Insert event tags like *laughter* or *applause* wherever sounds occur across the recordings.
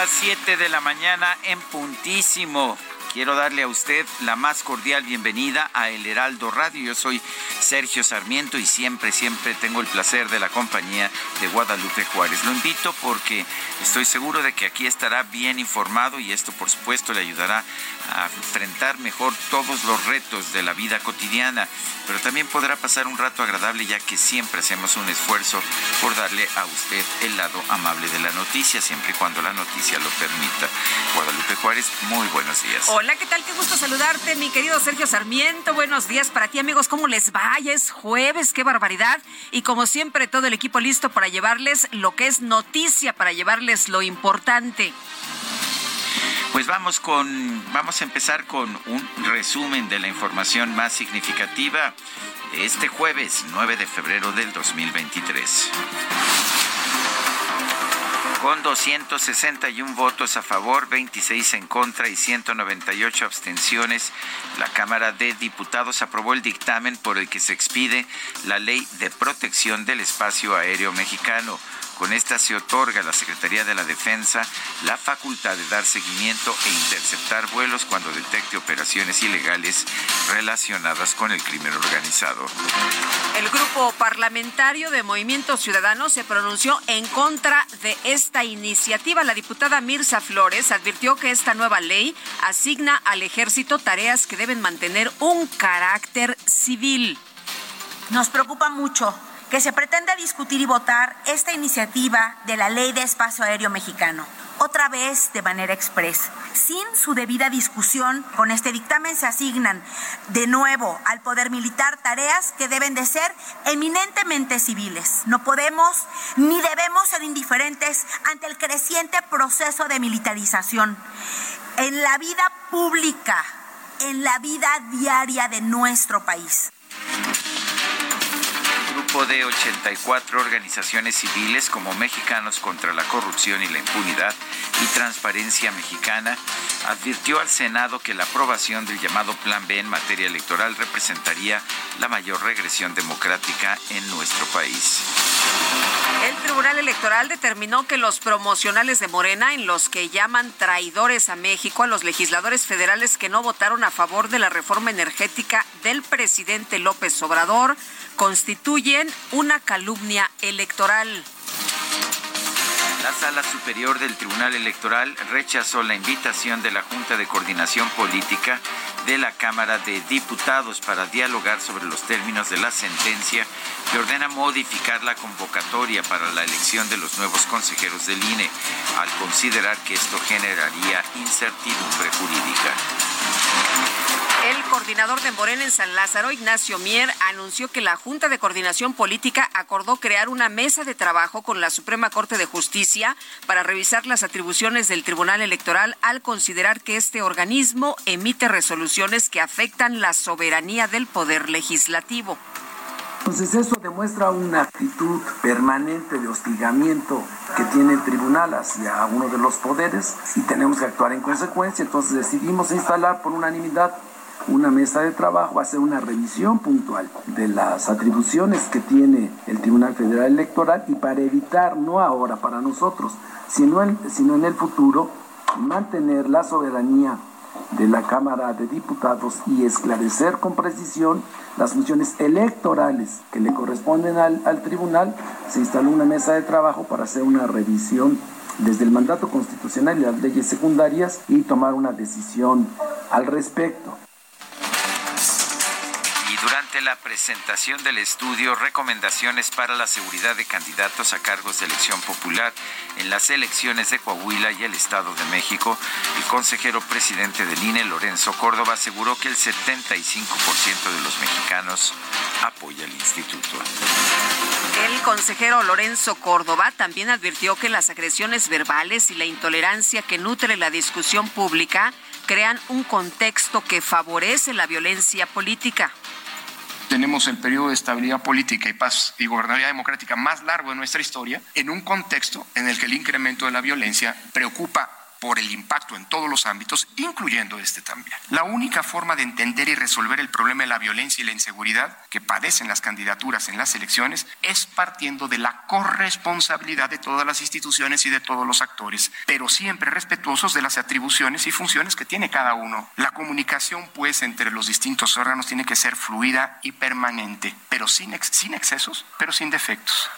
Las 7 de la mañana en puntísimo. Quiero darle a usted la más cordial bienvenida a El Heraldo Radio. Yo soy Sergio Sarmiento y siempre, siempre tengo el placer de la compañía de Guadalupe Juárez. Lo invito porque estoy seguro de que aquí estará bien informado y esto, por supuesto, le ayudará a enfrentar mejor todos los retos de la vida cotidiana. Pero también podrá pasar un rato agradable ya que siempre hacemos un esfuerzo por darle a usted el lado amable de la noticia, siempre y cuando la noticia lo permita. Guadalupe Juárez, muy buenos días. ¿Qué tal? Qué gusto saludarte, mi querido Sergio Sarmiento. Buenos días para ti, amigos. ¿Cómo les va? Ya es jueves, qué barbaridad. Y como siempre, todo el equipo listo para llevarles lo que es noticia, para llevarles lo importante. Pues vamos con, vamos a empezar con un resumen de la información más significativa este jueves 9 de febrero del 2023. Con 261 votos a favor, 26 en contra y 198 abstenciones, la Cámara de Diputados aprobó el dictamen por el que se expide la Ley de Protección del Espacio Aéreo Mexicano. Con esta se otorga a la Secretaría de la Defensa la facultad de dar seguimiento e interceptar vuelos cuando detecte operaciones ilegales relacionadas con el crimen organizado. El grupo parlamentario de Movimiento Ciudadano se pronunció en contra de esta iniciativa. La diputada Mirza Flores advirtió que esta nueva ley asigna al ejército tareas que deben mantener un carácter civil. Nos preocupa mucho que se pretenda discutir y votar esta iniciativa de la Ley de Espacio Aéreo Mexicano. Otra vez de manera express. Sin su debida discusión, con este dictamen se asignan de nuevo al Poder Militar tareas que deben de ser eminentemente civiles. No podemos ni debemos ser indiferentes ante el creciente proceso de militarización en la vida pública, en la vida diaria de nuestro país grupo de 84 organizaciones civiles como Mexicanos contra la Corrupción y la Impunidad y Transparencia Mexicana advirtió al Senado que la aprobación del llamado Plan B en materia electoral representaría la mayor regresión democrática en nuestro país. El Tribunal Electoral determinó que los promocionales de Morena, en los que llaman traidores a México a los legisladores federales que no votaron a favor de la reforma energética del presidente López Obrador, constituyen una calumnia electoral. La Sala Superior del Tribunal Electoral rechazó la invitación de la Junta de Coordinación Política de la Cámara de Diputados para dialogar sobre los términos de la sentencia que ordena modificar la convocatoria para la elección de los nuevos consejeros del INE, al considerar que esto generaría incertidumbre jurídica. El coordinador de Morena en San Lázaro, Ignacio Mier, anunció que la Junta de Coordinación Política acordó crear una mesa de trabajo con la Suprema Corte de Justicia para revisar las atribuciones del Tribunal Electoral al considerar que este organismo emite resoluciones que afectan la soberanía del Poder Legislativo. Entonces eso demuestra una actitud permanente de hostigamiento que tiene el tribunal hacia uno de los poderes y tenemos que actuar en consecuencia. Entonces decidimos instalar por unanimidad una mesa de trabajo, hacer una revisión puntual de las atribuciones que tiene el Tribunal Federal Electoral y para evitar, no ahora para nosotros, sino en, sino en el futuro, mantener la soberanía de la Cámara de Diputados y esclarecer con precisión las funciones electorales que le corresponden al, al tribunal, se instaló una mesa de trabajo para hacer una revisión desde el mandato constitucional y las leyes secundarias y tomar una decisión al respecto la presentación del estudio Recomendaciones para la seguridad de candidatos a cargos de elección popular en las elecciones de Coahuila y el Estado de México, el consejero presidente del INE, Lorenzo Córdoba, aseguró que el 75% de los mexicanos apoya el instituto. El consejero Lorenzo Córdoba también advirtió que las agresiones verbales y la intolerancia que nutre la discusión pública crean un contexto que favorece la violencia política tenemos el periodo de estabilidad política y paz y gobernabilidad democrática más largo de nuestra historia, en un contexto en el que el incremento de la violencia preocupa por el impacto en todos los ámbitos, incluyendo este también. La única forma de entender y resolver el problema de la violencia y la inseguridad que padecen las candidaturas en las elecciones es partiendo de la corresponsabilidad de todas las instituciones y de todos los actores, pero siempre respetuosos de las atribuciones y funciones que tiene cada uno. La comunicación, pues, entre los distintos órganos tiene que ser fluida y permanente, pero sin, sin excesos, pero sin defectos.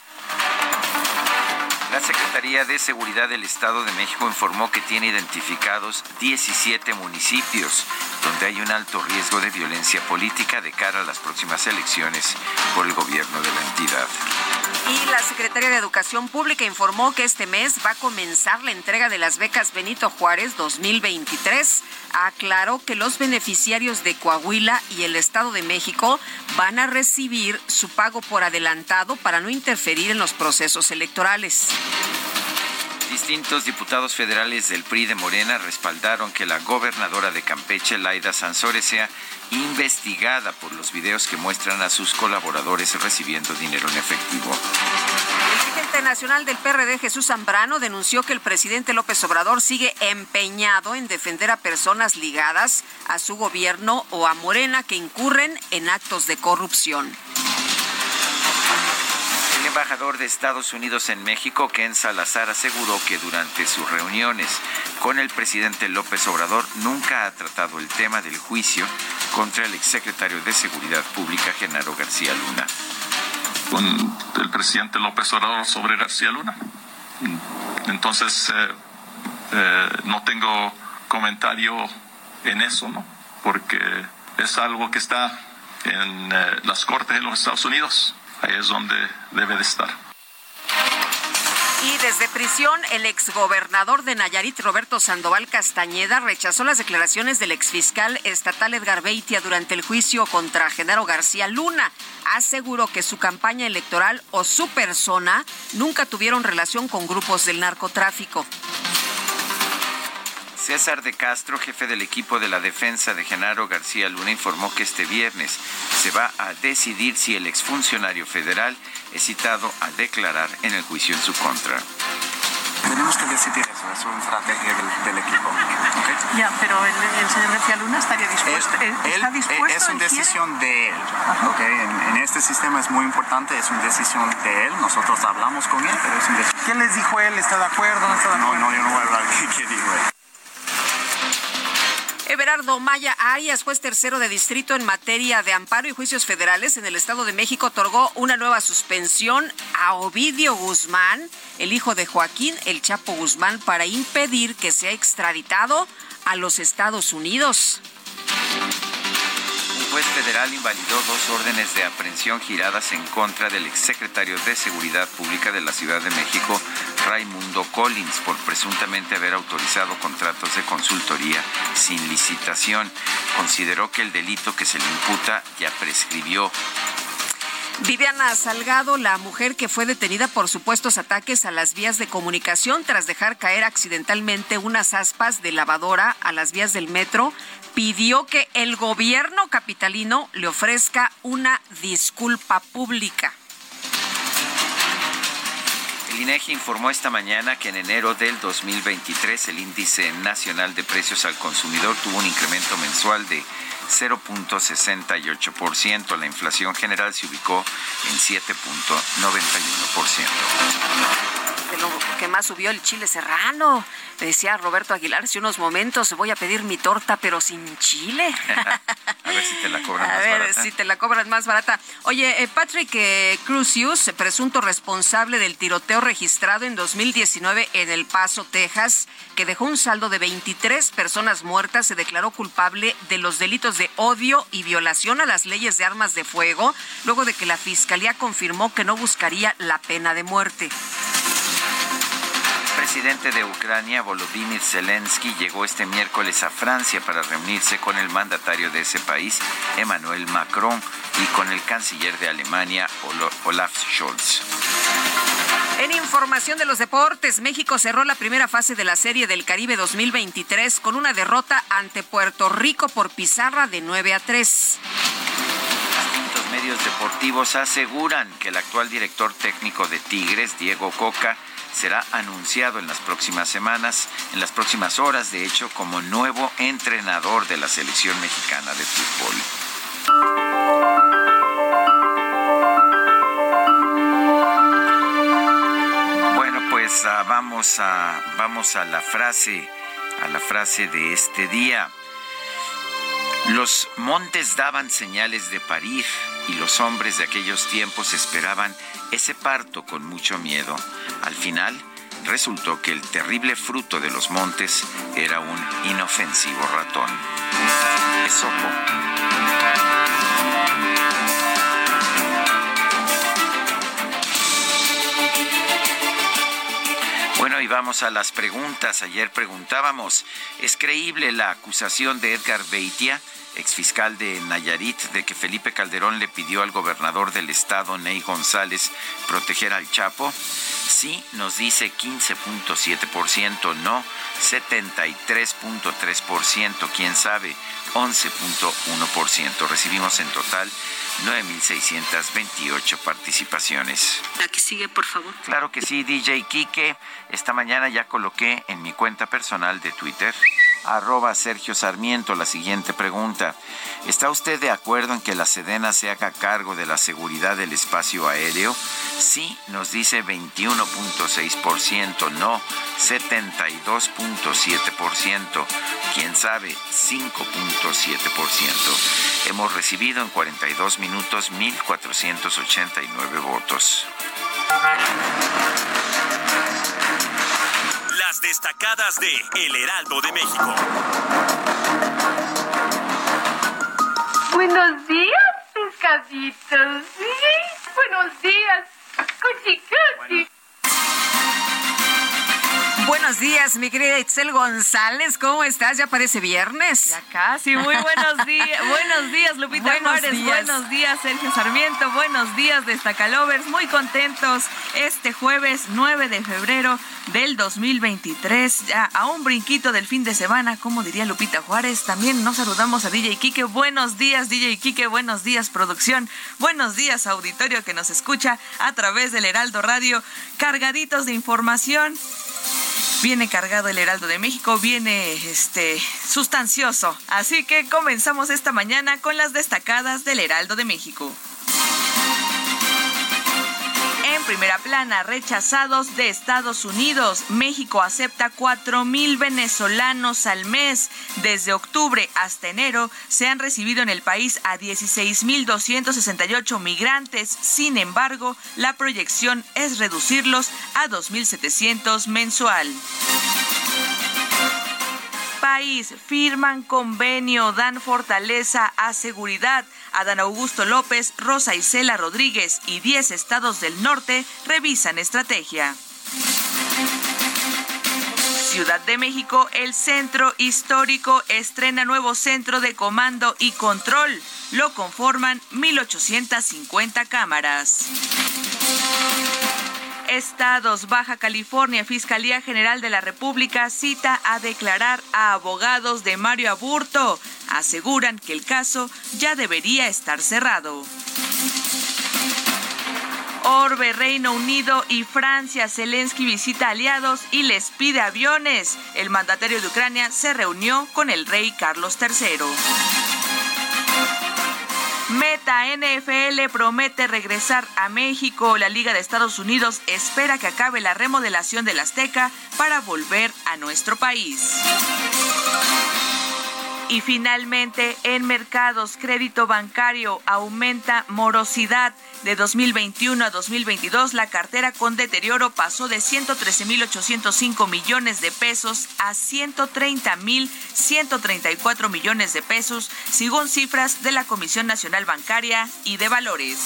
La Secretaría de Seguridad del Estado de México informó que tiene identificados 17 municipios donde hay un alto riesgo de violencia política de cara a las próximas elecciones por el gobierno de la entidad. Y la Secretaría de Educación Pública informó que este mes va a comenzar la entrega de las becas Benito Juárez 2023. Aclaró que los beneficiarios de Coahuila y el Estado de México van a recibir su pago por adelantado para no interferir en los procesos electorales. Distintos diputados federales del PRI de Morena respaldaron que la gobernadora de Campeche, Laida Sansores, sea investigada por los videos que muestran a sus colaboradores recibiendo dinero en efectivo. El dirigente nacional del PRD, Jesús Zambrano, denunció que el presidente López Obrador sigue empeñado en defender a personas ligadas a su gobierno o a Morena que incurren en actos de corrupción. Embajador de Estados Unidos en México, Ken Salazar, aseguró que durante sus reuniones con el presidente López Obrador nunca ha tratado el tema del juicio contra el exsecretario de Seguridad Pública, Genaro García Luna. Con el presidente López Obrador sobre García Luna. Entonces, eh, eh, no tengo comentario en eso, ¿no? Porque es algo que está en eh, las Cortes de los Estados Unidos ahí es donde debe de estar. Y desde prisión, el exgobernador de Nayarit, Roberto Sandoval Castañeda, rechazó las declaraciones del exfiscal estatal Edgar Beitia durante el juicio contra Genaro García Luna. Aseguró que su campaña electoral o su persona nunca tuvieron relación con grupos del narcotráfico. César de Castro, jefe del equipo de la defensa de Genaro García Luna, informó que este viernes se va a decidir si el exfuncionario federal es citado a declarar en el juicio en su contra. Tenemos que decidir eso, es una estrategia del, equipo. Ya, pero el, señor García Luna estaría dispuesto. Es, ¿está dispuesto, es una decisión de él. Okay. En, en, este sistema es muy importante, es una decisión de él. Nosotros hablamos con él, pero es una decisión. ¿Qué les dijo él? ¿Está de acuerdo? ¿No está de acuerdo? No, no, yo no voy a hablar qué, qué dijo él. Everardo Maya Arias, juez tercero de distrito en materia de amparo y juicios federales en el Estado de México, otorgó una nueva suspensión a Ovidio Guzmán, el hijo de Joaquín El Chapo Guzmán, para impedir que sea extraditado a los Estados Unidos juez federal invalidó dos órdenes de aprehensión giradas en contra del exsecretario de Seguridad Pública de la Ciudad de México, Raimundo Collins, por presuntamente haber autorizado contratos de consultoría sin licitación. Consideró que el delito que se le imputa ya prescribió. Viviana Salgado, la mujer que fue detenida por supuestos ataques a las vías de comunicación tras dejar caer accidentalmente unas aspas de lavadora a las vías del metro, pidió que el gobierno capitalino le ofrezca una disculpa pública. El INEGI informó esta mañana que en enero del 2023 el índice nacional de precios al consumidor tuvo un incremento mensual de 0.68%. La inflación general se ubicó en 7.91%. de lo que más subió el chile serrano. Decía Roberto Aguilar, si unos momentos voy a pedir mi torta, pero sin chile. *laughs* a ver si te la cobran *laughs* a más ver, barata. si te la cobran más barata. Oye, eh, Patrick eh, Crucius, presunto responsable del tiroteo registrado en 2019 en El Paso, Texas, que dejó un saldo de 23 personas muertas, se declaró culpable de los delitos de odio y violación a las leyes de armas de fuego, luego de que la Fiscalía confirmó que no buscaría la pena de muerte. El presidente de Ucrania, Volodymyr Zelensky, llegó este miércoles a Francia para reunirse con el mandatario de ese país, Emmanuel Macron, y con el canciller de Alemania, Olaf Scholz. En información de los deportes, México cerró la primera fase de la Serie del Caribe 2023 con una derrota ante Puerto Rico por pizarra de 9 a 3. Distintos medios deportivos aseguran que el actual director técnico de Tigres, Diego Coca, será anunciado en las próximas semanas, en las próximas horas, de hecho, como nuevo entrenador de la selección mexicana de fútbol. Bueno, pues uh, vamos a vamos a la frase, a la frase de este día. Los montes daban señales de parir y los hombres de aquellos tiempos esperaban ese parto con mucho miedo. Al final, resultó que el terrible fruto de los montes era un inofensivo ratón. Esopo. Bueno, y vamos a las preguntas. Ayer preguntábamos, ¿es creíble la acusación de Edgar Beitia? Exfiscal de Nayarit, de que Felipe Calderón le pidió al gobernador del estado, Ney González, proteger al Chapo? Sí, nos dice 15.7%, no 73.3%, quién sabe, 11.1%. Recibimos en total 9.628 participaciones. La que sigue, por favor. Claro que sí, DJ Kike. Esta mañana ya coloqué en mi cuenta personal de Twitter arroba Sergio Sarmiento la siguiente pregunta. ¿Está usted de acuerdo en que la Sedena se haga cargo de la seguridad del espacio aéreo? Sí, nos dice 21.6%, no 72.7%, quién sabe 5.7%. Hemos recibido en 42 minutos 1.489 votos. Destacadas de El Heraldo de México. Buenos días, pescaditos. Sí, buenos días, cuchi cuchi. Buenos días, mi querida Itzel González. ¿Cómo estás? ¿Ya parece viernes? Ya casi. Muy buenos días. *laughs* buenos días, Lupita Buenos Juárez. días. Buenos días, Sergio Sarmiento. Buenos días, Destacalovers. Muy contentos este jueves 9 de febrero del 2023. Ya a un brinquito del fin de semana, como diría Lupita Juárez. También nos saludamos a DJ Kike. Buenos días, DJ Kike. Buenos días, producción. Buenos días, auditorio que nos escucha a través del Heraldo Radio. Cargaditos de información. Viene cargado el Heraldo de México, viene este sustancioso. Así que comenzamos esta mañana con las destacadas del Heraldo de México. Primera plana, rechazados de Estados Unidos. México acepta 4 mil venezolanos al mes. Desde octubre hasta enero se han recibido en el país a 16 mil 268 migrantes. Sin embargo, la proyección es reducirlos a 2.700 mensual país firman convenio, dan fortaleza a seguridad. Adán Augusto López, Rosa Isela Rodríguez y 10 estados del norte revisan estrategia. Ciudad de México, el centro histórico estrena nuevo centro de comando y control. Lo conforman 1.850 cámaras. Estados, Baja California, Fiscalía General de la República cita a declarar a abogados de Mario Aburto. Aseguran que el caso ya debería estar cerrado. Orbe, Reino Unido y Francia. Zelensky visita aliados y les pide aviones. El mandatario de Ucrania se reunió con el rey Carlos III. Meta NFL promete regresar a México. La Liga de Estados Unidos espera que acabe la remodelación del Azteca para volver a nuestro país. Y finalmente, en mercados, crédito bancario aumenta morosidad. De 2021 a 2022, la cartera con deterioro pasó de 113.805 millones de pesos a 130.134 millones de pesos, según cifras de la Comisión Nacional Bancaria y de Valores.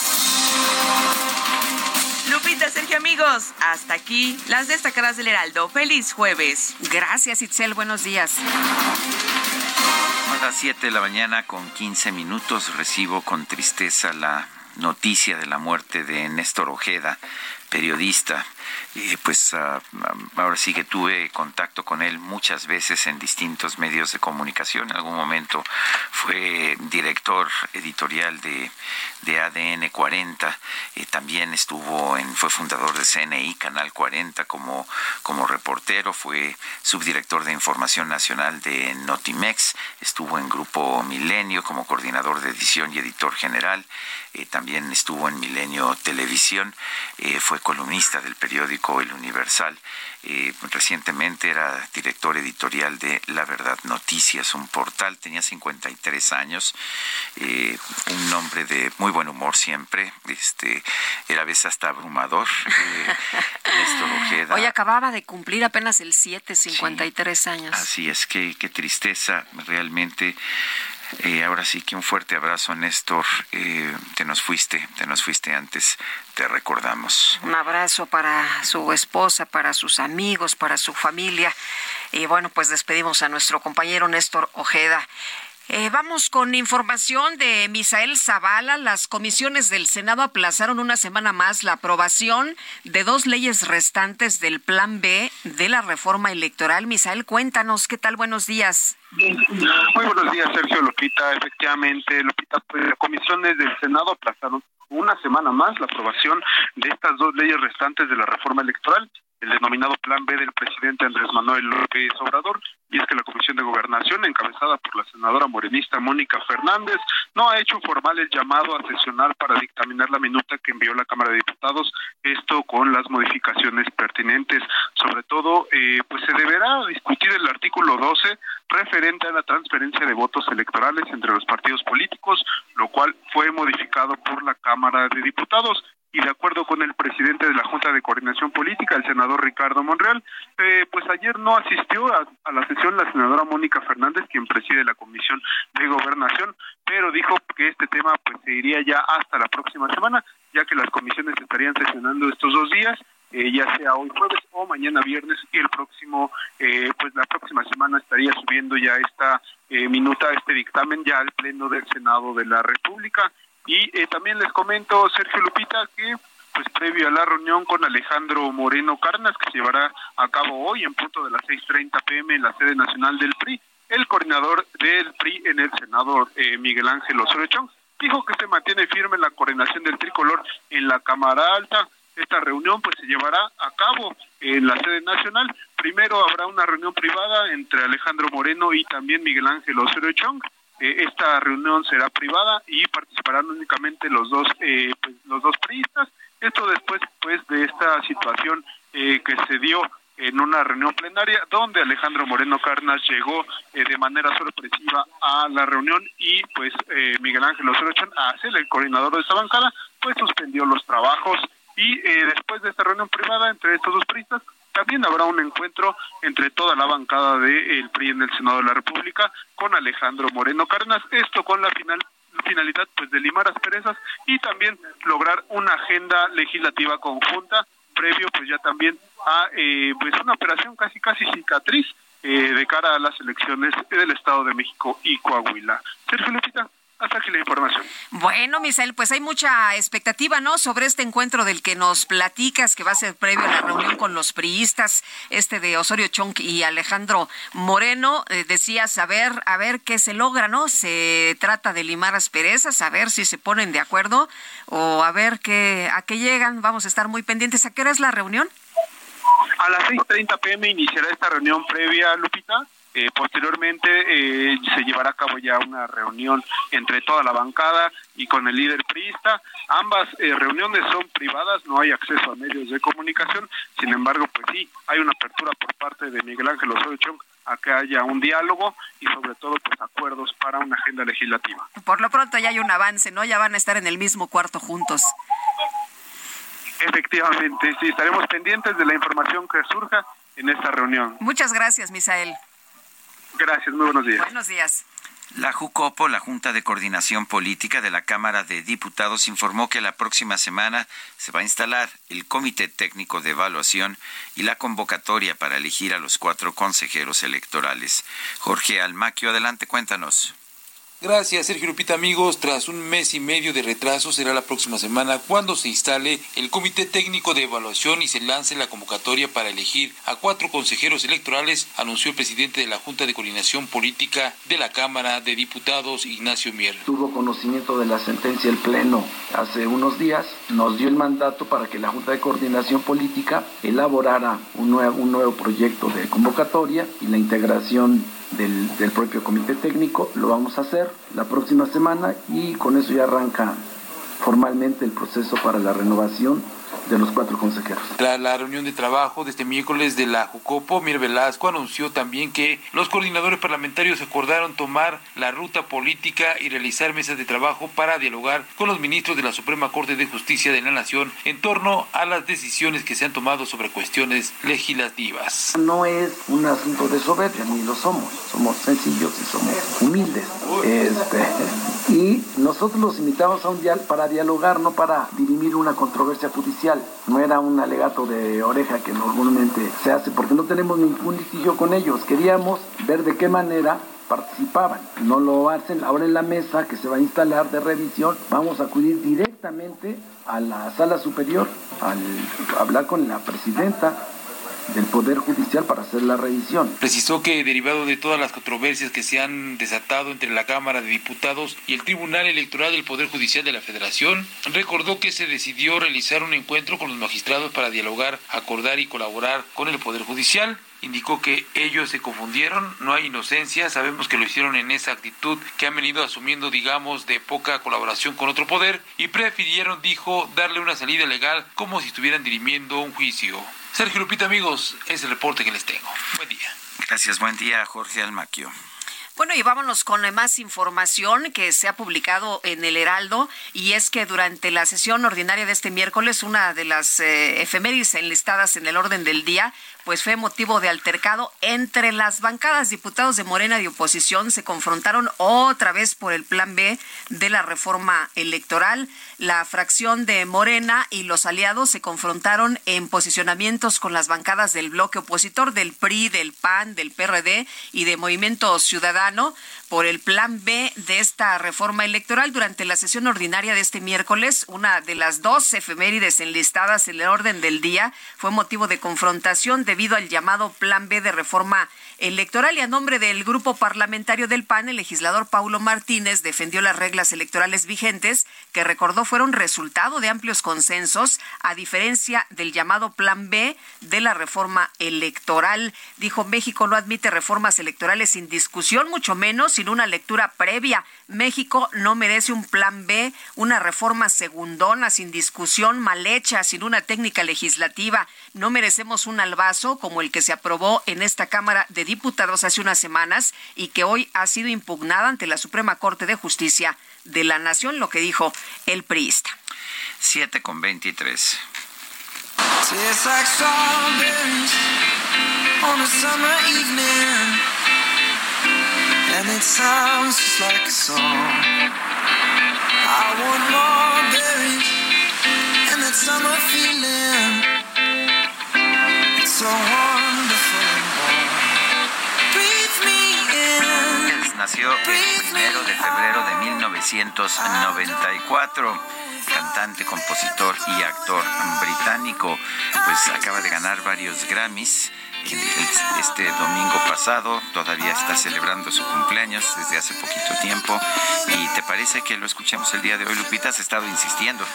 Lupita, Sergio, amigos, hasta aquí las destacadas del Heraldo. Feliz jueves. Gracias, Itzel. Buenos días. A las 7 de la mañana con 15 minutos recibo con tristeza la noticia de la muerte de Néstor Ojeda, periodista. Y pues ah, ahora sí que tuve contacto con él muchas veces en distintos medios de comunicación. En algún momento fue director editorial de, de ADN 40. también estuvo en, fue fundador de CNI, Canal 40, como, como reportero. Fue subdirector de Información Nacional de Notimex. Estuvo en Grupo Milenio como coordinador de edición y editor general. Eh, también estuvo en Milenio Televisión. Eh, fue columnista del periódico El Universal. Eh, recientemente era director editorial de La Verdad Noticias, un portal, tenía 53 años, eh, un hombre de muy buen humor siempre, este, era a veces hasta abrumador. Eh, *laughs* Hoy acababa de cumplir apenas el 7, 53 años. Así es, que qué tristeza realmente eh, ahora sí que un fuerte abrazo, Néstor. Eh, te nos fuiste, te nos fuiste antes, te recordamos. Un abrazo para su esposa, para sus amigos, para su familia. Y bueno, pues despedimos a nuestro compañero Néstor Ojeda. Eh, vamos con información de Misael Zavala. Las comisiones del Senado aplazaron una semana más la aprobación de dos leyes restantes del Plan B de la reforma electoral. Misael, cuéntanos, ¿qué tal? Buenos días. Muy buenos días, Sergio Lupita. Efectivamente, Lupita, pues, las comisiones del Senado aplazaron una semana más la aprobación de estas dos leyes restantes de la reforma electoral el denominado Plan B del presidente Andrés Manuel López Obrador, y es que la Comisión de Gobernación, encabezada por la senadora morenista Mónica Fernández, no ha hecho formal el llamado a sesionar para dictaminar la minuta que envió la Cámara de Diputados, esto con las modificaciones pertinentes. Sobre todo, eh, pues se deberá discutir el artículo 12 referente a la transferencia de votos electorales entre los partidos políticos, lo cual fue modificado por la Cámara de Diputados y de acuerdo con el presidente de la Junta de Coordinación Política, el senador Ricardo Monreal, eh, pues ayer no asistió a, la sesión la senadora Mónica Fernández, quien preside la Comisión de Gobernación, pero dijo que este tema pues se iría ya hasta la próxima semana, ya que las comisiones estarían sesionando estos dos días, eh, ya sea hoy jueves o mañana viernes y el próximo, eh, pues la próxima semana estaría subiendo ya esta minuta, este dictamen ya al Pleno del Senado de la República. Y eh, también les comento, Sergio Lupita, que pues previo a la reunión con Alejandro Moreno Carnas, que se llevará a cabo hoy en punto de las 6.30 pm en la sede nacional del PRI, el coordinador del PRI en el Senado, eh, Miguel Ángel Osorio Chong, dijo que se mantiene firme la coordinación del tricolor en la Cámara Alta. Esta reunión pues se llevará a cabo en la sede nacional. Primero habrá una reunión privada entre Alejandro Moreno y también Miguel Ángel Osorio Chong eh, esta reunión será privada y participarán únicamente los dos eh, pues, los dos priistas. Esto después pues de esta situación eh, que se dio en una reunión plenaria donde Alejandro Moreno Carnas llegó de manera sorpresiva a la reunión y pues Miguel Ángel Osorio a ser el coordinador de esta bancada, pues suspendió los trabajos y después de esta reunión privada entre estos dos priistas habrá un encuentro entre toda la bancada del PRI en el Senado de la República con Alejandro Moreno Carnas, esto con la final finalidad pues de limar asperezas y también lograr una agenda legislativa conjunta previo pues ya también a eh, pues una operación casi casi cicatriz eh, de cara a las elecciones del Estado de México y Coahuila. Sergio Lupita, hasta aquí la información. Bueno, Misael, pues hay mucha expectativa, ¿no? Sobre este encuentro del que nos platicas, que va a ser previo a la reunión con los priistas, este de Osorio Chong y Alejandro Moreno. Eh, decías, a ver, a ver qué se logra, ¿no? Se trata de limar asperezas, a ver si se ponen de acuerdo o a ver qué, a qué llegan. Vamos a estar muy pendientes. ¿A qué hora es la reunión? A las 6.30 pm iniciará esta reunión previa, Lupita Eh, posteriormente eh, se llevará a cabo ya una reunión entre toda la bancada y con el líder priista. Ambas eh, reuniones son privadas, no hay acceso a medios de comunicación. Sin embargo, pues sí, hay una apertura por parte de Miguel Ángel Osorio Chong a que haya un diálogo y sobre todo pues acuerdos para una agenda legislativa. Por lo pronto ya hay un avance, ¿no? Ya van a estar en el mismo cuarto juntos. Efectivamente, sí, estaremos pendientes de la información que surja en esta reunión. Muchas gracias, Misael. Gracias, muy buenos días. Buenos días. La JUCOPO, la Junta de Coordinación Política de la Cámara de Diputados, informó que la próxima semana se va a instalar el Comité Técnico de Evaluación y la convocatoria para elegir a los cuatro consejeros electorales. Jorge Almaquio, adelante, cuéntanos. Gracias, Sergio Lupita, amigos. Tras un mes y medio de retraso, será la próxima semana cuando se instale el Comité Técnico de Evaluación y se lance la convocatoria para elegir a cuatro consejeros electorales, anunció el presidente de la Junta de Coordinación Política de la Cámara de Diputados, Ignacio Mier. Tuvo conocimiento de la sentencia el Pleno hace unos días, nos dio el mandato para que la Junta de Coordinación Política elaborara un nuevo, un nuevo proyecto de convocatoria y la integración del, propio comité técnico, lo vamos a hacer la próxima semana y con eso ya arranca formalmente el proceso para la renovación de los cuatro consejeros. Tras la reunión de trabajo de este miércoles de la Jucopo, Mir Velasco anunció también que los coordinadores parlamentarios acordaron tomar la ruta política y realizar mesas de trabajo para dialogar con los ministros de la Suprema Corte de Justicia de la Nación en torno a las decisiones que se han tomado sobre cuestiones legislativas. No es un asunto de soberbia, ni lo somos. Somos sencillos y somos humildes. Este, y nosotros los invitamos a un dial para dialogar, no para dirimir una controversia judicial. No era un alegato de oreja que normalmente se hace, porque no tenemos ningún litigio con ellos. Queríamos ver de qué manera participaban. No lo hacen. Ahora en la mesa que se va a instalar de revisión, vamos a acudir directamente a la sala superior, al hablar con la presidenta del Poder Judicial para hacer la revisión. Precisó que derivado de todas las controversias que se han desatado entre la Cámara de Diputados y el Tribunal Electoral del Poder Judicial de la Federación, recordó que se decidió realizar un encuentro con los magistrados para dialogar, acordar y colaborar con el Poder Judicial indicó que ellos se confundieron, no hay inocencia, sabemos que lo hicieron en esa actitud que han venido asumiendo, digamos, de poca colaboración con otro poder y prefirieron, dijo, darle una salida legal como si estuvieran dirimiendo un juicio. Sergio Lupita, amigos, es el reporte que les tengo. Buen día. Gracias, buen día, Jorge Almaquio. Bueno, y vámonos con más información que se ha publicado en el Heraldo, y es que durante la sesión ordinaria de este miércoles, una de las eh, efemérides enlistadas en el orden del día pues fue motivo de altercado entre las bancadas. Diputados de Morena de oposición se confrontaron otra vez por el plan B de la reforma electoral. La fracción de Morena y los aliados se confrontaron en posicionamientos con las bancadas del bloque opositor del PRI, del PAN, del PRD y de Movimiento Ciudadano por el plan B de esta reforma electoral durante la sesión ordinaria de este miércoles. Una de las dos efemérides enlistadas en el orden del día fue motivo de confrontación debido al llamado plan B de reforma electoral y a nombre del grupo parlamentario del PAN, el legislador Paulo Martínez defendió las reglas electorales vigentes que recordó fueron resultado de amplios consensos a diferencia del llamado plan B de la reforma electoral. Dijo México no admite reformas electorales sin discusión, mucho menos sin una lectura previa. México no merece un plan B, una reforma segundona, sin discusión, mal hecha, sin una técnica legislativa. No merecemos un albazo como el que se aprobó en esta Cámara de Diputados hace unas semanas y que hoy ha sido impugnada ante la Suprema Corte de Justicia de la Nación, lo que dijo el priista. 7 con 23. and it Nació el primero de febrero de 1994 cantante, compositor y actor británico, pues acaba de ganar varios Grammys este domingo pasado, todavía está celebrando su cumpleaños desde hace poquito tiempo. ¿Y te parece que lo escuchemos el día de hoy, Lupita? Has estado insistiendo.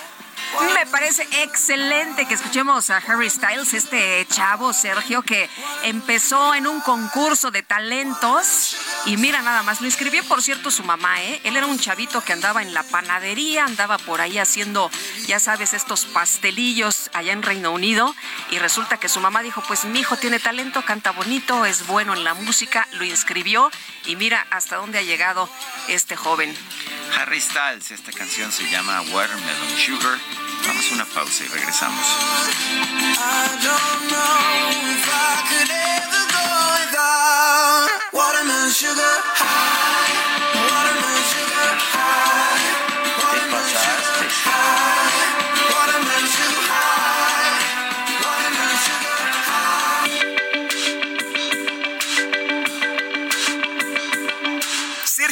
Me parece excelente que escuchemos a Harry Styles, este chavo Sergio que empezó en un concurso de talentos y mira nada más, lo inscribió por cierto su mamá, ¿eh? Él era un chavito que andaba en la panadería, andaba por ahí haciendo, ya sabes, estos pastelillos allá en Reino Unido y resulta que su mamá dijo, pues mi hijo tiene talento, canta bonito, es bueno en la música, lo inscribió y mira hasta dónde ha llegado este joven. Harry Styles, esta canción se llama Watermelon Sugar. Vamos a una pausa y regresamos.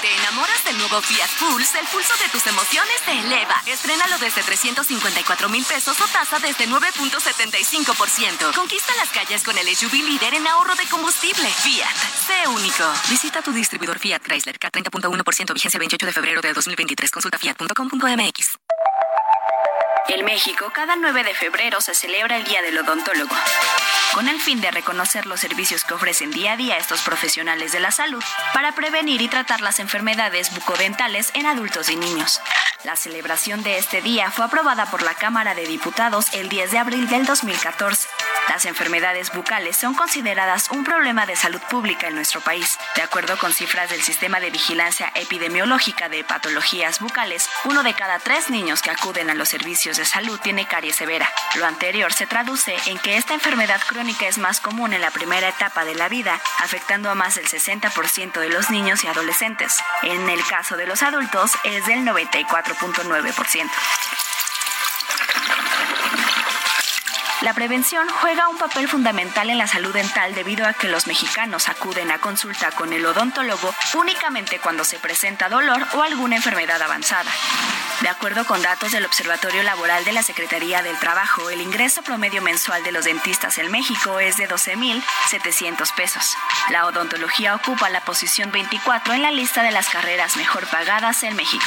Te enamoras del nuevo Fiat Pulse, el pulso de tus emociones se eleva. Estrénalo desde 354 mil pesos o tasa desde 9.75%. Conquista las calles con el SUV líder en ahorro de combustible. Fiat, sé único. Visita tu distribuidor Fiat Chrysler K30.1% vigencia 28 de febrero de 2023. Consulta fiat.com.mx. En México, cada 9 de febrero se celebra el Día del Odontólogo, con el fin de reconocer los servicios que ofrecen día a día estos profesionales de la salud para prevenir y tratar las enfermedades bucodentales en adultos y niños. La celebración de este día fue aprobada por la Cámara de Diputados el 10 de abril del 2014. Las enfermedades bucales son consideradas un problema de salud pública en nuestro país. De acuerdo con cifras del Sistema de Vigilancia Epidemiológica de Patologías Bucales, uno de cada tres niños que acuden los servicios de salud tiene caries severa. Lo anterior se traduce en que esta enfermedad crónica es más común en la primera etapa de la vida, afectando a más del 60% de los niños y adolescentes. En el caso de los adultos es del 94.9%. La prevención juega un papel fundamental en la salud dental debido a que los mexicanos acuden a consulta con el odontólogo únicamente cuando se presenta dolor o alguna enfermedad avanzada. De acuerdo con datos del Observatorio Laboral de la Secretaría del Trabajo, el ingreso promedio mensual de los dentistas en México es de 12.700 pesos. La odontología ocupa la posición 24 en la lista de las carreras mejor pagadas en México.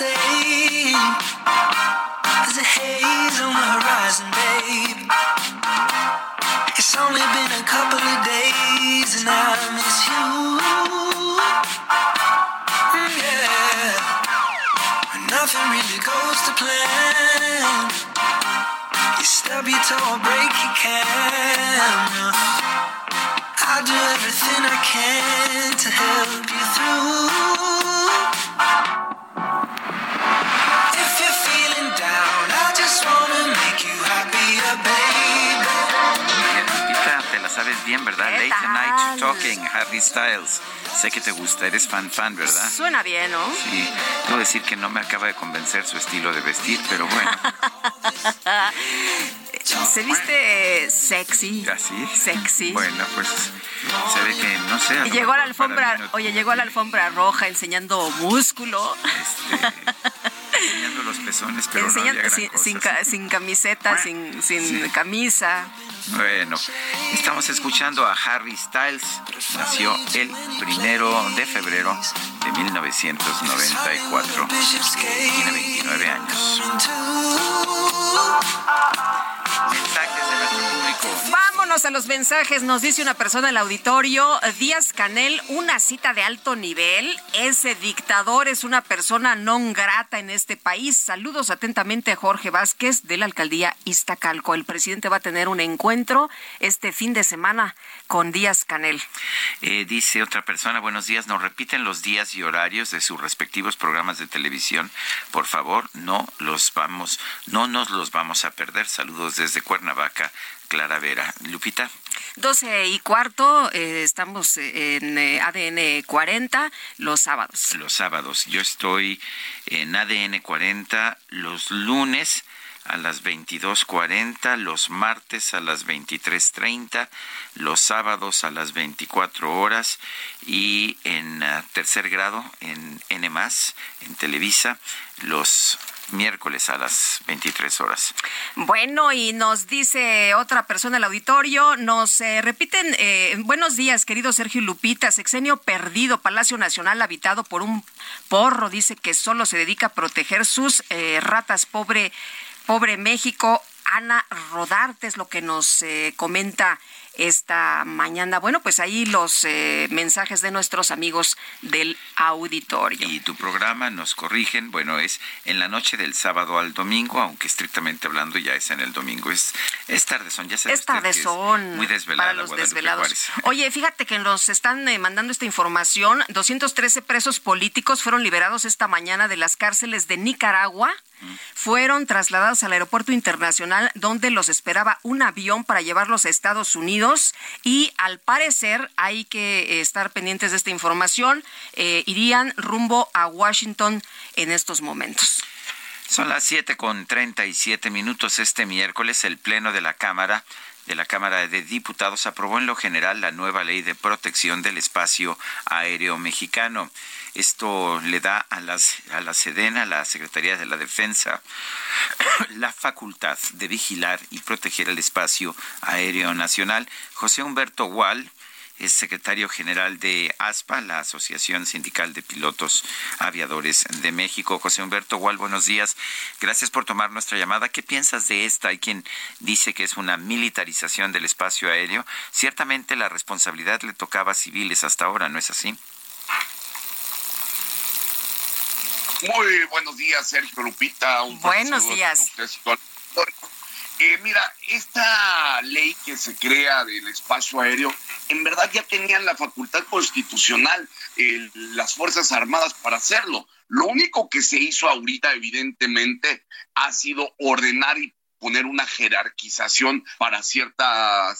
same. There's a haze on the horizon, babe. It's only been a couple of days and I miss you. Yeah. When nothing really goes to plan. You stub your toe, break your can. I'll do everything I can to help you through. Te la sabes bien, ¿verdad? Late Night Talking, Harry Styles. Sé que te gusta, eres fan fan, ¿verdad? Suena bien, ¿no? Sí, debo decir que no me acaba de convencer su estilo de vestir, pero bueno. *laughs* Se viste sexy. ¿Así? ¿Ah, Sexy. Bueno, pues se ve que, no sé. Y llegó a la alfombra, oye, llegó a la alfombra roja enseñando músculo. Este, los pezones, pero Enseñando sin, camiseta, sin, sin camisa. Bueno, estamos escuchando a Harry Styles. Nació el primero de febrero de 1994. Tiene 29 años. Mensajes de nuestro público. Vámonos a los mensajes. Nos dice una persona del auditorio, Díaz Canel, una cita de alto nivel. Ese dictador es una persona non grata en este país. Saludos atentamente a Jorge Vázquez de la alcaldía Iztacalco. El presidente va a tener un encuentro este fin de semana con Díaz Canel. Eh, dice otra persona, buenos días, nos repiten los días y horarios de sus respectivos programas de televisión. Por favor, no los vamos, no nos los vamos a perder. Saludos desde Cuernavaca, Clara Vera. Lupita. 12 y cuarto, eh, estamos en eh, ADN 40 los sábados. Los sábados. Yo estoy en ADN 40 los lunes a las 22.40, los martes a las 23.30, los sábados a las 24 horas y en uh, tercer grado en N+, en Televisa, los miércoles a las 23 horas. Bueno, y nos dice otra persona el auditorio, nos eh, repiten, eh, buenos días, querido Sergio Lupita, sexenio perdido, Palacio Nacional habitado por un porro, dice que solo se dedica a proteger sus eh, ratas, pobre, pobre México. Ana Rodarte es lo que nos comenta esta mañana. Bueno, pues ahí los eh, mensajes de nuestros amigos del auditorio. Y tu programa nos corrigen, bueno, es en la noche del sábado al domingo, aunque estrictamente hablando ya es en el domingo. Es, es tarde son, ya se Es tarde son. Muy desvelada. Para los desvelados. *laughs* Oye, fíjate que nos están eh, mandando esta información. 213 presos políticos fueron liberados esta mañana de las cárceles de Nicaragua fueron trasladados al aeropuerto internacional donde los esperaba un avión para llevarlos a Estados Unidos y al parecer hay que eh, estar pendientes de esta información. Eh, irían rumbo a Washington en estos momentos. Son las siete con treinta y siete minutos este miércoles. El Pleno de la Cámara de la Cámara de Diputados aprobó en lo general la nueva ley de protección del espacio aéreo mexicano. Esto le da a, las, a la Sedena, a la Secretaría de la Defensa, *clears throat* la facultad de vigilar y proteger el espacio aéreo nacional. José Humberto Gual, es secretario general de ASPA, la Asociación Sindical de Pilotos Aviadores de México. José Humberto Gual, buenos días. Gracias por tomar nuestra llamada. ¿Qué piensas de esta? Hay quien dice que es una militarización del espacio aéreo. Ciertamente la responsabilidad le tocaba a civiles hasta ahora, ¿no es así? Muy buenos días, Sergio Lupita. buenos días. Eh, mira, esta ley que se crea del espacio aéreo, en verdad ya tenían la facultad constitucional las Fuerzas Armadas para hacerlo. Lo único que se hizo ahorita, evidentemente, ha sido ordenar y poner una jerarquización para ciertos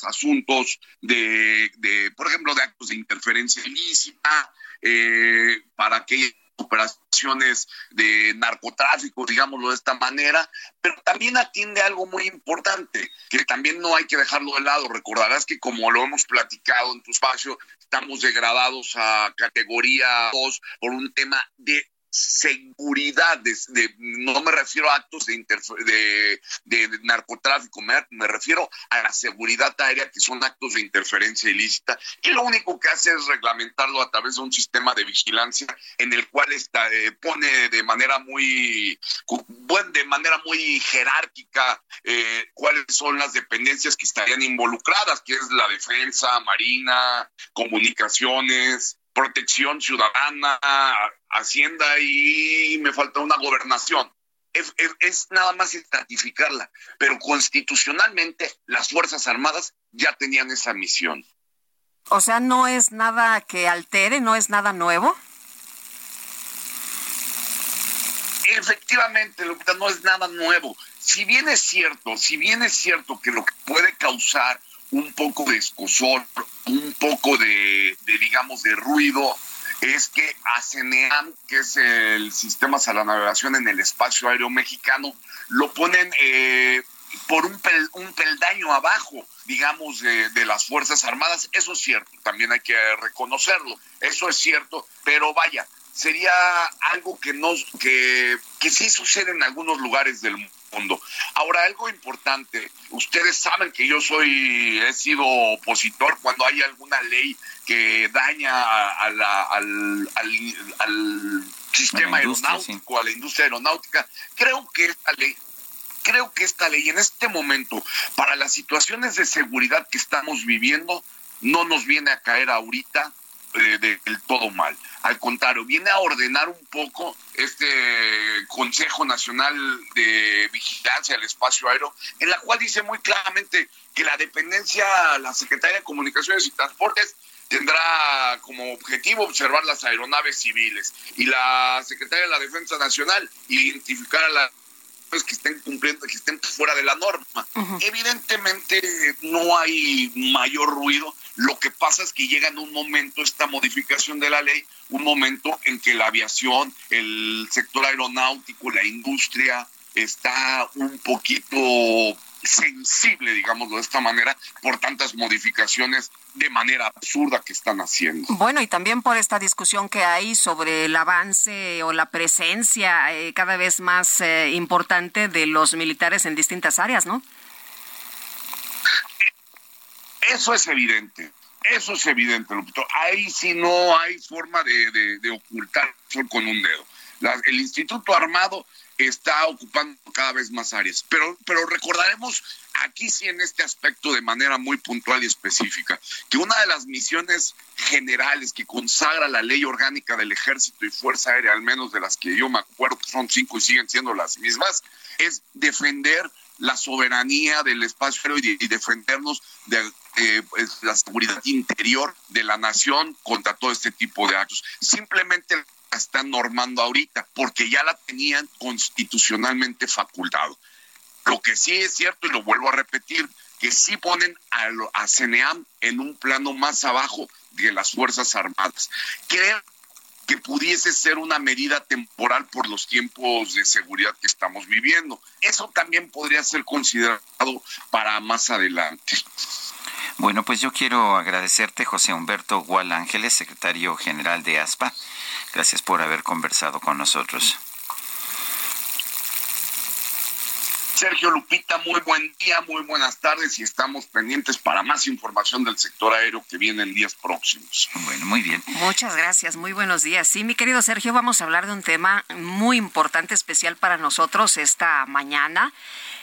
asuntos de, de, por ejemplo, de actos de interferencia ilícita, eh, para que operaciones de narcotráfico, digámoslo de esta manera, pero también atiende algo muy importante, que también no hay que dejarlo de lado. Recordarás que como lo hemos platicado en tu espacio, estamos degradados a categoría 2 por un tema de seguridad, de, no me refiero a actos de, de, narcotráfico, me, refiero a la seguridad aérea, que son actos de interferencia ilícita, y lo único que hace es reglamentarlo a través de un sistema de vigilancia en el cual está, eh, pone de manera muy, de manera muy jerárquica eh, cuáles son las dependencias que estarían involucradas, que es la defensa, marina, comunicaciones, protección ciudadana, hacienda y me falta una gobernación. Es, nada más estratificarla, pero constitucionalmente las Fuerzas Armadas ya tenían esa misión. O sea, no es nada que altere, no es nada nuevo. Efectivamente, no es nada nuevo. Si bien es cierto, si bien es cierto que lo que puede causar un poco de escosor, un poco de, digamos, de ruido, es que ACNEAM, que es el sistema de la navegación en el espacio aéreo mexicano, lo ponen eh, por un, un, peldaño abajo, digamos, de, las Fuerzas Armadas. Eso es cierto, también hay que reconocerlo. Eso es cierto, pero vaya, sería algo que no que, que sí sucede en algunos lugares del mundo. Ahora, algo importante, ustedes saben que yo soy, he sido opositor cuando hay alguna ley que daña a la, al, al, sistema aeronáutico, a la industria aeronáutica. Creo que esta ley creo que esta ley en este momento, para las situaciones de seguridad que estamos viviendo, no nos viene a caer ahorita eh, del todo mal. Al contrario, viene a ordenar un poco este Consejo Nacional de Vigilancia del Espacio Aéreo, en la cual dice muy claramente que la dependencia, la Secretaría de Comunicaciones y Transportes tendrá como objetivo observar las aeronaves civiles y la Secretaría de la Defensa Nacional identificar a las que estén cumpliendo, que estén fuera de la norma. Evidentemente no hay mayor ruido, lo que pasa es que llega en un momento esta modificación de la ley, un momento en que la aviación, el sector aeronáutico, la industria está un poquito sensible, digámoslo de esta manera, por tantas modificaciones de manera absurda que están haciendo. Bueno, y también por esta discusión que hay sobre el avance o la presencia eh, cada vez más eh, importante de los militares en distintas áreas, ¿no? Eso es evidente. Eso es evidente, Lupito. Ahí sí no hay forma de, de, ocultar con un dedo. el Instituto Armado está ocupando cada vez más áreas. Pero, pero recordaremos aquí sí en este aspecto de manera muy puntual y específica, que una de las misiones generales que consagra la ley orgánica del ejército y fuerza aérea, al menos de las que yo me acuerdo son cinco y siguen siendo las mismas, es defender la soberanía del espacio aéreo y, defendernos de eh, pues, la seguridad interior de la nación contra todo este tipo de actos. Simplemente están normando ahorita, porque ya la tenían constitucionalmente facultado. Lo que sí es cierto, y lo vuelvo a repetir, que sí ponen a, a CNEAM en un plano más abajo de las Fuerzas Armadas. Creo que pudiese ser una medida temporal por los tiempos de seguridad que estamos viviendo. Eso también podría ser considerado para más adelante. Bueno, pues yo quiero agradecerte, José Humberto Gual Ángeles, secretario general de ASPA. Gracias por haber conversado con nosotros. Sergio Lupita, muy buen día, muy buenas tardes y estamos pendientes para más información del sector aéreo que viene en días próximos. Bueno, muy bien. Muchas gracias, muy buenos días. Sí, mi querido Sergio, vamos a hablar de un tema muy importante, especial para nosotros esta mañana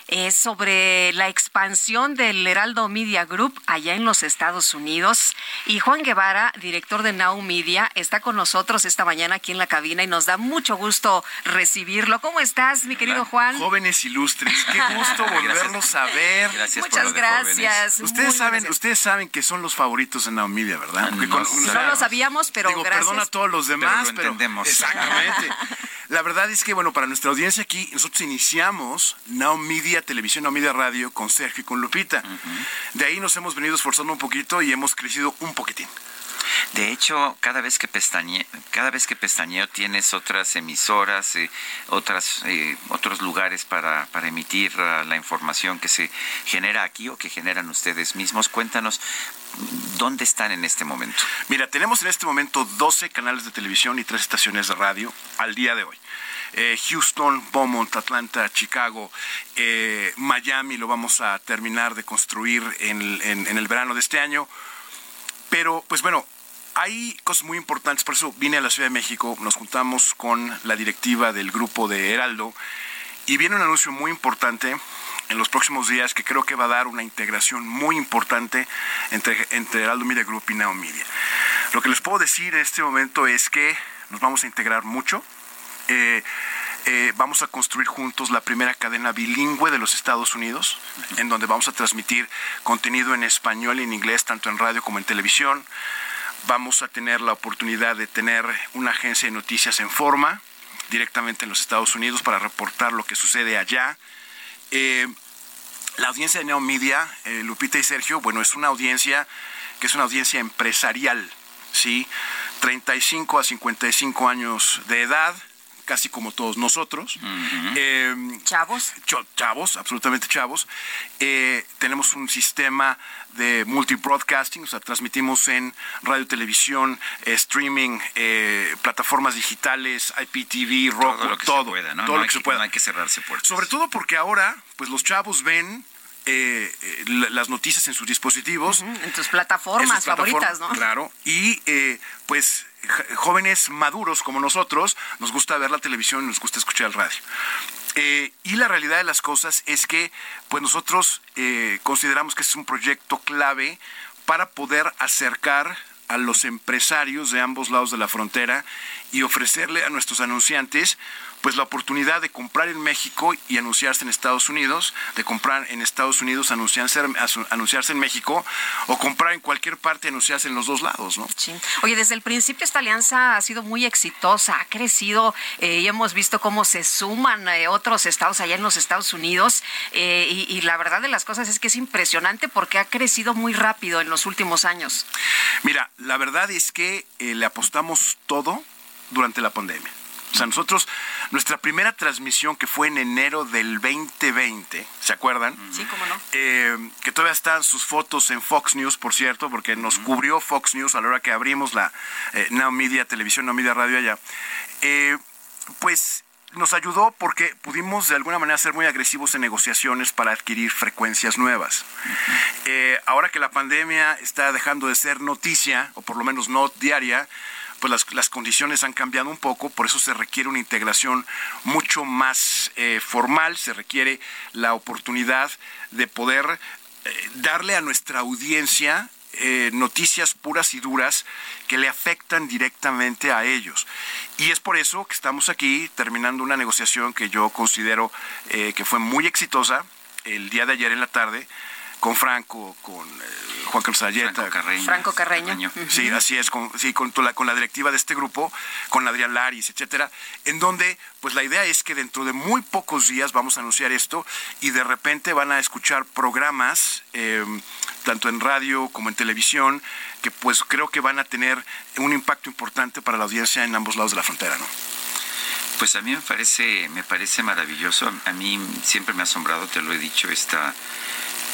es sobre la expansión del Heraldo Media Group allá en los Estados Unidos. Y Juan Guevara, director de Now Media, está con nosotros esta mañana aquí en la cabina y nos da mucho gusto recibirlo. ¿Cómo estás, mi querido Juan? Jóvenes ilustres, qué gusto *laughs* volverlos a ver. Gracias Muchas gracias. Ustedes saben, ustedes saben que son los favoritos de Now Media, ¿verdad? no, lo sabíamos, pero digo, gracias. Perdón a todos los demás, pero, entendemos. exactamente. *laughs* La verdad es que, bueno, para nuestra audiencia aquí, nosotros iniciamos Now Media Televisión, Now Media Radio con Sergio y con Lupita. De ahí nos hemos venido esforzando un poquito y hemos crecido un poquitín. De hecho, cada vez que pestañeo, cada vez que pestañeo tienes otras emisoras, eh, otras, eh, otros lugares para, para emitir uh, la información que se genera aquí o que generan ustedes mismos. Cuéntanos, ¿dónde están en este momento? Mira, tenemos en este momento 12 canales de televisión y 3 estaciones de radio al día de hoy. Eh, Houston, Beaumont, Atlanta, Chicago, eh, Miami lo vamos a terminar de construir en, el verano de este año. Pero, pues bueno, hay cosas muy importantes, por eso vine a la Ciudad de México, nos juntamos con la directiva del grupo de Heraldo y viene un anuncio muy importante en los próximos días que creo que va a dar una integración muy importante entre, entre Heraldo Media Group y Neo Media. Lo que les puedo decir en este momento es que nos vamos a integrar mucho. Eh, eh, vamos a construir juntos la primera cadena bilingüe de los Estados Unidos, en donde vamos a transmitir contenido en español y en inglés, tanto en radio como en televisión vamos a tener la oportunidad de tener una agencia de noticias en forma directamente en los Estados Unidos para reportar lo que sucede allá. Eh, la audiencia de Neomedia, eh, Lupita y Sergio, bueno, es una audiencia que es una audiencia empresarial, ¿sí? 35 a 55 años de edad, casi como todos nosotros. Em, chavos. chavos, absolutamente chavos. Eh, tenemos un sistema de multi-broadcasting, o sea, transmitimos en radio, televisión, eh, streaming, eh, plataformas digitales, IPTV, rock, todo. Lo que todo, se pueda, ¿no? Todo lo que, se pueda. No hay que cerrarse puertas. Sobre todo porque ahora, pues los chavos ven eh, eh las noticias en sus dispositivos. en tus plataformas favoritas, ¿no? Claro. Y eh, pues jóvenes maduros como nosotros, nos gusta ver la televisión y nos gusta escuchar el radio. Eh, y la realidad de las cosas es que pues nosotros consideramos que es un proyecto clave para poder acercar a los empresarios de ambos lados de la frontera y ofrecerle a nuestros anunciantes pues la oportunidad de comprar en México y anunciarse en Estados Unidos, de comprar en Estados Unidos, anunciarse, anunciarse en México, o comprar en cualquier parte y anunciarse en los dos lados, ¿no? Sí. Oye, desde el principio esta alianza ha sido muy exitosa, ha crecido eh, y hemos visto cómo se suman eh, otros estados allá en los Estados Unidos eh, y, y, la verdad de las cosas es que es impresionante porque ha crecido muy rápido en los últimos años. Mira, la verdad es que le apostamos todo durante la pandemia. O sea, nosotros, nuestra primera transmisión que fue en enero del 2020, ¿se acuerdan? Sí, cómo no. Eh, que todavía están sus fotos en Fox News, por cierto, porque nos cubrió Fox News a la hora que abrimos la eh, Now Media Televisión, Now Media Radio allá. Eh, pues nos ayudó porque pudimos de alguna manera ser muy agresivos en negociaciones para adquirir frecuencias nuevas. ahora que la pandemia está dejando de ser noticia, o por lo menos no diaria, pues las, las, condiciones han cambiado un poco, por eso se requiere una integración mucho más eh, formal, se requiere la oportunidad de poder eh, darle a nuestra audiencia eh, noticias puras y duras que le afectan directamente a ellos. Y es por eso que estamos aquí terminando una negociación que yo considero que fue muy exitosa el día de ayer en la tarde con Franco, con eh, Juan Carlos Ayeta. Franco Carreño. Franco Carreño. Sí, así es, con, sí, con, la, con la directiva de este grupo, con Adrián Laris, etcétera, en donde, pues la idea es que dentro de muy pocos días vamos a anunciar esto y de repente van a escuchar programas, em, tanto en radio como en televisión, que pues creo que van a tener un impacto importante para la audiencia en ambos lados de la frontera, ¿no? Pues a mí me parece, me parece maravilloso. A mí siempre me ha asombrado, te lo he dicho, esta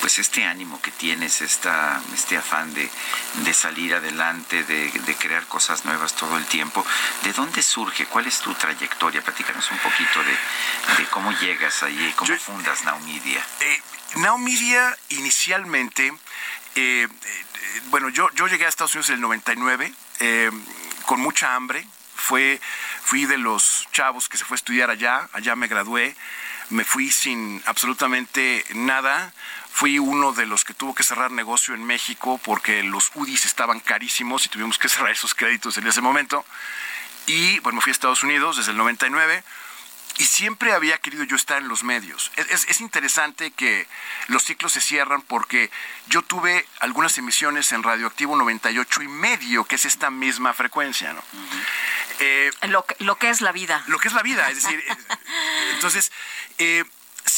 pues este ánimo que tienes, esta, este afán de, salir adelante, de, crear cosas nuevas todo el tiempo. ¿De dónde surge? ¿Cuál es tu trayectoria? Platícanos un poquito de, cómo llegas allí, cómo fundas Naumidia. Eh, Naumidia inicialmente, eh, eh, bueno, yo, yo llegué a Estados Unidos en el 99 eh, con mucha hambre. Fue, fui de los chavos que se fue a estudiar allá, allá me gradué, me fui sin absolutamente nada, Fui uno de los que tuvo que cerrar negocio en México porque los UDIs estaban carísimos y tuvimos que *laughs* cerrar esos créditos en ese momento. Y bueno, me fui a Estados Unidos desde el 99 y siempre había querido yo estar en los medios. Es, interesante que los ciclos se cierran porque yo tuve algunas emisiones en Radioactivo 98 y medio, que es esta misma frecuencia, ¿no? Eh, lo, lo, que es la vida. Lo que es la vida, es decir, eh, *laughs* entonces, eh,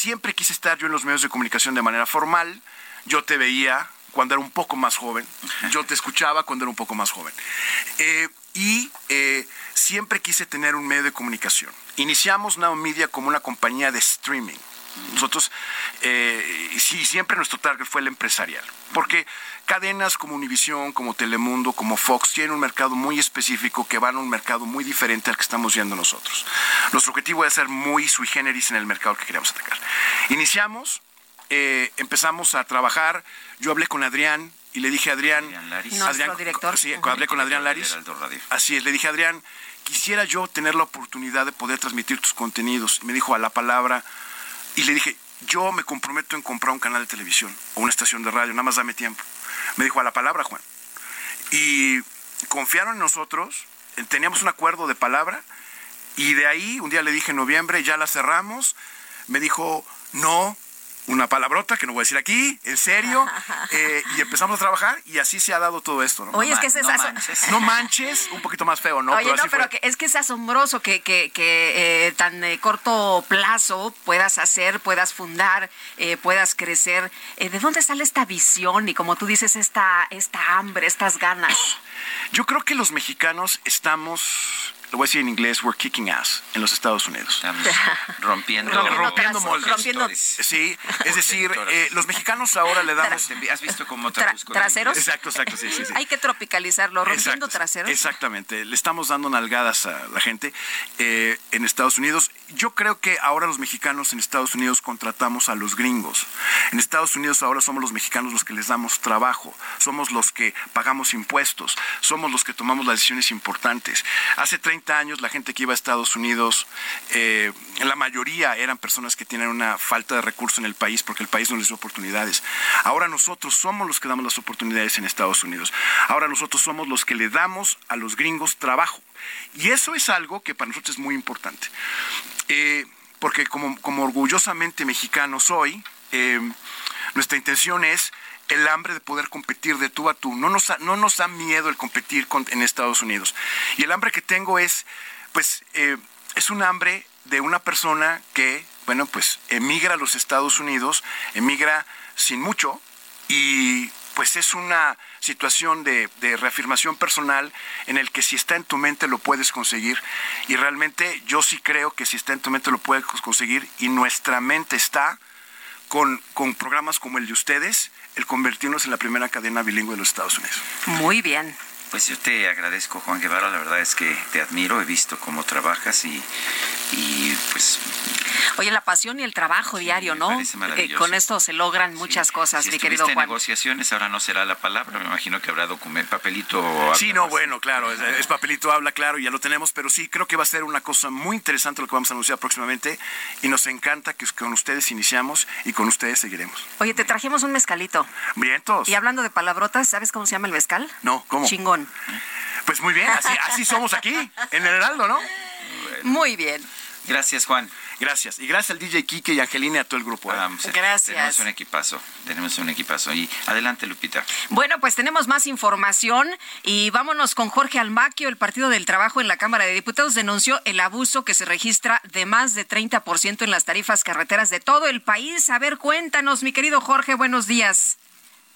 siempre quise estar yo en los medios de comunicación de manera formal. Yo te veía cuando era un poco más joven. Yo te escuchaba cuando era un poco más joven. Eh, y eh, siempre quise tener un medio de comunicación. Iniciamos Now Media como una compañía de streaming. Nosotros, eh, sí, siempre nuestro target fue el empresarial, porque cadenas como Univision, como Telemundo, como Fox tienen un mercado muy específico que van a un mercado muy diferente al que estamos viendo nosotros. Nuestro objetivo es ser muy sui generis en el mercado que queríamos atacar. Iniciamos, eh, empezamos a trabajar, yo hablé con Adrián y le dije a Adrián, Adrián, director. Sí, hablé con Adrián Laris. Así es, le dije a Adrián, quisiera yo tener la oportunidad de poder transmitir tus contenidos. Y me dijo a la palabra, y le dije, yo me comprometo en comprar un canal de televisión o una estación de radio, nada más dame tiempo. Me dijo a la palabra, Juan. Y confiaron en nosotros, teníamos un acuerdo de palabra, y de ahí, un día le dije en noviembre, ya la cerramos. Me dijo, no, una palabrota que no voy a decir aquí, en serio, *laughs* eh, y empezamos a trabajar y así se ha dado todo esto. ¿no? Oye, es que es no, manches. no manches, un poquito más feo, ¿no? Oye, no, pero que es que es asombroso que, que, que eh, tan eh, corto plazo puedas hacer, puedas fundar, puedas crecer. ¿De dónde sale esta visión y como tú dices, esta, esta hambre, estas ganas? Yo creo que los mexicanos estamos lo voy a decir en inglés, we're kicking ass en los Estados Unidos. rompiendo, rompiendo, moldes. Sí, es decir, eh, los mexicanos ahora le damos... ¿Has visto cómo traduzco? ¿Traseros? Exacto, exacto, sí, sí, *laughs* Hay que tropicalizarlo, rompiendo traseros. Exactamente, le estamos dando nalgadas a la gente eh, en Estados Unidos. Yo creo que ahora los mexicanos en Estados Unidos contratamos a los gringos. En Estados Unidos ahora somos los mexicanos los que les damos trabajo, somos los que pagamos impuestos, somos los que tomamos las decisiones importantes. Hace 30 años la gente que iba a Estados Unidos, eh, la mayoría eran personas que tienen una falta de recursos en el país porque el país no les dio oportunidades. Ahora nosotros somos los que damos las oportunidades en Estados Unidos. Ahora nosotros somos los que le damos a los gringos trabajo. Y eso es algo que para nosotros es muy importante. Eh, porque como, como, orgullosamente mexicano soy, eh, nuestra intención es el hambre de poder competir de tú a tú. No nos, no nos da miedo el competir en Estados Unidos. Y el hambre que tengo es, pues, eh, es un hambre de una persona que, bueno, pues emigra a los Estados Unidos, emigra sin mucho y pues es una situación de, de, reafirmación personal en el que si está en tu mente lo puedes conseguir y realmente yo sí creo que si está en tu mente lo puedes conseguir y nuestra mente está con, con programas como el de ustedes, el convertirnos en la primera cadena bilingüe de los Estados Unidos. Muy bien. Pues yo te agradezco, Juan Guevara. La verdad es que te admiro, he visto cómo trabajas y, y pues Oye, la pasión y el trabajo diario, ¿no? Eh, con esto se logran muchas cosas, mi querido Juan. negociaciones, ahora no será la palabra, me imagino que habrá documento, papelito. Sí, no, bueno, claro, es, papelito habla, claro, ya lo tenemos, pero sí, creo que va a ser una cosa muy interesante lo que vamos a anunciar próximamente y nos encanta que con ustedes iniciamos y con ustedes seguiremos. Oye, te trajimos un mezcalito. Vientos. Y hablando de palabrotas, ¿sabes cómo se llama el mezcal? No, ¿cómo? Chingón. Pues muy bien, así, así somos aquí, en el Heraldo, ¿no? Muy bien. Gracias, Juan. Gracias. Y gracias al DJ Kike y Angelina y a todo el grupo. ¿eh? gracias. Tenemos un equipazo. Tenemos un equipazo. Y adelante, Lupita. Bueno, pues tenemos más información y vámonos con Jorge Almaquio. El Partido del Trabajo en la Cámara de Diputados denunció el abuso que se registra de más de 30% en las tarifas carreteras de todo el país. A ver, cuéntanos, mi querido Jorge, buenos días.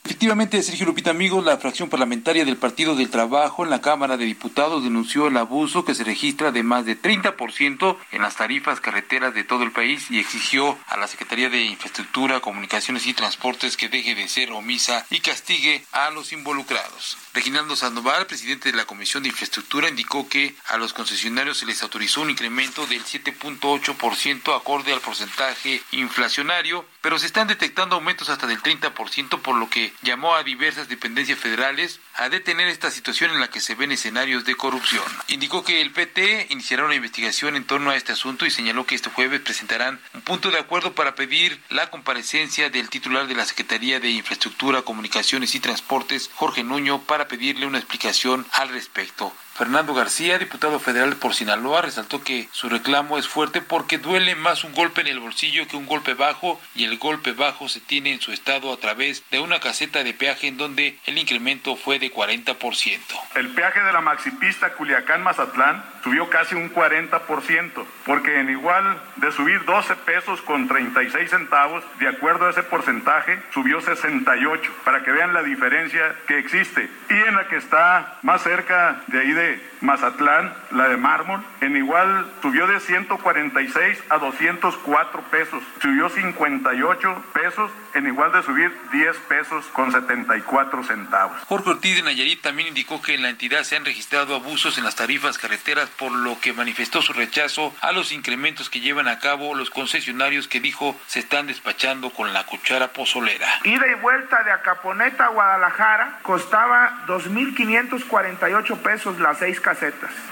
Efectivamente, Sergio Lupita, amigos, la fracción parlamentaria del Partido del Trabajo en la Cámara de Diputados denunció el abuso que se registra de más de 30% en las tarifas carreteras de todo el país y exigió a la Secretaría de Infraestructura, Comunicaciones y Transportes que deje de ser omisa y castigue a los involucrados. Reginaldo Sandoval, presidente de la Comisión de Infraestructura, indicó que a los concesionarios se les autorizó un incremento del 7.8% acorde al porcentaje inflacionario, pero se están detectando aumentos hasta del 30%, por lo que llamó a diversas dependencias federales a detener esta situación en la que se ven escenarios de corrupción. Indicó que el PT iniciará una investigación en torno a este asunto y señaló que este jueves presentarán un punto de acuerdo para pedir la comparecencia del titular de la Secretaría de Infraestructura, Comunicaciones y Transportes, Jorge Nuño, para pedirle una explicación al respecto. Fernando García, diputado federal por Sinaloa, resaltó que su reclamo es fuerte porque duele más un golpe en el bolsillo que un golpe bajo y el golpe bajo se tiene en su estado a través de una caseta de peaje en donde el incremento fue de 40%. El peaje de la maxipista Culiacán-Mazatlán subió casi un 40%, porque en igual de subir 12 pesos con 36 centavos, de acuerdo a ese porcentaje, subió 68, para que vean la diferencia que existe. Y en la que está más cerca de ahí Presidente. Mazatlán, la de mármol, en igual subió de 146 a 204 pesos, subió 58 pesos, en igual de subir 10 pesos con 74 centavos. Jorge Ortiz de Nayarit también indicó que en la entidad se han registrado abusos en las tarifas carreteras, por lo que manifestó su rechazo a los incrementos que llevan a cabo los concesionarios que dijo se están despachando con la cuchara pozolera. Ida y vuelta de Acaponeta a Guadalajara costaba 2.548 pesos las seis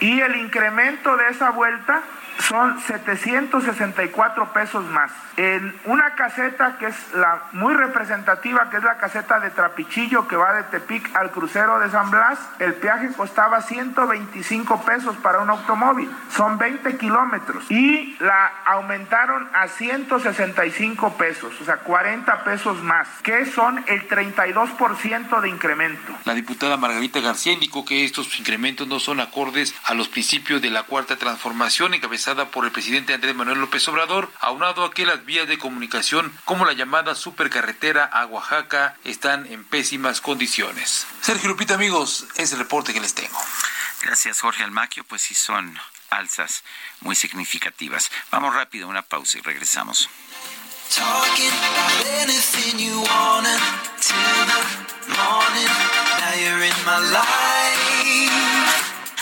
Y el incremento de esa vuelta son 764 pesos más. En una caseta que es la muy representativa, que es la caseta de Trapichillo, que va de Tepic al crucero de San Blas, el peaje costaba 125 pesos para un automóvil. Son 20 kilómetros. Y la aumentaron a 165 pesos, o sea, 40 pesos más, que son el 32% de incremento. La diputada Margarita García indicó que estos incrementos no son acordes a los principios de la cuarta transformación encabezada por el presidente Andrés Manuel López Obrador, aunado a que las vías de comunicación, como la llamada supercarretera a Oaxaca, están en pésimas condiciones. Sergio Lupita, amigos, es el reporte que les tengo. Gracias, Jorge Almaquio. Pues sí son alzas muy significativas. Vamos rápido, una pausa y regresamos.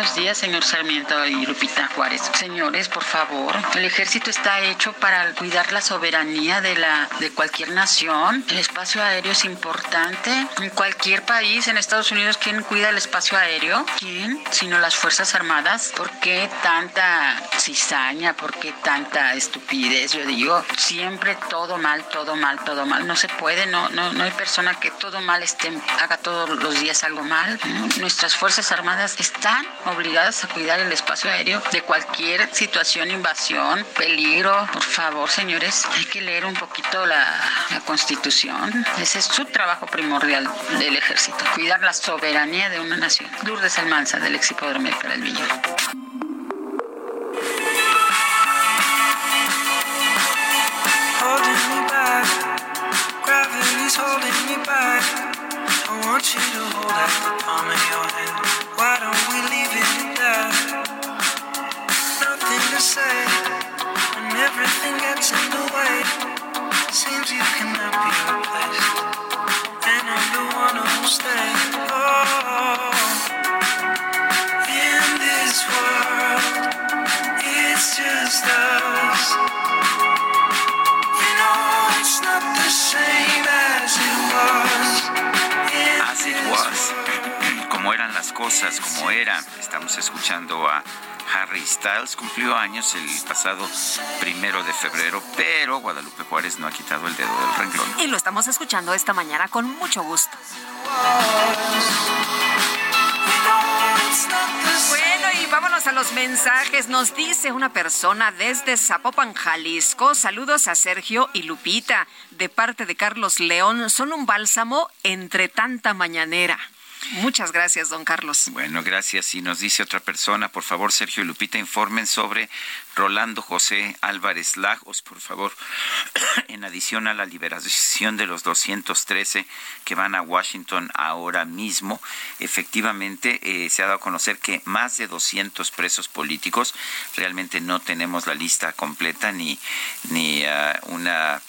Buenos días, señor Sarmiento y Lupita Juárez. Señores, por favor, el ejército está hecho para cuidar la soberanía de la de cualquier nación. El espacio aéreo es importante. En cualquier país, en Estados Unidos, ¿quién cuida el espacio aéreo? ¿Quién? Sino las Fuerzas Armadas. ¿Por qué tanta cizaña? ¿Por qué tanta estupidez? Yo digo, siempre todo mal, todo mal, todo mal. No se puede, no, no, no hay persona que todo mal esté, haga todos los días algo mal. Nuestras Fuerzas Armadas están obligadas a cuidar el espacio aéreo de cualquier situación, invasión, peligro. Por favor, señores, hay que leer un poquito la, Constitución. Ese es su trabajo primordial del ejército, cuidar la soberanía de una nación. Lourdes Almanza, del ex hipódromo para el Villón. holding. Why don't we leave it that? Nothing to say and everything gets in the way. Seems you cannot be replaced, and I'm the one who'll stay. Oh, como era. Estamos escuchando a Harry Styles. Cumplió años el pasado primero de febrero, pero Guadalupe Juárez no ha quitado el dedo del renglón. Y lo estamos escuchando esta mañana con mucho gusto. Bueno, y vámonos a los mensajes. Nos dice una persona desde Zapopan, Jalisco. Saludos a Sergio y Lupita. De parte de Carlos León, son un bálsamo entre tanta mañanera. Muchas gracias, don Carlos. Bueno, gracias. Y nos dice otra persona, por favor, Sergio y Lupita, informen sobre Rolando José Álvarez Lagos, por favor, *clears throat* en adición a la liberación de los 213 que van a Washington ahora mismo. Efectivamente, eh, se ha dado a conocer que más de 200 presos políticos, realmente no tenemos la lista completa ni, ni uh, una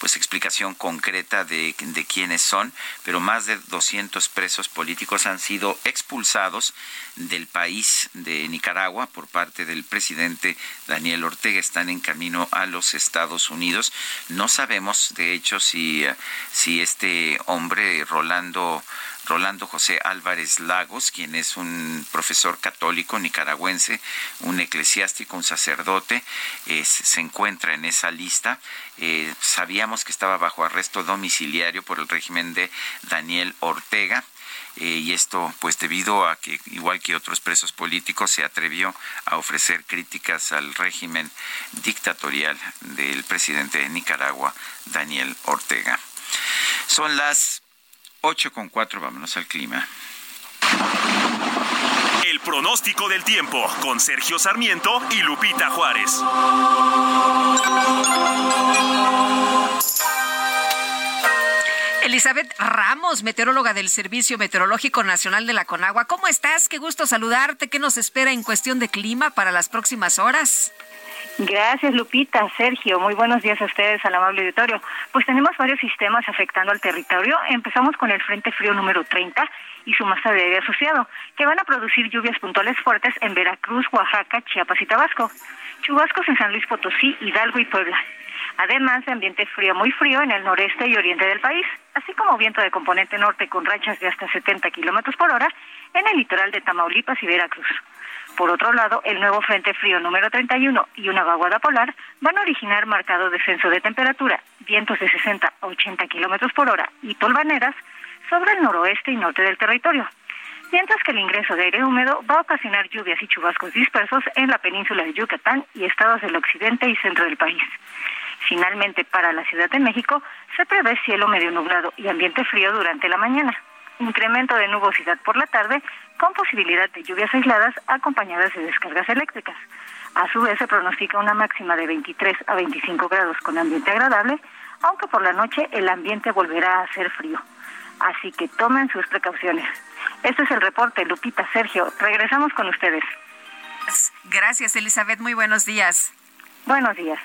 pues explicación concreta de, de quiénes son, pero más de 200 presos políticos han sido expulsados del país de Nicaragua por parte del presidente Daniel Ortega. Están en camino a los Estados Unidos. No sabemos, de hecho, si, si este hombre, Rolando Rolando José Álvarez Lagos, quien es un profesor católico nicaragüense, un eclesiástico, un sacerdote, se encuentra en esa lista. Eh, sabíamos que estaba bajo arresto domiciliario por el régimen de Daniel Ortega. Eh, y esto pues debido a que igual que otros presos políticos se atrevió a ofrecer críticas al régimen dictatorial del presidente de Nicaragua, Daniel Ortega. Son las 8 con 4, vámonos al clima. El pronóstico del tiempo con Sergio Sarmiento y Lupita Juárez. Elizabeth Ramos, meteoróloga del Servicio Meteorológico Nacional de la Conagua. ¿Cómo estás? Qué gusto saludarte. ¿Qué nos espera en cuestión de clima para las próximas horas? Gracias, Lupita. Sergio, muy buenos días a ustedes, al amable auditorio. Pues tenemos varios sistemas afectando al territorio. Empezamos con el Frente Frío número 30 y su masa de aire asociado, que van a producir lluvias puntuales fuertes en Veracruz, Oaxaca, Chiapas y Tabasco. Chubascos en San Luis Potosí, Hidalgo y Puebla. Además de ambiente frío muy frío en el noreste y oriente del país, así como viento de componente norte con rachas de hasta 70 kilómetros por hora en el litoral de Tamaulipas y Veracruz. Por otro lado, el nuevo Frente Frío número 31 y una vaguada polar van a originar marcado descenso de temperatura, vientos de 60 a 80 kilómetros por hora y tolvaneras sobre el noroeste y norte del territorio. Mientras que el ingreso de aire húmedo va a ocasionar lluvias y chubascos dispersos en la península de Yucatán y estados del occidente y centro del país. Finalmente, para la Ciudad de México se prevé cielo medio nublado y ambiente frío durante la mañana. Incremento de nubosidad por la tarde con posibilidad de lluvias aisladas acompañadas de descargas eléctricas. A su vez se pronostica una máxima de 23 a 25 grados con ambiente agradable, aunque por la noche el ambiente volverá a ser frío. Así que tomen sus precauciones. Este es el reporte, Lupita, Sergio. Regresamos con ustedes. Gracias, Elizabeth. Muy buenos días. Buenos días.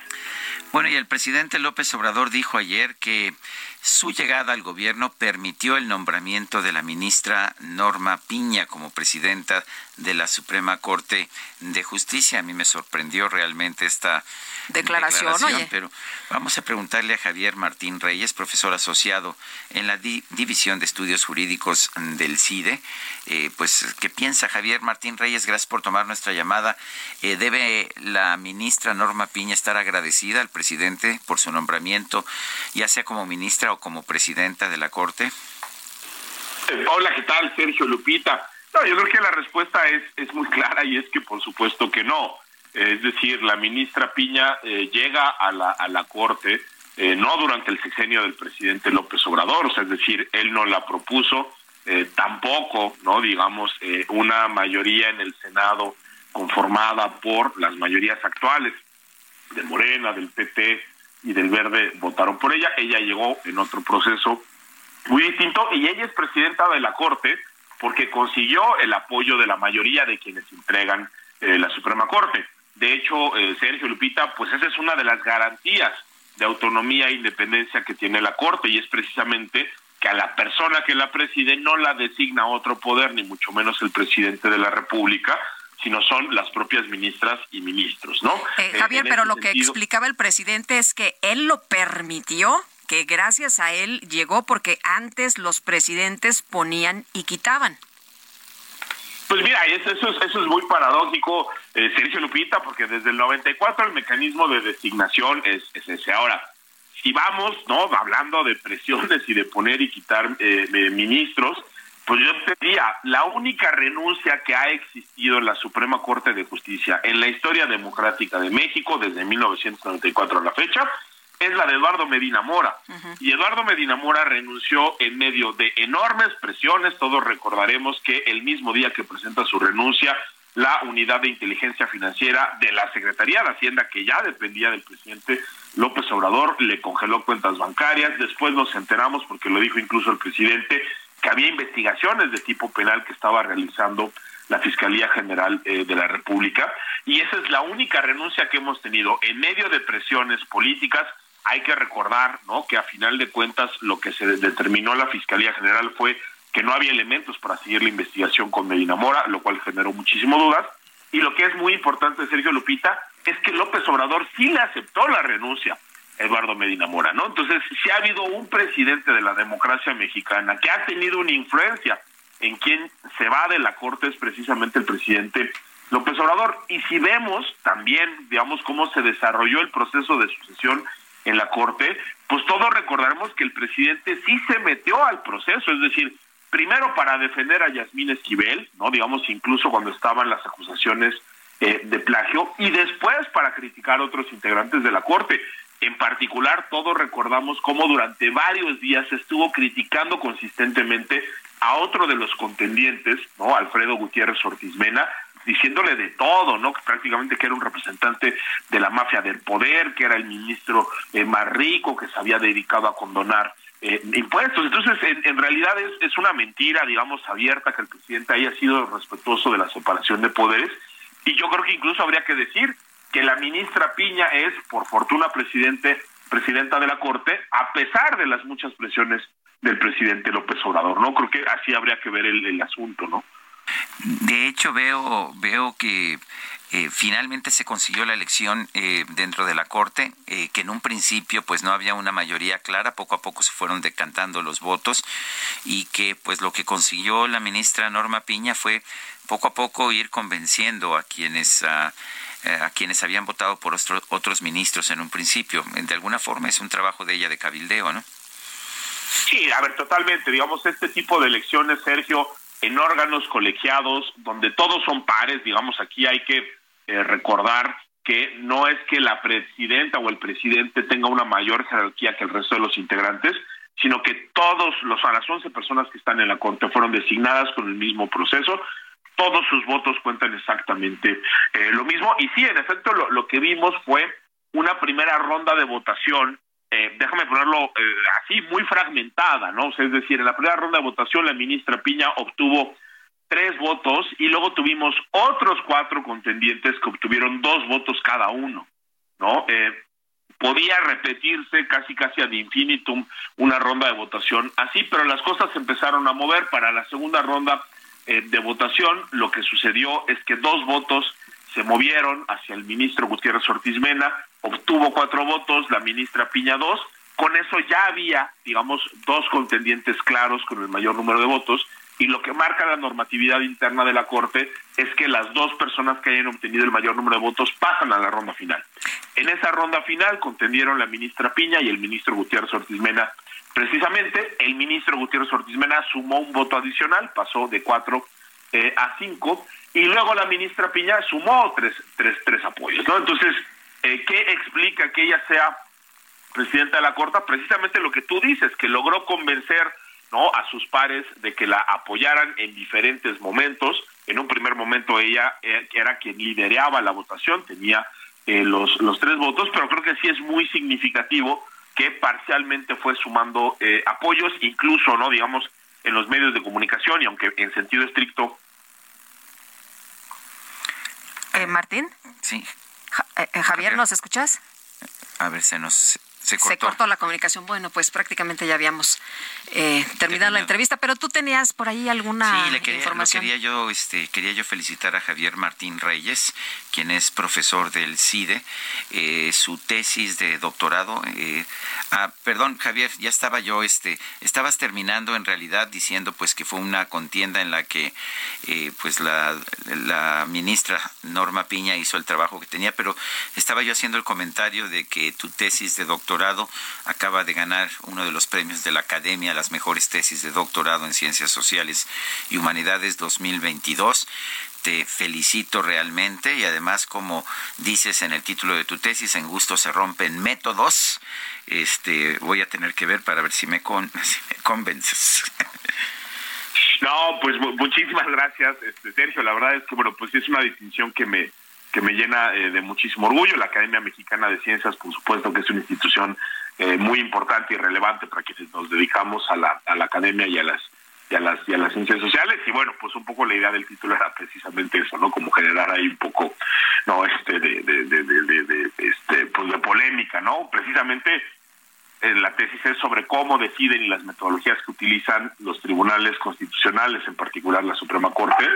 Bueno, y el presidente López Obrador dijo ayer que su llegada al gobierno permitió el nombramiento de la ministra Norma Piña como presidenta de la Suprema Corte de Justicia. A mí me sorprendió realmente esta declaración, pero vamos a preguntarle a Javier Martín Reyes, profesor asociado en la División de Estudios Jurídicos del CIDE. Eh, pues, ¿qué piensa Javier Martín Reyes? Gracias por tomar nuestra llamada. Eh, ¿Debe la ministra Norma Piña estar agradecida al presidente por su nombramiento, ya sea como ministra o como presidenta de la Corte? Eh, hola, ¿qué tal? Sergio Lupita. No, yo creo que la respuesta es, es muy clara y es que por supuesto que no. Es decir, la ministra Piña eh, llega a la, a la Corte eh, no durante el sexenio del presidente López Obrador, o sea, es decir, él no la propuso, tampoco, no digamos, una mayoría en el Senado conformada por las mayorías actuales de Morena, del PT, y del Verde votaron por ella. Ella llegó en otro proceso muy distinto y ella es presidenta de la Corte porque consiguió el apoyo de la mayoría de quienes entregan eh, la Suprema Corte. De hecho, eh, Sergio Lupita, pues esa es una de las garantías de autonomía e independencia que tiene la Corte y es precisamente que a la persona que la preside no la designa otro poder, ni mucho menos el presidente de la República, sino son las propias ministras y ministros, ¿no? Eh, Javier, pero lo que explicaba el presidente es que él lo permitió, que gracias a él llegó porque antes los presidentes ponían y quitaban. Pues mira, eso, eso, eso es muy paradójico, eh, Sergio Lupita, porque desde el 94 el mecanismo de designación es, ese. Ahora, si vamos, ¿no? Hablando de presiones y de poner y quitar eh, ministros, pues yo te diría, la única renuncia que ha existido en la Suprema Corte de Justicia en la historia democrática de México desde 1994 a la fecha es la de Eduardo Medina Mora. Y Eduardo Medina Mora renunció en medio de enormes presiones. Todos recordaremos que el mismo día que presenta su renuncia, la unidad de inteligencia financiera de la Secretaría de Hacienda, que ya dependía del presidente López Obrador, le congeló cuentas bancarias. Después nos enteramos, porque lo dijo incluso el presidente, que había investigaciones de tipo penal que estaba realizando la Fiscalía General eh, de la República y esa es la única renuncia que hemos tenido en medio de presiones políticas. Hay que recordar, ¿no? Que a final de cuentas lo que se determinó la Fiscalía General fue que no había elementos para seguir la investigación con Medina Mora, lo cual generó muchísimas dudas. Y lo que es muy importante, Sergio Lupita, es que López Obrador sí le aceptó la renuncia Eduardo Medina Mora, ¿no? Entonces, si ha habido un presidente de la democracia mexicana que ha tenido una influencia en quien se va de la Corte es precisamente el presidente López Obrador. Y si vemos también, digamos, cómo se desarrolló el proceso de sucesión en la Corte, pues todos recordaremos que el presidente sí se metió al proceso, es decir, primero para defender a Yasmín Esquivel, ¿no? Digamos, incluso cuando estaban las acusaciones eh, de plagio, y después para criticar a otros integrantes de la Corte. En particular, todos recordamos cómo durante varios días estuvo criticando consistentemente a otro de los contendientes, ¿no? Alfredo Gutiérrez Ortiz Mena, diciéndole de todo, ¿no? Que prácticamente que era un representante de la mafia del poder, que era el ministro eh, más rico, que se había dedicado a condonar eh, impuestos. Entonces, en, realidad es, es una mentira, digamos, abierta que el presidente haya sido respetuoso de la separación de poderes. Y yo creo que incluso habría que decir que la ministra Piña es, por fortuna, presidente, presidenta de la Corte, a pesar de las muchas presiones del presidente López Obrador, ¿no? Creo que así habría que ver el, el asunto, ¿no? De hecho, veo, veo que eh, finalmente se consiguió la elección eh, dentro de la Corte, eh, que en un principio pues no había una mayoría clara, poco a poco se fueron decantando los votos y que pues lo que consiguió la ministra Norma Piña fue poco a poco ir convenciendo a quienes... a quienes habían votado por otros ministros en un principio. De alguna forma es un trabajo de ella de cabildeo, ¿no? Sí, a ver, totalmente. Digamos, este tipo de elecciones, Sergio, en órganos colegiados donde todos son pares, digamos, aquí hay que eh, recordar que no es que la presidenta o el presidente tenga una mayor jerarquía que el resto de los integrantes, sino que todos los a las 11 personas que están en la corte fueron designadas con el mismo proceso, todos sus votos cuentan exactamente eh, lo mismo. Y sí, en efecto lo, lo que vimos fue una primera ronda de votación eh, déjame ponerlo eh, así, muy fragmentada, ¿no? es decir, en la primera ronda de votación la ministra Piña obtuvo tres votos y luego tuvimos otros cuatro contendientes que obtuvieron dos votos cada uno, ¿no? Eh, podía repetirse casi casi ad infinitum una ronda de votación así, pero las cosas se empezaron a mover para la segunda ronda de votación. Lo que sucedió es que dos votos se movieron hacia el ministro Gutiérrez Ortiz Mena, obtuvo cuatro votos, la ministra Piña dos, con eso ya había, digamos, dos contendientes claros con el mayor número de votos, y lo que marca la normatividad interna de la Corte es que las dos personas que hayan obtenido el mayor número de votos pasan a la ronda final. En esa ronda final contendieron la ministra Piña y el ministro Gutiérrez Ortiz Mena. Precisamente, el ministro Gutiérrez Ortiz Mena sumó un voto adicional, pasó de cuatro eh, a cinco, y luego la ministra Piña sumó tres, tres, tres apoyos. ¿no? Entonces, ¿Qué explica que ella sea presidenta de la Corte? Precisamente lo que tú dices, que logró convencer ¿no? a sus pares de que la apoyaran en diferentes momentos. En un primer momento ella eh, era quien lideraba la votación, tenía eh, los, los tres votos, pero creo que sí es muy significativo que parcialmente fue sumando apoyos, incluso, no digamos, en los medios de comunicación, y aunque en sentido estricto. Martín. Sí, eh, eh, Javier, ¿nos escuchas? A ver, se nos se cortó. la comunicación. Bueno, pues prácticamente ya habíamos eh, terminado la entrevista, pero tú tenías por ahí alguna sí, le quería, información. quería yo, este, quería yo felicitar a Javier Martín Reyes, quien es profesor del CIDE. Eh, su tesis de doctorado, eh, ah, perdón, Javier, ya estaba yo, este, estabas terminando en realidad diciendo pues que fue una contienda en la que pues la, la ministra Norma Piña hizo el trabajo que tenía, pero estaba yo haciendo el comentario de que tu tesis de doctorado acaba de ganar uno de los premios de la Academia las mejores tesis de doctorado en Ciencias Sociales y Humanidades 2022 te felicito realmente y además como dices en el título de tu tesis en gusto se rompen métodos. Este voy a tener que ver para ver si me, con, *laughs* convences. No pues muchísimas gracias este, Sergio. La verdad es que bueno pues es una distinción que me que me llena eh, de muchísimo orgullo. La Academia Mexicana de Ciencias, por supuesto, que es una institución eh, muy importante y relevante para quienes nos dedicamos a la, a la academia y a las y a las y a las ciencias sociales. Y bueno pues un poco la idea del título era precisamente eso no como generar ahí un poco no este de, de, de, de este pues de polémica no precisamente la tesis es sobre cómo deciden y las metodologías que utilizan los tribunales constitucionales, en particular la Suprema Corte,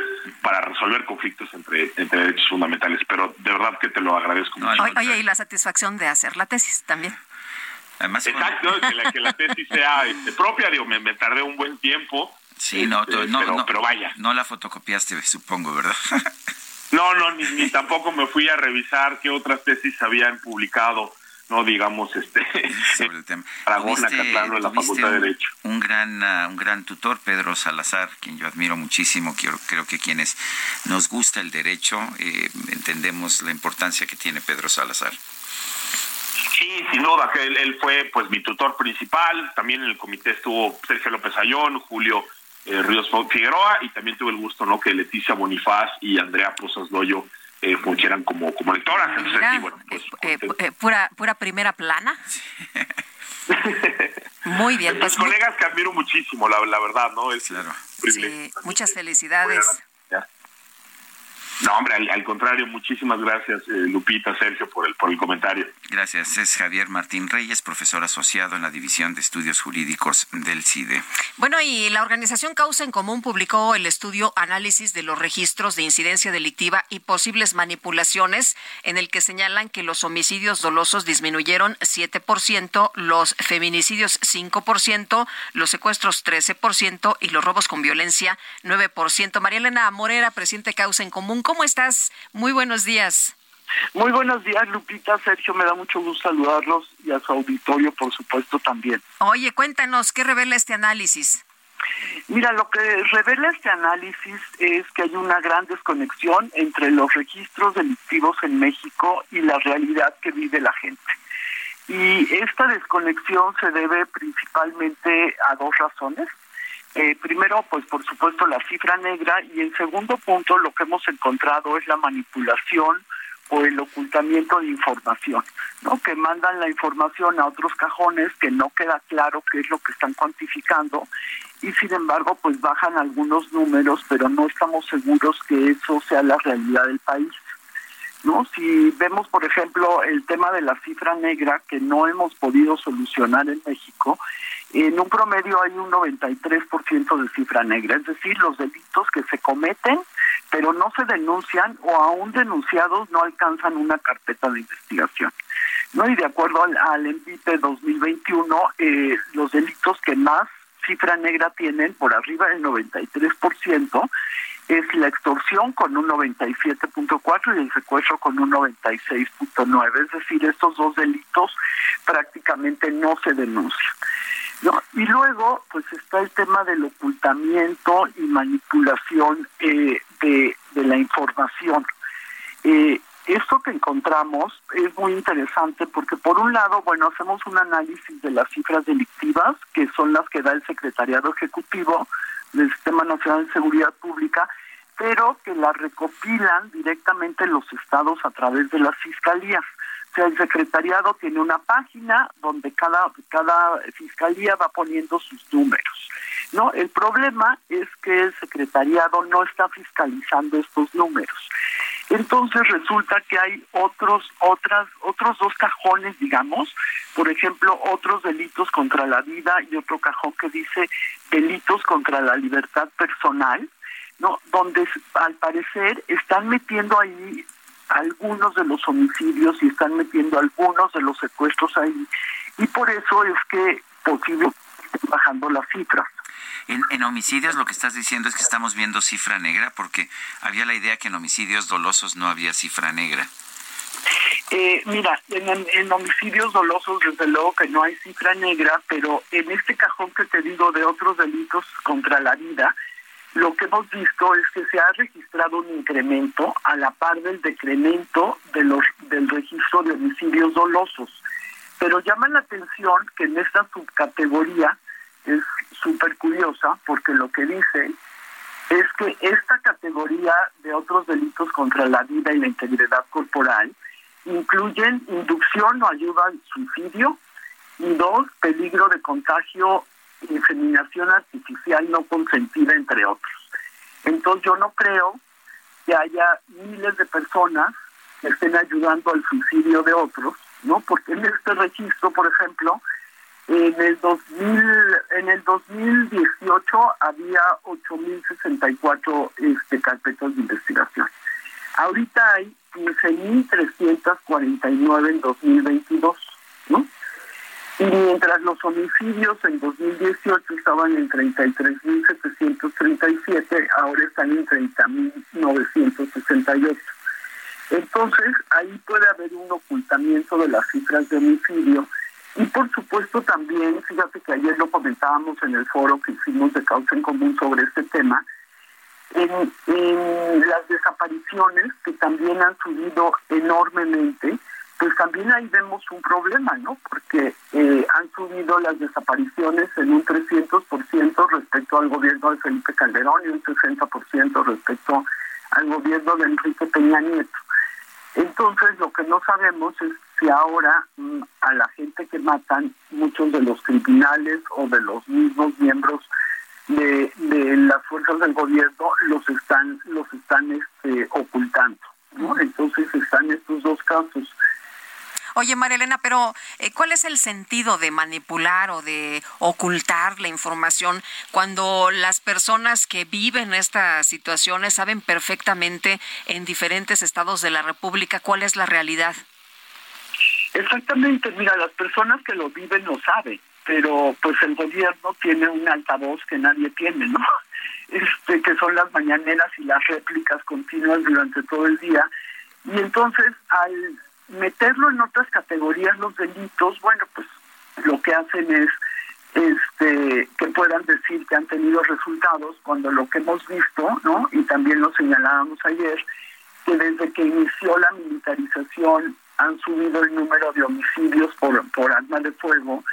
para resolver conflictos entre, entre derechos fundamentales. Pero de verdad que te lo agradezco mucho. Oye, y la satisfacción de hacer la tesis también. Además, Exacto, que, la, tesis sea este, propia, digo, me, tardé un buen tiempo. Sí, no, este, no, pero, vaya. No la fotocopiaste, supongo, ¿verdad? *laughs* no, no, ni, ni tampoco me fui a revisar qué otras tesis habían publicado no digamos este *laughs* sobre el tema. *laughs* en la Facultad de Derecho. Un, gran ah, un gran tutor, Pedro Salazar, quien yo admiro muchísimo, creo, creo que quienes nos gusta el derecho eh, entendemos la importancia que tiene Pedro Salazar. Sí, sin duda, que él, fue pues mi tutor principal, también en el comité estuvo Sergio López Ayón, Julio eh, Ríos Figueroa y también tuve el gusto no que Leticia Bonifaz y Andrea Posas Loyo eh, funcionan como, como lectoras. pues, pura, pura primera plana. Muy bien. *laughs* Pues, colegas que admiro muchísimo, la, la verdad, ¿no? Es claro. Sí, muchas felicidades. No, hombre, al, contrario, muchísimas gracias, eh, Lupita, Sergio, por el, por el comentario. Gracias. Es Javier Martín Reyes, profesor asociado en la División de Estudios Jurídicos del CIDE. Bueno, y la organización Causa en Común publicó el estudio Análisis de los registros de incidencia delictiva y posibles manipulaciones, en el que señalan que los homicidios dolosos disminuyeron 7%, los feminicidios 5%, los secuestros 13% y los robos con violencia 9%. María Elena Morera, presidente Causa en Común, ¿Cómo estás? Muy buenos días. Muy buenos días, Lupita. Sergio, me da mucho gusto saludarlos y a su auditorio, por supuesto, también. Oye, cuéntanos, ¿qué revela este análisis? Mira, lo que revela este análisis es que hay una gran desconexión entre los registros delictivos en México y la realidad que vive la gente. Y esta desconexión se debe principalmente a dos razones. Eh, primero, pues por supuesto la cifra negra y en segundo punto lo que hemos encontrado es la manipulación o el ocultamiento de información, ¿no? Que mandan la información a otros cajones que no queda claro qué es lo que están cuantificando y sin embargo pues bajan algunos números, pero no estamos seguros que eso sea la realidad del país. ¿No? Si vemos, por ejemplo, el tema de la cifra negra que no hemos podido solucionar en México, en un promedio hay un 93% de cifra negra, es decir, los delitos que se cometen pero no se denuncian o aún denunciados no alcanzan una carpeta de investigación. ¿no? Y de acuerdo al, al 2021, eh, los delitos que más cifra negra tienen, por arriba del 93%, es la extorsión con un 97.4 y el secuestro con un 96.9. Es decir, estos dos delitos prácticamente no se denuncian. ¿No? Y luego, pues está el tema del ocultamiento y manipulación eh, de, la información. Eh, esto que encontramos es muy interesante porque por un lado, bueno, hacemos un análisis de las cifras delictivas, que son las que da el Secretariado Ejecutivo del Sistema Nacional de Seguridad Pública, pero que las recopilan directamente los estados a través de las fiscalías el secretariado tiene una página donde cada, cada fiscalía va poniendo sus números. No, el problema es que el secretariado no está fiscalizando estos números. Entonces resulta que hay otros otras otros dos cajones, digamos, por ejemplo, otros delitos contra la vida y otro cajón que dice delitos contra la libertad personal, ¿no? Donde al parecer están metiendo ahí algunos de los homicidios y están metiendo algunos de los secuestros ahí. Y por eso es que posible bajando las cifras. En, en, homicidios lo que estás diciendo es que estamos viendo cifra negra, porque había la idea que en homicidios dolosos no había cifra negra. Eh, mira, en, en, homicidios dolosos desde luego que no hay cifra negra, pero en este cajón que te digo de otros delitos contra la vida, lo que hemos visto es que se ha registrado un incremento a la par del decremento de los, del registro de homicidios dolosos. Pero llama la atención que en esta subcategoría es súper curiosa porque lo que dice es que esta categoría de otros delitos contra la vida y la integridad corporal incluyen inducción o ayuda al suicidio y dos, peligro de contagio inseminación artificial no consentida, entre otros. Entonces yo no creo que haya miles de personas que estén ayudando al suicidio de otros, ¿no? Porque en este registro, por ejemplo, en el 2000, en el 2018 había 8.064 este, carpetas de investigación. Ahorita hay 15.349 en 2022, ¿no? Y mientras los homicidios en 2018 estaban en 33.737, ahora están en 30.968. Entonces, ahí puede haber un ocultamiento de las cifras de homicidio. Y por supuesto también, fíjate que ayer lo comentábamos en el foro que hicimos de Causa en Común sobre este tema, en, en las desapariciones que también han subido enormemente, pues también ahí vemos un problema, ¿no? Porque eh, han subido las desapariciones en un 300% respecto al gobierno de Felipe Calderón y un 60% respecto al gobierno de Enrique Peña Nieto. Entonces, lo que no sabemos es si ahora mm, a la gente que matan, muchos de los criminales o de los mismos miembros de, de las fuerzas del gobierno los están los están este, ocultando. ¿no? Entonces están estos dos casos. Oye, María Elena, pero eh, ¿cuál es el sentido de manipular o de ocultar la información cuando las personas que viven estas situaciones saben perfectamente en diferentes estados de la República cuál es la realidad? Exactamente, mira, las personas que lo viven lo saben, pero pues el gobierno tiene un altavoz que nadie tiene, ¿no? *laughs* Este, que son las mañaneras y las réplicas continuas durante todo el día. Y entonces, al meterlo en otras categorías los delitos, bueno, pues lo que hacen es este que puedan decir que han tenido resultados cuando lo que hemos visto, ¿no? Y también lo señalábamos ayer, que desde que inició la militarización han subido el número de homicidios por, por arma de fuego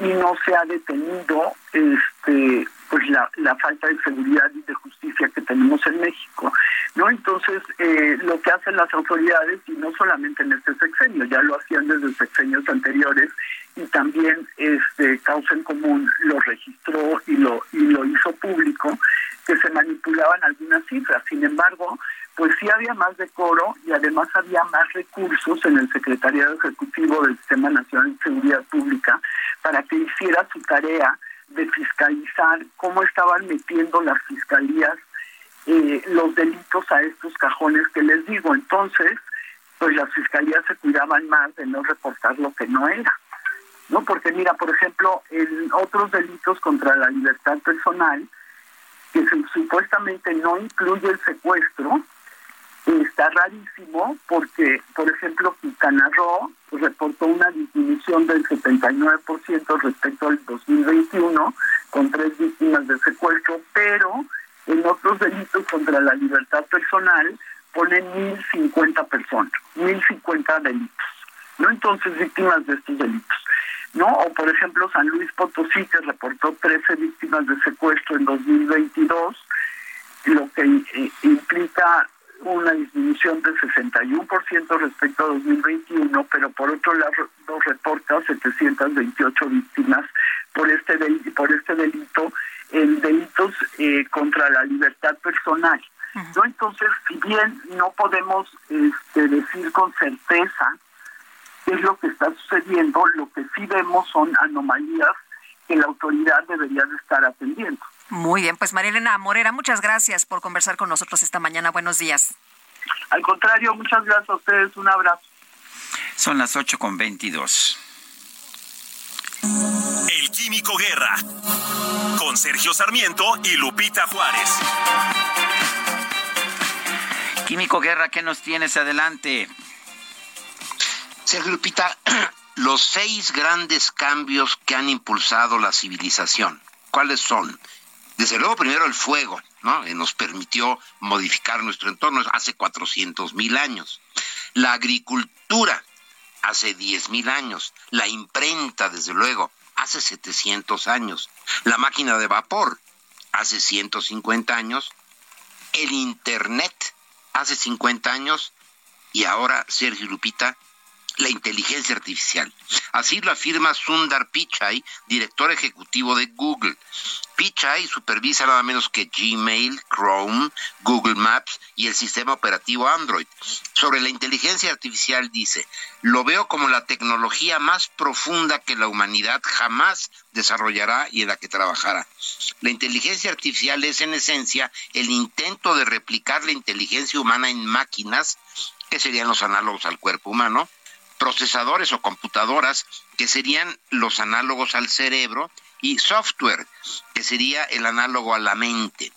y no se ha detenido este pues la, la falta de seguridad y de justicia que tenemos en México no entonces eh, lo que hacen las autoridades y no solamente en este sexenio ya lo hacían desde sexenios anteriores y también este causa en común lo registró y lo y lo hizo público que se manipulaban algunas cifras sin embargo pues sí había más decoro y además había más recursos en el Secretariado Ejecutivo del Sistema Nacional de Seguridad Pública para que hiciera su tarea de fiscalizar cómo estaban metiendo las fiscalías eh, los delitos a estos cajones que les digo. Entonces, pues las fiscalías se cuidaban más de no reportar lo que no era. ¿No? Porque mira, por ejemplo, en otros delitos contra la libertad personal, que supuestamente no incluye el secuestro, está rarísimo porque, por ejemplo, Quintana Roo reportó una disminución del 79% respecto al 2021 con tres víctimas de secuestro, pero en otros delitos contra la libertad personal ponen 1.050 personas, 1.050 delitos, ¿no? Entonces, víctimas de estos delitos. ¿No? O por ejemplo San Luis Potosí que reportó 13 víctimas de secuestro en 2022, lo que eh, implica una disminución del 61% respecto a 2021, pero por otro lado reporta 728 víctimas por este delito, por este delito en delitos eh, contra la libertad personal. ¿no? Entonces, si bien no podemos este, decir con certeza qué es lo que está sucediendo, lo que sí vemos son anomalías que la autoridad debería de estar atendiendo. Muy bien, pues María Elena Morera, muchas gracias por conversar con nosotros esta mañana. Buenos días. Al contrario, muchas gracias a ustedes. Un abrazo. Son las 8 con 22. El Químico Guerra. Con Sergio Sarmiento y Lupita Juárez. Químico Guerra, ¿qué nos tienes adelante? Sergio Lupita, *clears throat* los seis grandes cambios que han impulsado la civilización. ¿Cuáles son? Desde luego, primero el fuego, ¿no? Que nos permitió modificar nuestro entorno hace 400 mil años. La agricultura, hace 10 mil años. La imprenta, desde luego, hace 700 años. La máquina de vapor, hace 150 años. El Internet, hace 50 años. Y ahora, Sergio Lupita, la inteligencia artificial. Así lo afirma Sundar Pichai, director ejecutivo de Google. Pichai supervisa nada menos que Gmail, Chrome, Google Maps y el sistema operativo Android. Sobre la inteligencia artificial dice, lo veo como la tecnología más profunda que la humanidad jamás desarrollará y en la que trabajará. La inteligencia artificial es en esencia el intento de replicar la inteligencia humana en máquinas, que serían los análogos al cuerpo humano, procesadores o computadoras, que serían los análogos al cerebro, y software, que sería el análogo a la mente.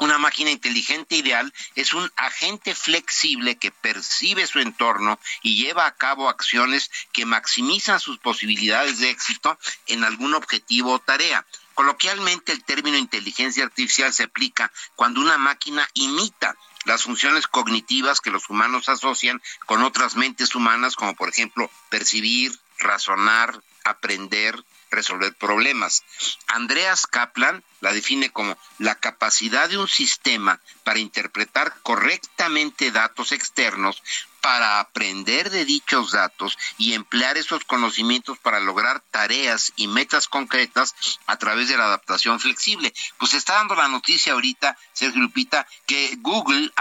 Una máquina inteligente ideal es un agente flexible que percibe su entorno y lleva a cabo acciones que maximizan sus posibilidades de éxito en algún objetivo o tarea. Coloquialmente el término inteligencia artificial se aplica cuando una máquina imita las funciones cognitivas que los humanos asocian con otras mentes humanas, como por ejemplo percibir, razonar, aprender, resolver problemas. Andreas Kaplan la define como la capacidad de un sistema para interpretar correctamente datos externos, para aprender de dichos datos y emplear esos conocimientos para lograr tareas y metas concretas a través de la adaptación flexible. Pues está dando la noticia ahorita, Sergio Lupita, que Google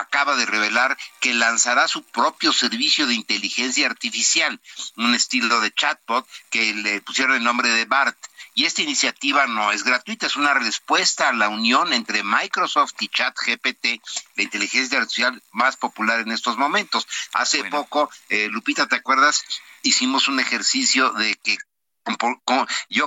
acaba de revelar que lanzará su propio servicio de inteligencia artificial, un estilo de chatbot que le pusieron el nombre de BART. Y esta iniciativa no es gratuita, es una respuesta a la unión entre Microsoft y ChatGPT, la inteligencia artificial más popular en estos momentos. Hace poco, eh, Lupita, ¿te acuerdas? Hicimos un ejercicio de que yo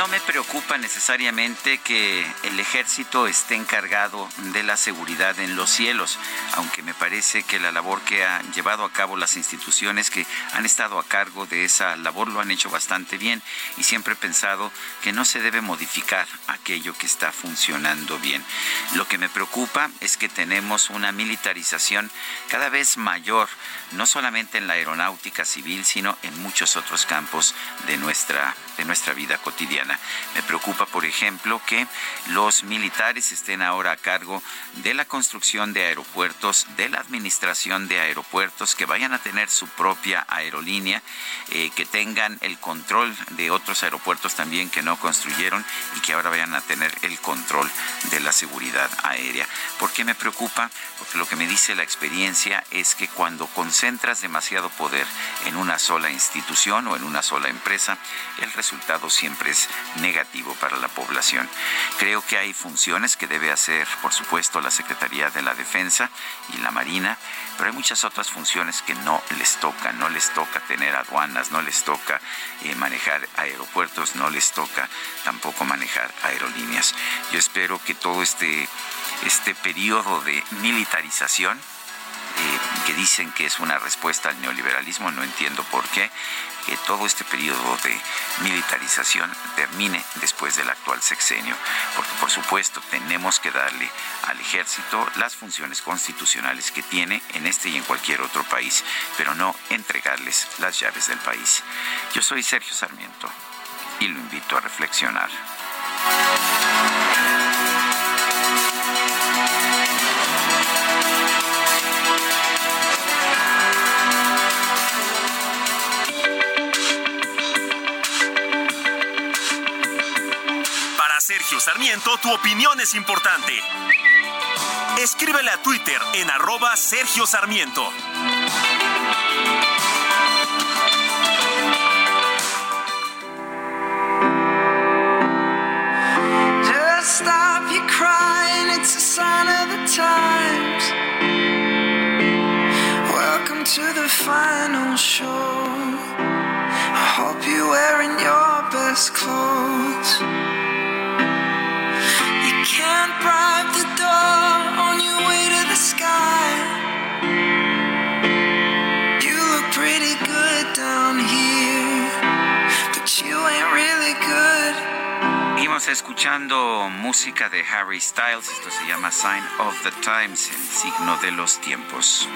No me preocupa necesariamente que el ejército esté encargado de la seguridad en los cielos, aunque me parece que la labor que han llevado a cabo las instituciones que han estado a cargo de esa labor lo han hecho bastante bien y siempre he pensado que no se debe modificar aquello que está funcionando bien. Lo que me preocupa es que tenemos una militarización cada vez mayor, no solamente en la aeronáutica civil, sino en muchos otros campos de nuestra, de nuestra vida cotidiana. Me preocupa, por ejemplo, que los militares estén ahora a cargo de la construcción de aeropuertos, de la administración de aeropuertos, que vayan a tener su propia aerolínea, eh, que tengan el control de otros aeropuertos también que no construyeron y que ahora vayan a tener el control de la seguridad aérea. ¿Por qué me preocupa? Porque lo que me dice la experiencia es que cuando concentras demasiado poder en una sola institución o en una sola empresa, el resultado siempre es negativo para la población. Creo que hay funciones que debe hacer, por supuesto, la Secretaría de la Defensa y la Marina, pero hay muchas otras funciones que no les toca, no les toca tener aduanas, no les toca eh, manejar aeropuertos, no les toca tampoco manejar aerolíneas. Yo espero que todo este, este periodo de militarización, eh, que dicen que es una respuesta al neoliberalismo, no entiendo por qué, que todo este periodo de militarización termine después del actual sexenio, porque por supuesto tenemos que darle al ejército las funciones constitucionales que tiene en este y en cualquier otro país, pero no entregarles las llaves del país. Yo soy Sergio Sarmiento y lo invito a reflexionar. Sergio Sarmiento, tu opinión es importante. Escríbele a Twitter en arroba Sergio Sarmiento. Just stop your crying, it's a sign of the times. Welcome to the final show. I hope you're wearing your best clothes. and private. Seguimos escuchando música de Harry Styles, esto se llama Sign of the Times, el signo de los tiempos.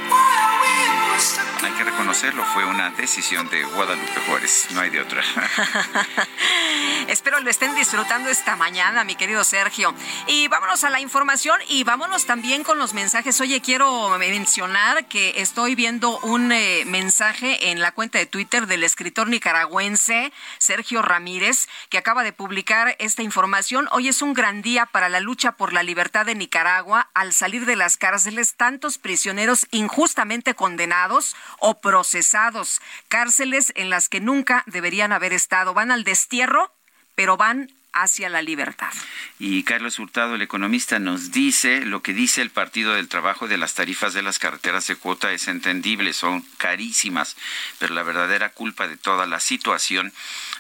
Hay que reconocerlo, fue una decisión de Guadalupe Juárez, no hay de otra. *laughs* Espero lo estén disfrutando esta mañana, mi querido Sergio. Y vámonos a la información y vámonos también con los mensajes. Oye, quiero mencionar que estoy viendo un eh, mensaje en la cuenta de Twitter del escritor nicaragüense Sergio Ramírez, que acaba de publicar esta información. Hoy es un gran día para la lucha por la libertad de Nicaragua al salir de las cárceles tantos prisioneros injustamente condenados o procesados, cárceles en las que nunca deberían haber estado. Van al destierro, pero van hacia la libertad. Y Carlos Hurtado, el economista, nos dice lo que dice el Partido del Trabajo de las tarifas de las carreteras de cuota es entendible, son carísimas, pero la verdadera culpa de toda la situación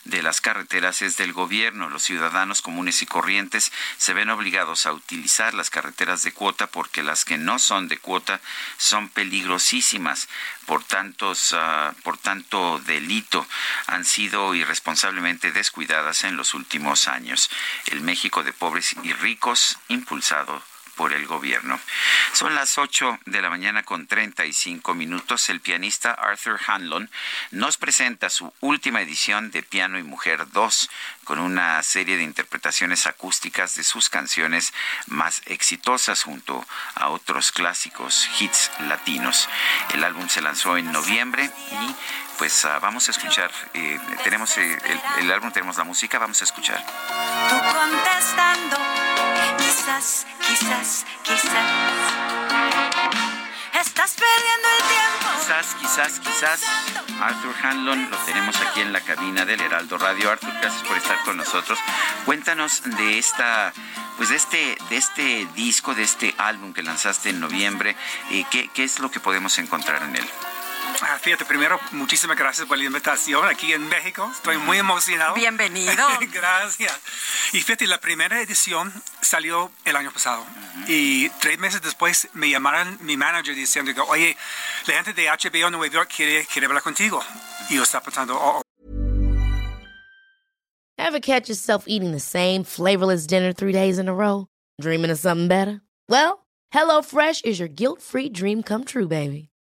de las carreteras es del gobierno. Los ciudadanos comunes y corrientes se ven obligados a utilizar las carreteras de cuota porque las que no son de cuota son peligrosísimas por tantos uh, por tanto delito han sido irresponsablemente descuidadas en los últimos años. El México de pobres y ricos impulsado por el gobierno. Son las 8 de la mañana con 35 minutos. El pianista Arthur Hanlon nos presenta su última edición de Piano y Mujer 2 con una serie de interpretaciones acústicas de sus canciones más exitosas junto a otros clásicos hits latinos. El álbum se lanzó en noviembre y pues uh, vamos a escuchar, eh, tenemos eh, el, el álbum, tenemos la música, vamos a escuchar. Tú contestando, quizás, quizás, quizás. Estás perdiendo el tiempo. Quizás, quizás, quizás. Arthur Hanlon lo tenemos aquí en la cabina del Heraldo Radio. Arthur, gracias por estar con nosotros. Cuéntanos de esta, pues de este, de este disco, de este álbum que lanzaste en noviembre. Eh, ¿qué, ¿Qué es lo que podemos encontrar en él? Ah, Fíjate, primero, muchísimas gracias por la invitación aquí en México. Estoy muy emocionado. Bienvenido. *laughs* gracias. Y fíjate, la primera edición salió el año pasado. Y tres meses después me llamaron mi manager diciendo, oye, la gente de HBO Nueva York quiere, quiere hablar contigo. Y yo estaba pensando, oh, Ever catch yourself eating the same flavorless dinner three days in a row? Dreaming of something better? Well, HelloFresh is your guilt-free dream come true, baby.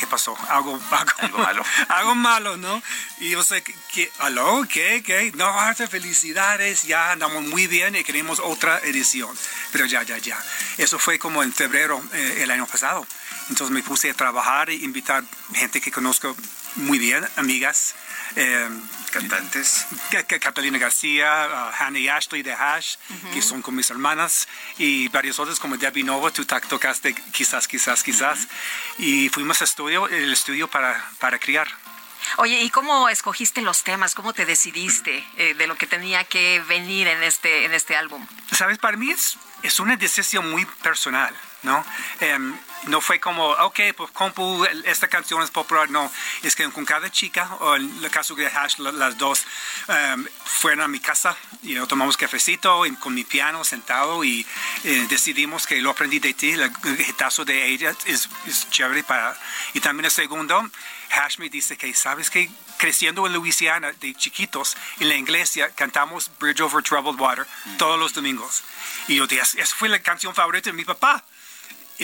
¿Qué pasó? Algo, *laughs* algo, Algo malo. *laughs* algo malo, ¿no? Y yo sé que, ¿aló? ¿Qué? ¿Qué? No, Arthur, felicidades, ya andamos muy bien y queremos otra edición. Pero ya, ya, ya. Eso fue como en febrero eh, el año pasado. Entonces me puse a trabajar e invitar gente que conozco muy bien, amigas. eh, Cantantes. Ca- Ca- Catalina García, uh, Hannah y Ashley de Hash, que son con mis hermanas, y varios otros como Debbie Nova, tú tocaste quizás, quizás, quizás. Y fuimos a estudio, el estudio para, para criar. Oye, ¿y cómo escogiste los temas? ¿Cómo te decidiste eh, de lo que tenía que venir en este, en este álbum? Sabes, para mí es, es una decisión muy personal, ¿no? Em, no fue como, ok, pues compu, esta canción es popular, no. Es que con cada chica, o en el caso de Hash, la- las dos em, fueron a mi casa y tomamos cafecito y con mi piano sentado y eh, decidimos que lo aprendí de ti, el gitazo de ella es, es chévere para... Y también el segundo, Hash me dice que, ¿sabes que Creciendo en Luisiana de chiquitos, en la iglesia cantamos Bridge Over Troubled Water todos los domingos. Y yo dije, esa fue la canción favorita de mi papá.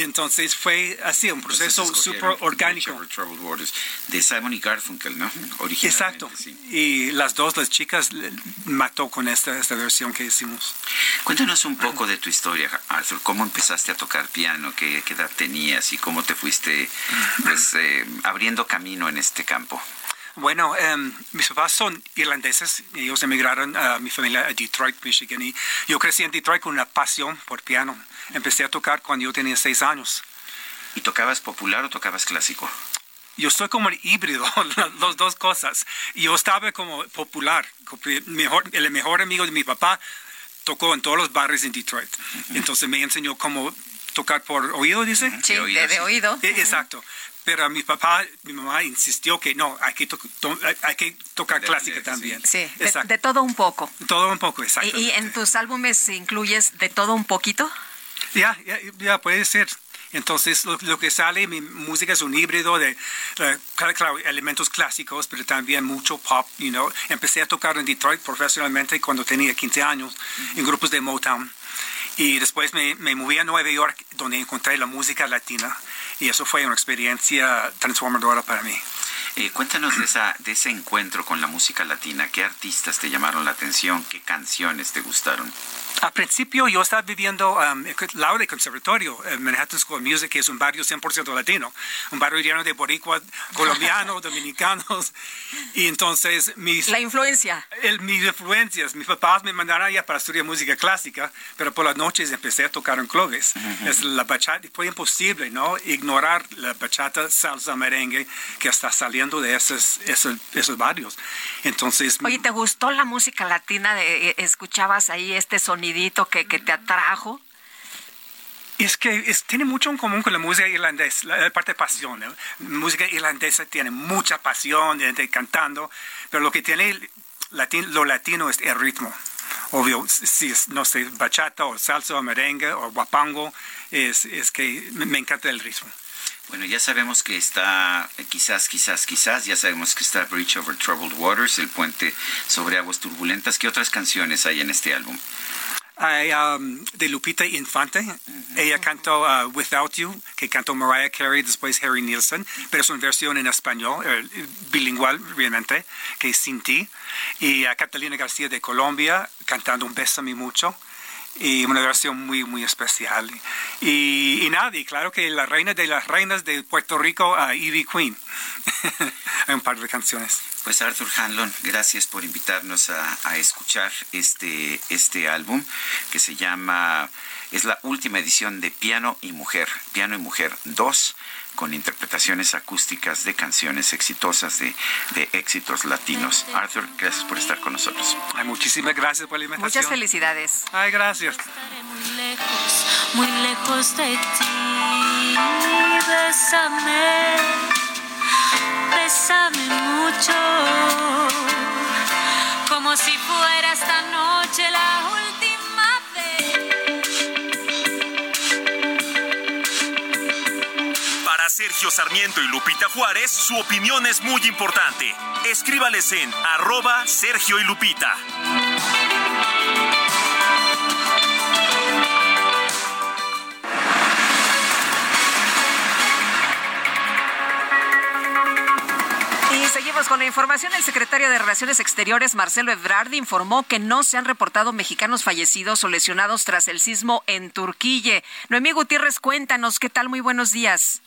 Entonces fue así, un proceso súper orgánico. De Simon y Garfunkel, ¿no? *laughs* Originalmente, Exacto. sí. Y las dos, las chicas, mató con esta, esta versión que hicimos. Cuéntanos un poco de tu historia, Arthur. ¿Cómo empezaste a tocar piano? ¿Qué, qué edad tenías? ¿Y cómo te fuiste pues, *laughs* eh, abriendo camino en este campo? Bueno, em, mis papás son irlandeses. Ellos emigraron a mi familia a Detroit, Michigan. Y yo crecí en Detroit con una pasión por piano. Empecé a tocar cuando yo tenía seis años. ¿Y tocabas popular o tocabas clásico? Yo soy como el híbrido, *laughs* las dos cosas. Yo estaba como popular. Mejor, el mejor amigo de mi papá tocó en todos los barrios en Detroit. Entonces me enseñó cómo tocar por oído, dice. Sí, de oído, de- de sí. oído. E- Exacto. Pero mi papá, mi mamá insistió que no, hay que, to- to- hay que tocar clásica también. Sí, de, Exacto. de todo un poco. Todo un poco, exacto. ¿Y, y en tus álbumes incluyes de todo un poquito? Ya, ya, ya puede ser. Entonces, lo, que sale, mi música es un híbrido de, eh, claro, elementos clásicos, pero también mucho pop, you know. Empecé a tocar en Detroit profesionalmente cuando tenía 15 años, en grupos de Motown. Y después me, me moví a Nueva York, donde encontré la música latina. Y eso fue una experiencia transformadora para mí. Eh, cuéntanos de, esa, de ese encuentro con la música latina. ¿Qué artistas te llamaron la atención? ¿Qué canciones te gustaron? Al principio yo estaba viviendo um, en la de conservatorio, en Manhattan School of Music, que es un barrio 100% latino, un barrio lleno de boricuas, colombianos, *laughs* dominicanos. Y entonces mis... La influencia. mis influencias. Mis papás me mandaron allá para estudiar música clásica, pero por las noches empecé a tocar en clubes. es la bachata, fue imposible, ¿no? Ignorar la bachata, salsa, merengue que está saliendo de esos, esos, esos barrios. Entonces... Oye, ¿te gustó la música latina? De, ¿Escuchabas ahí este sonido? Que, que te atrajo? Es que tiene mucho en común con la música irlandesa, la, parte de pasión. La música irlandesa tiene mucha pasión, de, cantando, pero lo que tiene lo latino es el ritmo. Obvio, si es, no sé, bachata o salsa o merengue o guapango, es, es que me encanta el ritmo. Bueno, ya sabemos que está, eh, quizás, quizás, quizás, ya sabemos que está Bridge Over Troubled Waters, el puente sobre aguas turbulentas. ¿Qué otras canciones hay en este álbum? Hay um, de Lupita Infante. Ella cantó uh, Without You, que cantó Mariah Carey, después Harry Nilsson, pero es una versión en español, eh, bilingüe realmente, que es Sin Ti. Y a Catalina García de Colombia cantando Un Bésame Mucho y una versión muy, muy especial. Y, y nada, y claro que la reina de las reinas de Puerto Rico, uh, Evie Queen. *laughs* Hay un par de canciones. Pues Arthur Hanlon, gracias por invitarnos a, escuchar este, este álbum que se llama, es la última edición de Piano y Mujer, Piano y Mujer 2 con interpretaciones acústicas de canciones exitosas de, de éxitos latinos. Arthur, gracias por estar con nosotros. Ay, muchísimas gracias por la invitación. Muchas felicidades. Ay, gracias. Estaré muy lejos, muy lejos de ti. Bésame bésame mucho, como si fuera esta noche la última Sergio Sarmiento y Lupita Juárez, su opinión es muy importante. Escríbales en arroba Sergio y Lupita. seguimos con la información. El secretario de Relaciones Exteriores, Marcelo Ebrard, informó que no se han reportado mexicanos fallecidos o lesionados tras el sismo en Turquía. Noemí Gutiérrez, cuéntanos, ¿qué tal? Muy buenos días.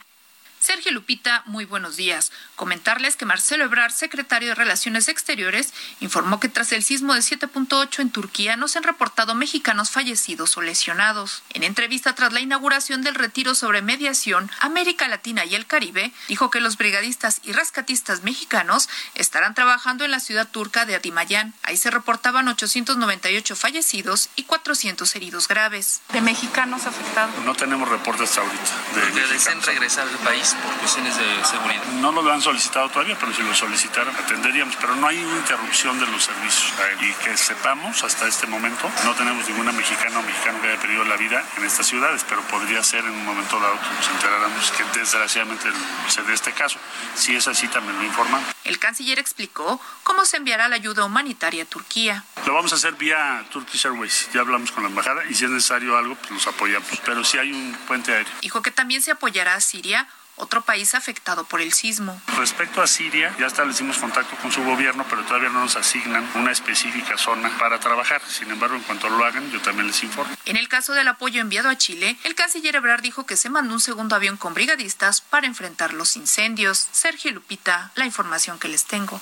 Sergio Lupita, muy buenos días. Comentarles que Marcelo Ebrard, secretario de Relaciones Exteriores, informó que tras el sismo de 7.8 en Turquía no se han reportado mexicanos fallecidos o lesionados. En entrevista tras la inauguración del retiro sobre mediación, América Latina y el Caribe, dijo que los brigadistas y rescatistas mexicanos estarán trabajando en la ciudad turca de Atimayán. Ahí se reportaban 898 fallecidos y 400 heridos graves. ¿De mexicanos afectados? No tenemos reportes ahorita. De deseen regresar al país por cuestiones de seguridad? No nos lo han solicitado todavía, pero si lo solicitaran atenderíamos. Pero no hay interrupción de los servicios. Y que sepamos, hasta este momento, no tenemos ninguna mexicana o mexicano que haya perdido la vida en estas ciudades, pero podría ser en un momento dado que nos enteráramos que desgraciadamente se dé este caso. Si es así, también lo informan. El canciller explicó cómo se enviará la ayuda humanitaria a Turquía. Lo vamos a hacer vía Turkish Airways. Ya hablamos con la embajada y si es necesario algo, pues nos apoyamos. Pero si hay un puente aéreo. Dijo que también se apoyará a Siria otro país afectado por el sismo. Respecto a Siria, ya establecimos contacto con su gobierno, pero todavía no nos asignan una específica zona para trabajar. Sin embargo, en cuanto lo hagan, yo también les informo. En el caso del apoyo enviado a Chile, el canciller Ebrard dijo que se mandó un segundo avión con brigadistas para enfrentar los incendios. Sergio Lupita, la información que les tengo.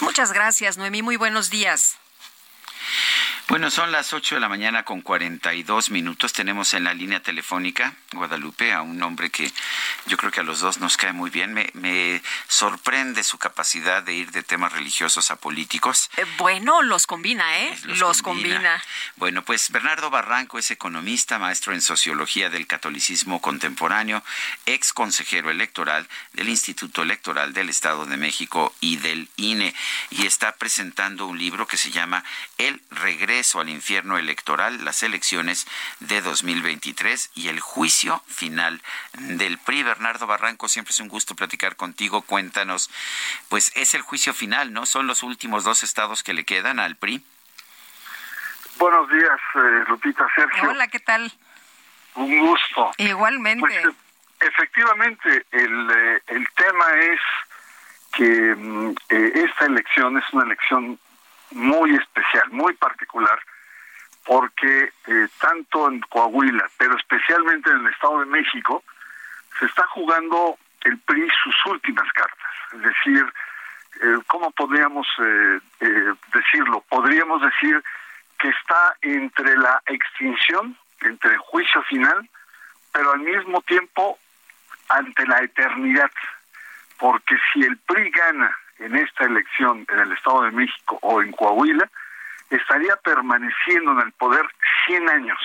Muchas gracias, Noemí. Muy buenos días. Bueno, son las 8 de la mañana con 42 minutos. Tenemos en la línea telefónica, Guadalupe, a un hombre que yo creo que a los dos nos cae muy bien. Me, sorprende su capacidad de ir de temas religiosos a políticos. Eh, bueno, los combina, ¿eh? Los, combina. Bueno, pues Bernardo Barranco es economista, maestro en sociología del catolicismo contemporáneo, ex consejero electoral del Instituto Electoral del Estado de México y del INE. Y está presentando un libro que se llama El regreso regreso al infierno electoral, las elecciones de 2023 y el juicio final del PRI. Bernardo Barranco, siempre es un gusto platicar contigo. Cuéntanos, pues es el juicio final, ¿no? Son los últimos dos estados que le quedan al PRI. Buenos días, eh, Lupita Sergio. Hola, ¿qué tal? Un gusto. Igualmente. Pues, eh, efectivamente, el, eh, el tema es que mm, eh, esta elección es una elección muy especial, muy particular, porque eh, tanto en Coahuila, pero especialmente en el Estado de México, se está jugando el PRI sus últimas cartas. Es decir, eh, ¿cómo podríamos eh, eh, decirlo? Podríamos decir que está entre la extinción, entre el juicio final, pero al mismo tiempo ante la eternidad. Porque si el PRI gana en esta elección en el Estado de México o en Coahuila, estaría permaneciendo en el poder 100 años.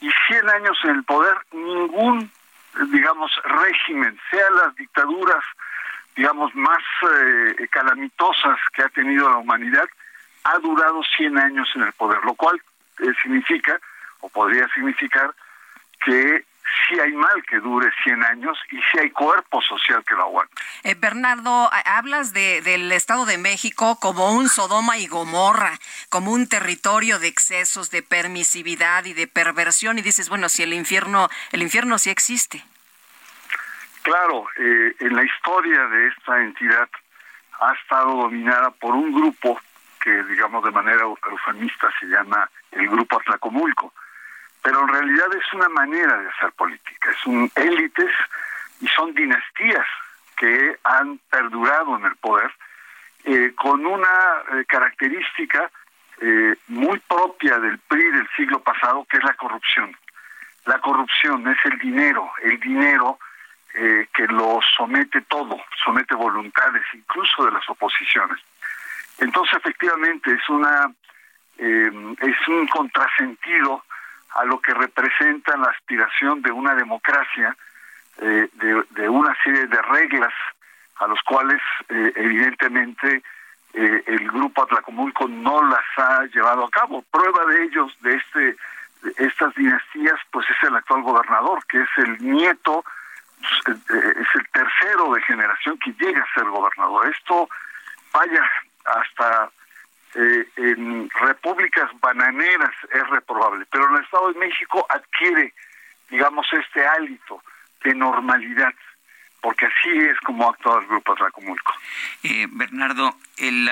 Y 100 años en el poder, ningún, digamos, régimen, sea las dictaduras, digamos, más eh, calamitosas que ha tenido la humanidad, ha durado 100 años en el poder, lo cual eh, significa, o podría significar, que si hay mal que dure 100 años y si hay cuerpo social que lo aguante. Eh, Bernardo, hablas de, del Estado de México como un Sodoma y Gomorra, como un territorio de excesos, de permisividad y de perversión, y dices, bueno, si el infierno, el infierno sí existe. Claro, eh, en la historia de esta entidad ha estado dominada por un grupo que, digamos, de manera eufemista se llama el Grupo Atlacomulco, pero en realidad es una manera de hacer política, es un élites y son dinastías que han perdurado en el poder eh, con una eh, característica eh, muy propia del PRI del siglo pasado, que es la corrupción. La corrupción es el dinero, el dinero que lo somete todo, somete voluntades, incluso de las oposiciones. Entonces, efectivamente, es una es un contrasentido a lo que representa la aspiración de una democracia, eh, de, una serie de reglas a los cuales eh, evidentemente eh, el grupo Atlacomulco no las ha llevado a cabo. Prueba de ellos, de este de estas dinastías, pues es el actual gobernador, que es el nieto, pues, eh, es el tercero de generación que llega a ser gobernador. Esto, vaya, hasta eh, en repúblicas bananeras es reprobable, pero en el Estado de México adquiere, digamos, este hálito de normalidad, porque así es como ha actuado el Grupo Atlacomulco. Eh, Bernardo, el,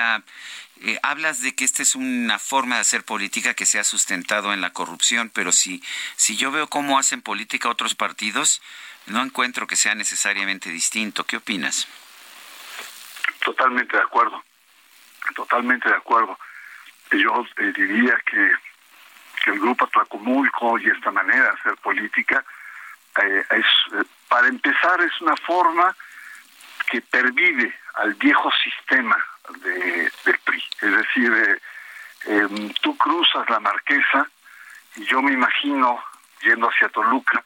eh, hablas de que esta es una forma de hacer política que se ha sustentado en la corrupción, pero si, si yo veo cómo hacen política otros partidos, no encuentro que sea necesariamente distinto. ¿Qué opinas? Totalmente de acuerdo, totalmente de acuerdo. Yo eh, diría que, que el Grupo Atlacomulco y esta manera de hacer política eh, es, eh, para empezar, es una forma que pervive al viejo sistema de, del PRI. Es decir, em, tú cruzas la marquesa y yo me imagino, yendo hacia Toluca,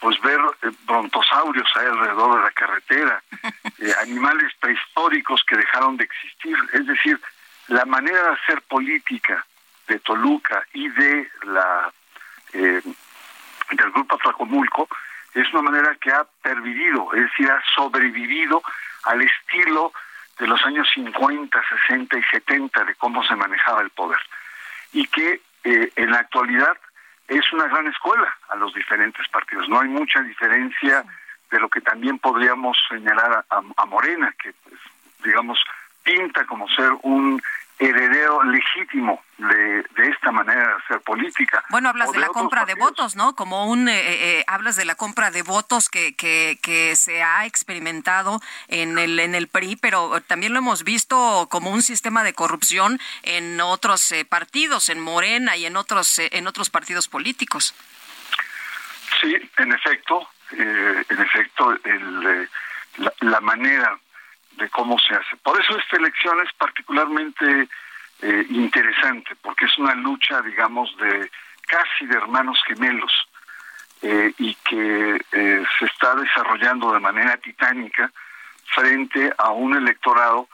pues ver eh, brontosaurios ahí alrededor de la carretera, *laughs* eh, animales prehistóricos que dejaron de existir. Es decir, la manera de hacer política de Toluca y de la eh, del grupo Atlacomulco es una manera que ha pervivido, es decir, ha sobrevivido al estilo de los años 50, 60 y 70 de cómo se manejaba el poder. Y que eh, en la actualidad es una gran escuela a los diferentes partidos. No hay mucha diferencia de lo que también podríamos señalar a, a Morena, que pues, digamos pinta como ser un heredero legítimo de, de esta manera de hacer política. Bueno, hablas de la compra de votos, ¿no? Como un, eh, eh, hablas de la compra de votos que, que, que se ha experimentado en el, en el PRI, pero también lo hemos visto como un sistema de corrupción en otros eh, partidos, en Morena y en otros, eh, en otros partidos políticos. Sí, en efecto, eh, en efecto, el, eh, la, la manera de cómo se hace. Por eso esta elección es particularmente eh, interesante, porque es una lucha, digamos, de casi de hermanos gemelos eh, y que eh, se está desarrollando de manera titánica frente a un electorado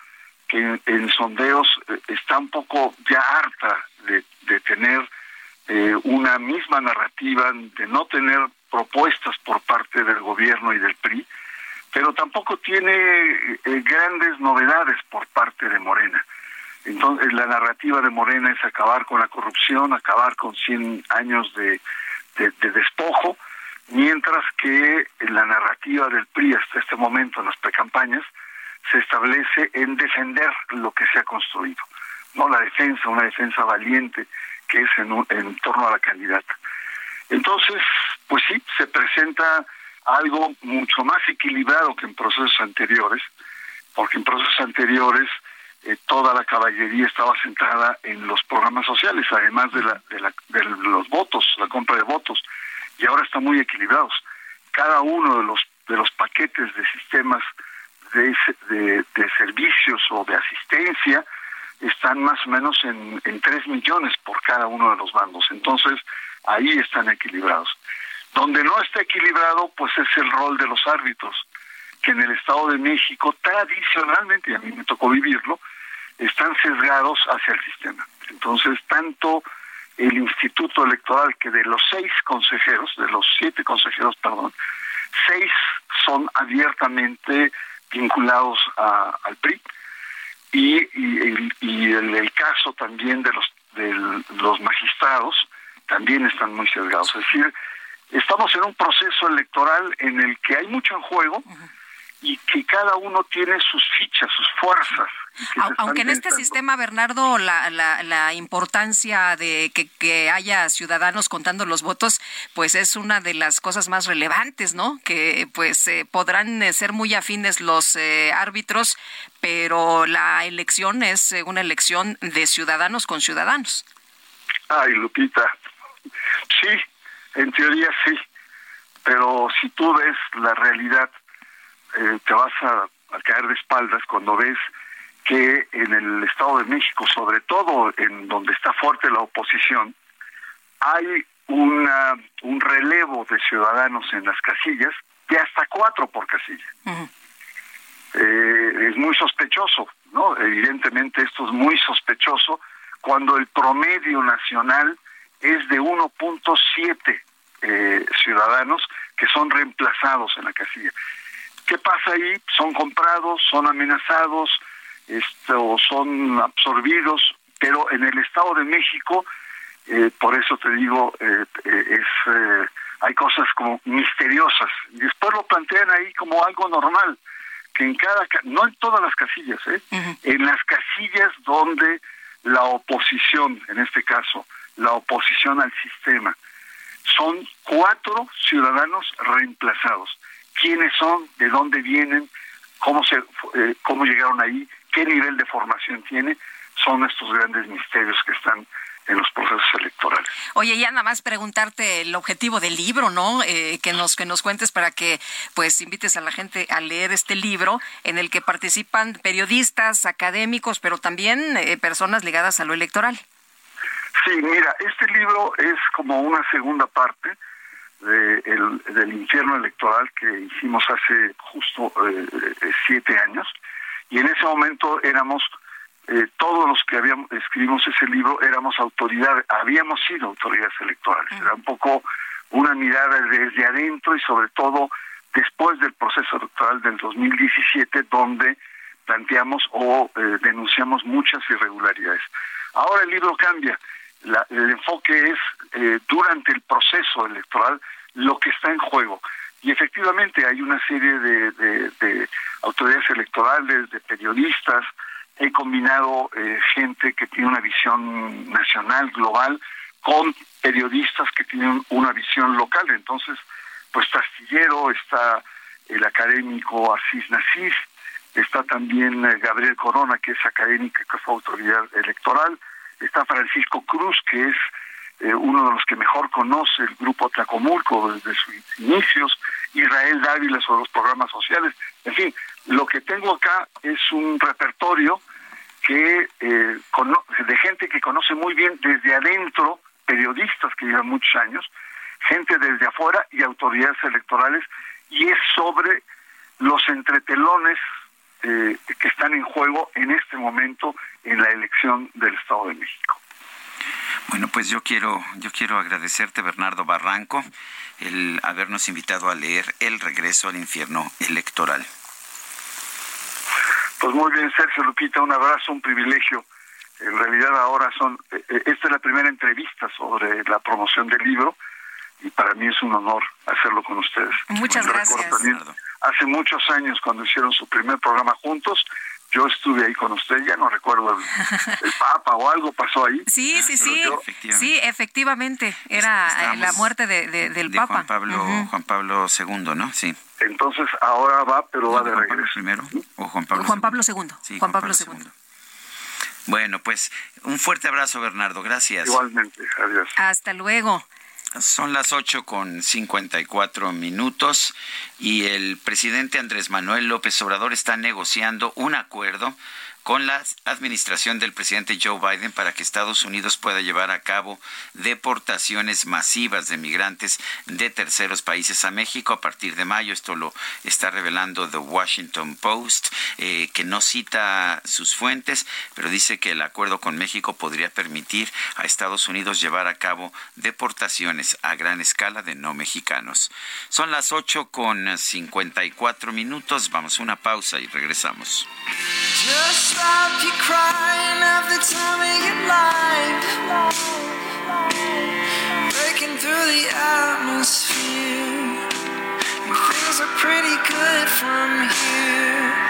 que en, sondeos eh, está un poco ya harta de, tener eh, una misma narrativa, de no tener propuestas por parte del gobierno y del PRI, pero tampoco tiene eh, grandes novedades por parte de Morena. Entonces, la narrativa de Morena es acabar con la corrupción, acabar con 100 años de, de despojo, mientras que la narrativa del PRI hasta este momento en las precampañas se establece en defender lo que se ha construido, no la defensa, una defensa valiente que es en, en torno a la candidata. Entonces, pues sí, se presenta algo mucho más equilibrado que en procesos anteriores, porque en procesos anteriores eh, toda la caballería estaba centrada en los programas sociales, además de, la, de, la, de los votos, la compra de votos, y ahora están muy equilibrados. Cada uno de los de los paquetes de sistemas de, de, servicios o de asistencia están más o menos en, en 3 millones por cada uno de los bandos. Entonces, ahí están equilibrados. Donde no está equilibrado, pues es el rol de los árbitros, que en el Estado de México tradicionalmente, y a mí me tocó vivirlo, están sesgados hacia el sistema. Entonces, tanto el Instituto Electoral, que de los seis consejeros, de los siete consejeros, perdón, seis son abiertamente vinculados al PRI y, y, el, caso también de los de los magistrados también están muy sesgados. Es decir, estamos en un proceso electoral en el que hay mucho en juego y que cada uno tiene sus fichas, sus fuerzas. Aunque en este sistema, Bernardo, la, la, importancia de que, haya ciudadanos contando los votos, pues es una de las cosas más relevantes, ¿no? Que pues eh, podrán eh, ser muy afines los eh, árbitros, pero la elección es una elección de ciudadanos con ciudadanos. Ay, Lupita, sí, en teoría sí, pero si tú ves la realidad, te vas a caer de espaldas cuando ves que en el Estado de México, sobre todo en donde está fuerte la oposición, hay una, un relevo de ciudadanos en las casillas de hasta cuatro por casilla. Eh, es muy sospechoso, ¿no? Evidentemente esto es muy sospechoso cuando el promedio nacional es de 1.7 eh, ciudadanos que son reemplazados en la casilla. ¿Qué pasa ahí? Son comprados, son amenazados, esto, son absorbidos, pero en el Estado de México, eh, por eso te digo, eh, eh, es hay cosas como misteriosas. Y después lo plantean ahí como algo normal, que en cada, no en todas las casillas, ¿eh? en las casillas donde la oposición, en este caso, la oposición al sistema, son cuatro ciudadanos reemplazados. ¿Quiénes son? ¿De dónde vienen? ¿Cómo, se, cómo llegaron ahí? qué nivel de formación tiene, son estos grandes misterios que están en los procesos electorales. Oye, ya nada más preguntarte el objetivo del libro, ¿no? Eh, que nos que nos cuentes para que pues invites a la gente a leer este libro en el que participan periodistas, académicos, pero también eh, personas ligadas a lo electoral. Sí, mira, este libro es como una segunda parte del infierno electoral que hicimos hace justo eh, siete años y en ese momento éramos eh, todos los que habíamos escribimos ese libro éramos autoridades, habíamos sido autoridades electorales. Era un poco una mirada desde adentro y sobre todo después del proceso electoral del 2017 donde planteamos o eh, denunciamos muchas irregularidades. Ahora el libro cambia. El enfoque es eh, durante el proceso electoral lo que está en juego. Y efectivamente hay una serie de, autoridades electorales, de periodistas, he combinado eh, gente que tiene una visión nacional, global, con periodistas que tienen una visión local. Entonces, pues está está el académico Asís Nasif, está también eh, Gabriel Corona, que es académica, que fue autoridad electoral, está Francisco Cruz, que es eh, uno de los que mejor conoce el grupo Tlacomulco desde sus inicios, Israel Dávila sobre los programas sociales. En fin, lo que tengo acá es un repertorio que eh, de gente que conoce muy bien desde adentro, periodistas que llevan muchos años, gente desde afuera y autoridades electorales, y es sobre los entretelones eh, que están en juego en este momento en la elección del Estado de México. Bueno, pues yo quiero, yo quiero agradecerte, Bernardo Barranco, el habernos invitado a leer El regreso al infierno electoral. Pues muy bien, Sergio Lupita, un abrazo, un privilegio. En realidad ahora son, eh, eh, esta es la primera entrevista sobre la promoción del libro y para mí es un honor hacerlo con ustedes. Muchas Yo gracias. Hace muchos años cuando hicieron su primer programa juntos, yo estuve ahí con usted, ya no recuerdo el, *laughs* el Papa o algo pasó ahí. Sí, sí, sí. yo- Sí, efectivamente. Era la muerte de, de- del de Papa. Juan Pablo. Juan Pablo II, ¿no? Sí. Entonces ahora va, pero va de Juan Pablo regreso. primero o Juan Pablo Juan Pablo II. Sí, Juan Pablo II. Bueno, pues un fuerte abrazo, Bernardo. Gracias. Igualmente, adiós. Hasta luego. Son las 8 con 54 minutos y el presidente Andrés Manuel López Obrador está negociando un acuerdo con la administración del presidente Joe Biden para que Estados Unidos pueda llevar a cabo deportaciones masivas de migrantes de terceros países a México a partir de mayo. Esto lo está revelando The Washington Post, eh, que no cita sus fuentes, pero dice que el acuerdo con México podría permitir a Estados Unidos llevar a cabo deportaciones a gran escala de no mexicanos. Son las 8 con 54 minutos. Vamos a una pausa y regresamos. Stop you crying time. Breaking through the atmosphere. And things are pretty good from here.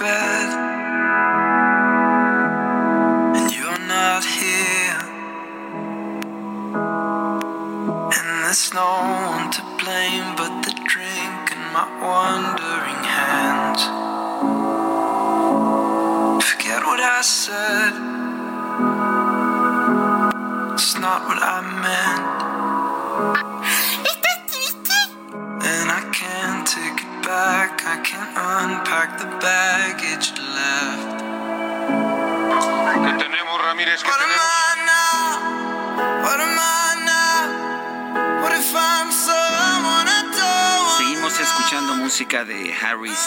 my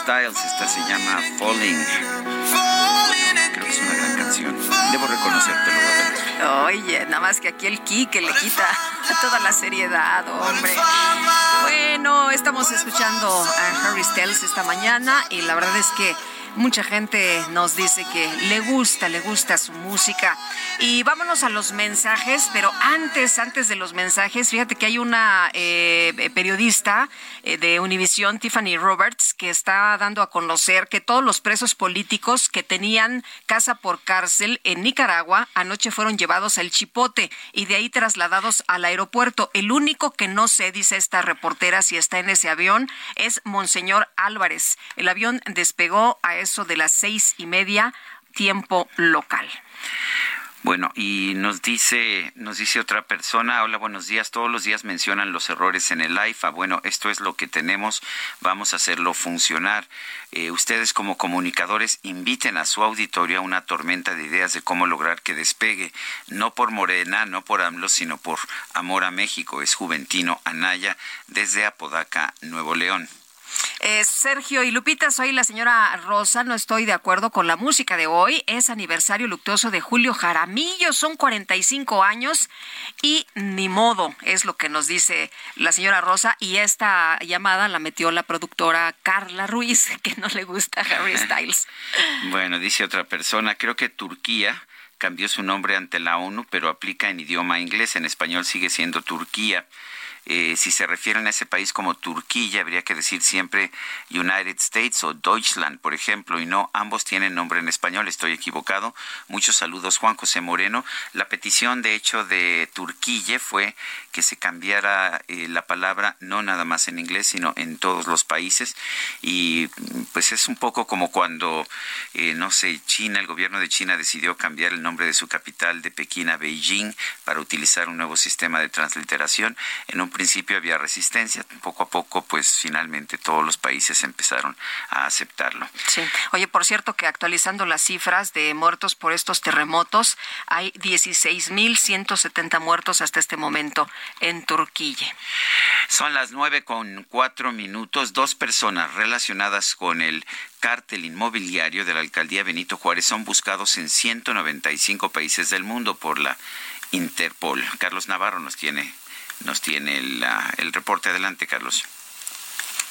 Styles. Esta se llama Falling. Creo que es una gran canción. Debo reconocértelo. Oye, nada más que aquí el ki que le quita toda la seriedad, hombre. Bueno, estamos escuchando a Harry Styles esta mañana y la verdad es que mucha gente nos dice que le gusta, le gusta su música. Y vámonos a los mensajes, pero antes, antes de los mensajes, fíjate que hay una eh, periodista eh, de Univisión, Tiffany Roberts, que está dando a conocer que todos los presos políticos que tenían casa por cárcel en Nicaragua anoche fueron llevados al Chipote y de ahí trasladados al aeropuerto. El único que no sé, dice esta reportera, si está en ese avión, es Monseñor Álvarez. El avión despegó a eso de las seis y media, tiempo local. Bueno, y nos dice, nos dice otra persona, hola, buenos días, todos los días mencionan los errores en el IFA. Bueno, esto es lo que tenemos, vamos a hacerlo funcionar. Eh, ustedes como comunicadores inviten a su auditorio a una tormenta de ideas de cómo lograr que despegue, no por Morena, no por AMLO, sino por amor a México. Es Juventino Anaya desde Apodaca, Nuevo León. Eh, Sergio y Lupita, soy la señora Rosa, no estoy de acuerdo con la música de hoy. Es aniversario luctuoso de Julio Jaramillo, son 45 años y ni modo, es lo que nos dice la señora Rosa. Y esta llamada la metió la productora Carla Ruiz, *laughs* que no le gusta Harry Styles. bueno, dice otra persona, creo que Turquía cambió su nombre ante la ONU, pero aplica en idioma inglés, en español sigue siendo Turquía. Eh, si se refieren a ese país como Turquía, habría que decir siempre United States o Deutschland, por ejemplo, y no, ambos tienen nombre en español, estoy equivocado. Muchos saludos, Juan José Moreno. La petición, de hecho, de Turquía fue que se cambiara eh, la palabra no nada más en inglés, sino en todos los países. Y pues es un poco como cuando, eh, no sé, China, el gobierno de China decidió cambiar el nombre de su capital de Pekín a Beijing para utilizar un nuevo sistema de transliteración. En un principio había resistencia, poco a poco, pues finalmente todos los países empezaron a aceptarlo. Sí. Oye, por cierto que actualizando las cifras de muertos por estos terremotos, hay 16.170 muertos hasta este momento en Turquía. Son las nueve con cuatro minutos. Dos personas relacionadas con el cártel inmobiliario de la alcaldía Benito Juárez son buscados en 195 países del mundo por la Interpol. Carlos Navarro nos tiene, nos tiene el, reporte. Adelante, Carlos.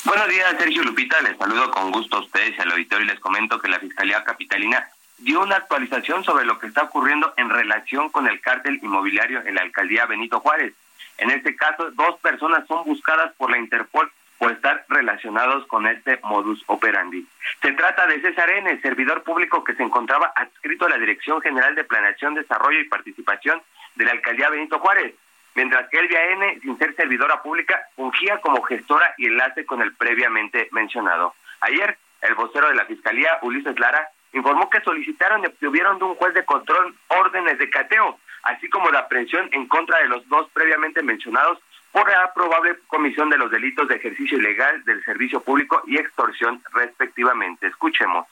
Buenos días, Sergio Lupita. Les saludo con gusto a ustedes y al auditorio y les comento que la Fiscalía Capitalina dio una actualización sobre lo que está ocurriendo en relación con el cártel inmobiliario en la alcaldía Benito Juárez. En este caso, dos personas son buscadas por la Interpol por estar relacionados con este modus operandi. Se trata de César N., servidor público que se encontraba adscrito a la Dirección General de Planeación, Desarrollo y Participación de la Alcaldía Benito Juárez, mientras que Elvia N., sin ser servidora pública, fungía como gestora y enlace con el previamente mencionado. Ayer, el vocero de la Fiscalía, Ulises Lara, informó que solicitaron y obtuvieron de un juez de control órdenes de cateo así como la aprehensión en contra de los dos previamente mencionados por la probable comisión de los delitos de ejercicio ilegal del servicio público y extorsión respectivamente. Escuchemos.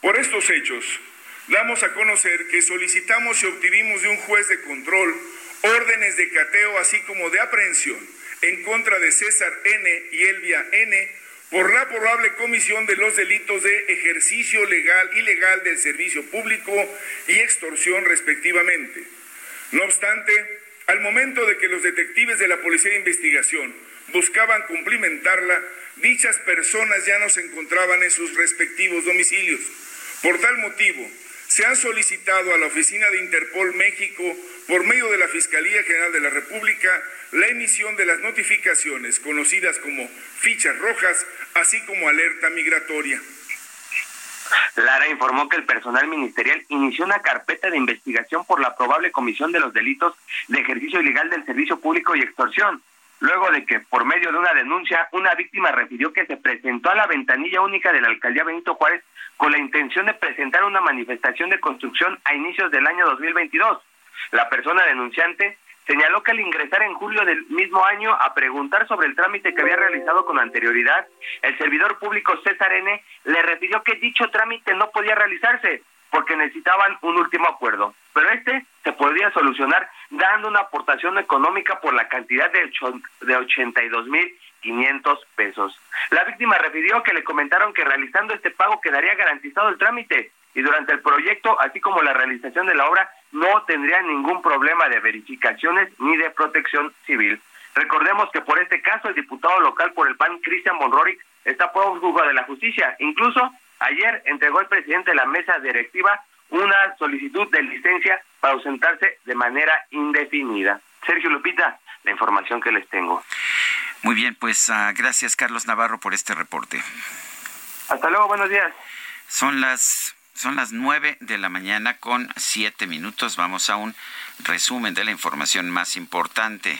Por estos hechos, damos a conocer que solicitamos y obtuvimos de un juez de control órdenes de cateo así como de aprehensión en contra de César N. y Elvia N. por la probable comisión de los delitos de ejercicio legal ilegal del servicio público y extorsión respectivamente. No obstante, al momento de que los detectives de la Policía de Investigación buscaban cumplimentarla, dichas personas ya no se encontraban en sus respectivos domicilios. Por tal motivo, se ha solicitado a la Oficina de Interpol México, por medio de la Fiscalía General de la República, la emisión de las notificaciones conocidas como fichas rojas, así como alerta migratoria. Lara informó que el personal ministerial inició una carpeta de investigación por la probable comisión de los delitos de ejercicio ilegal del servicio público y extorsión, luego de que por medio de una denuncia una víctima refirió que se presentó a la ventanilla única de la alcaldía Benito Juárez con la intención de presentar una manifestación de construcción a inicios del año 2022. La persona denunciante señaló que al ingresar en julio del mismo año a preguntar sobre el trámite que había realizado con anterioridad, el servidor público César N. le refirió que dicho trámite no podía realizarse porque necesitaban un último acuerdo, pero este se podría solucionar dando una aportación económica por la cantidad de, de 82 mil 500 pesos. La víctima refirió que le comentaron que realizando este pago quedaría garantizado el trámite y durante el proyecto, así como la realización de la obra, no tendría ningún problema de verificaciones ni de protección civil. Recordemos que por este caso el diputado local por el PAN, Cristian Monroric, está prófugo de la justicia. Incluso ayer entregó el presidente de la mesa directiva una solicitud de licencia para ausentarse de manera indefinida. Sergio Lupita, la información que les tengo. Muy bien, pues uh, gracias Carlos Navarro por este reporte. Hasta luego, buenos días. Son las son las nueve de la mañana con siete minutos. Vamos a un resumen de la información más importante.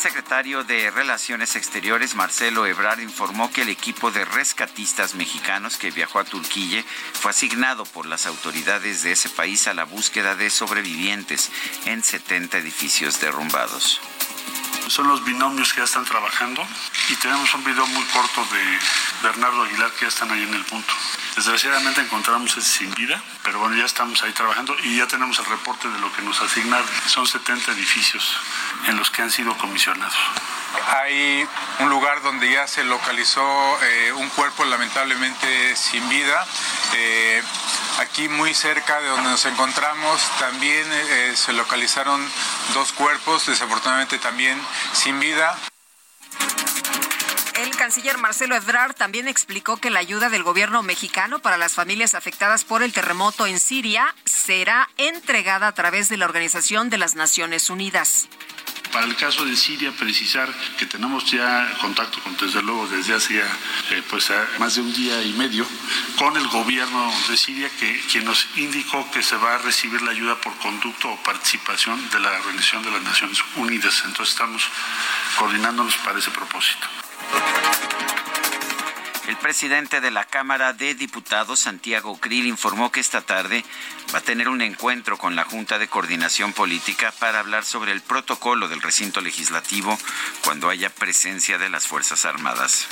secretario de Relaciones Exteriores, Marcelo Ebrard, informó que el equipo de rescatistas mexicanos que viajó a Turquía fue asignado por las autoridades de ese país a la búsqueda de sobrevivientes en 70 edificios derrumbados son los binomios que ya están trabajando y tenemos un video muy corto de Bernardo Aguilar que ya están ahí en el punto. Desgraciadamente encontramos ese sin vida, pero bueno, ya estamos ahí trabajando y ya tenemos el reporte de lo que nos asignaron. Son 70 edificios en los que han sido comisionados. Hay un lugar donde ya se localizó eh, un cuerpo lamentablemente sin vida. Eh, aquí muy cerca de donde nos encontramos también eh, se localizaron dos cuerpos, desafortunadamente también sin vida. El canciller Marcelo Ebrard también explicó que la ayuda del gobierno mexicano para las familias afectadas por el terremoto en Siria será entregada a través de la Organización de las Naciones Unidas. Para el caso de Siria, precisar que tenemos ya contacto, con, desde luego, desde hace eh, pues, más de un día y medio, con el gobierno de Siria, que, quien nos indicó que se va a recibir la ayuda por conducto o participación de la Organización de las Naciones Unidas. Entonces estamos coordinándonos para ese propósito. El presidente de la Cámara de Diputados, Santiago Krill, informó que esta tarde va a tener un encuentro con la Junta de Coordinación Política para hablar sobre el protocolo del recinto legislativo cuando haya presencia de las Fuerzas Armadas.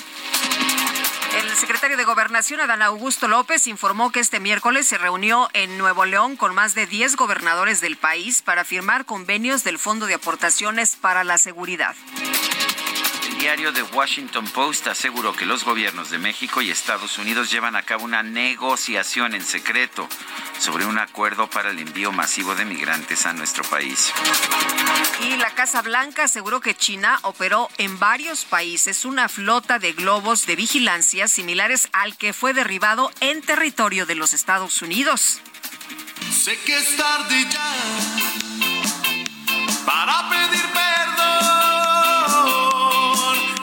El secretario de Gobernación, Adán Augusto López, informó que este miércoles se reunió en Nuevo León con más de 10 gobernadores del país para firmar convenios del Fondo de Aportaciones para la Seguridad diario The Washington Post aseguró que los gobiernos de México y Estados Unidos llevan a cabo una negociación en secreto sobre un acuerdo para el envío masivo de migrantes a nuestro país. Y la Casa Blanca aseguró que China operó en varios países una flota de globos de vigilancia similares al que fue derribado en territorio de los Estados Unidos. Sé que es tarde ya para pedir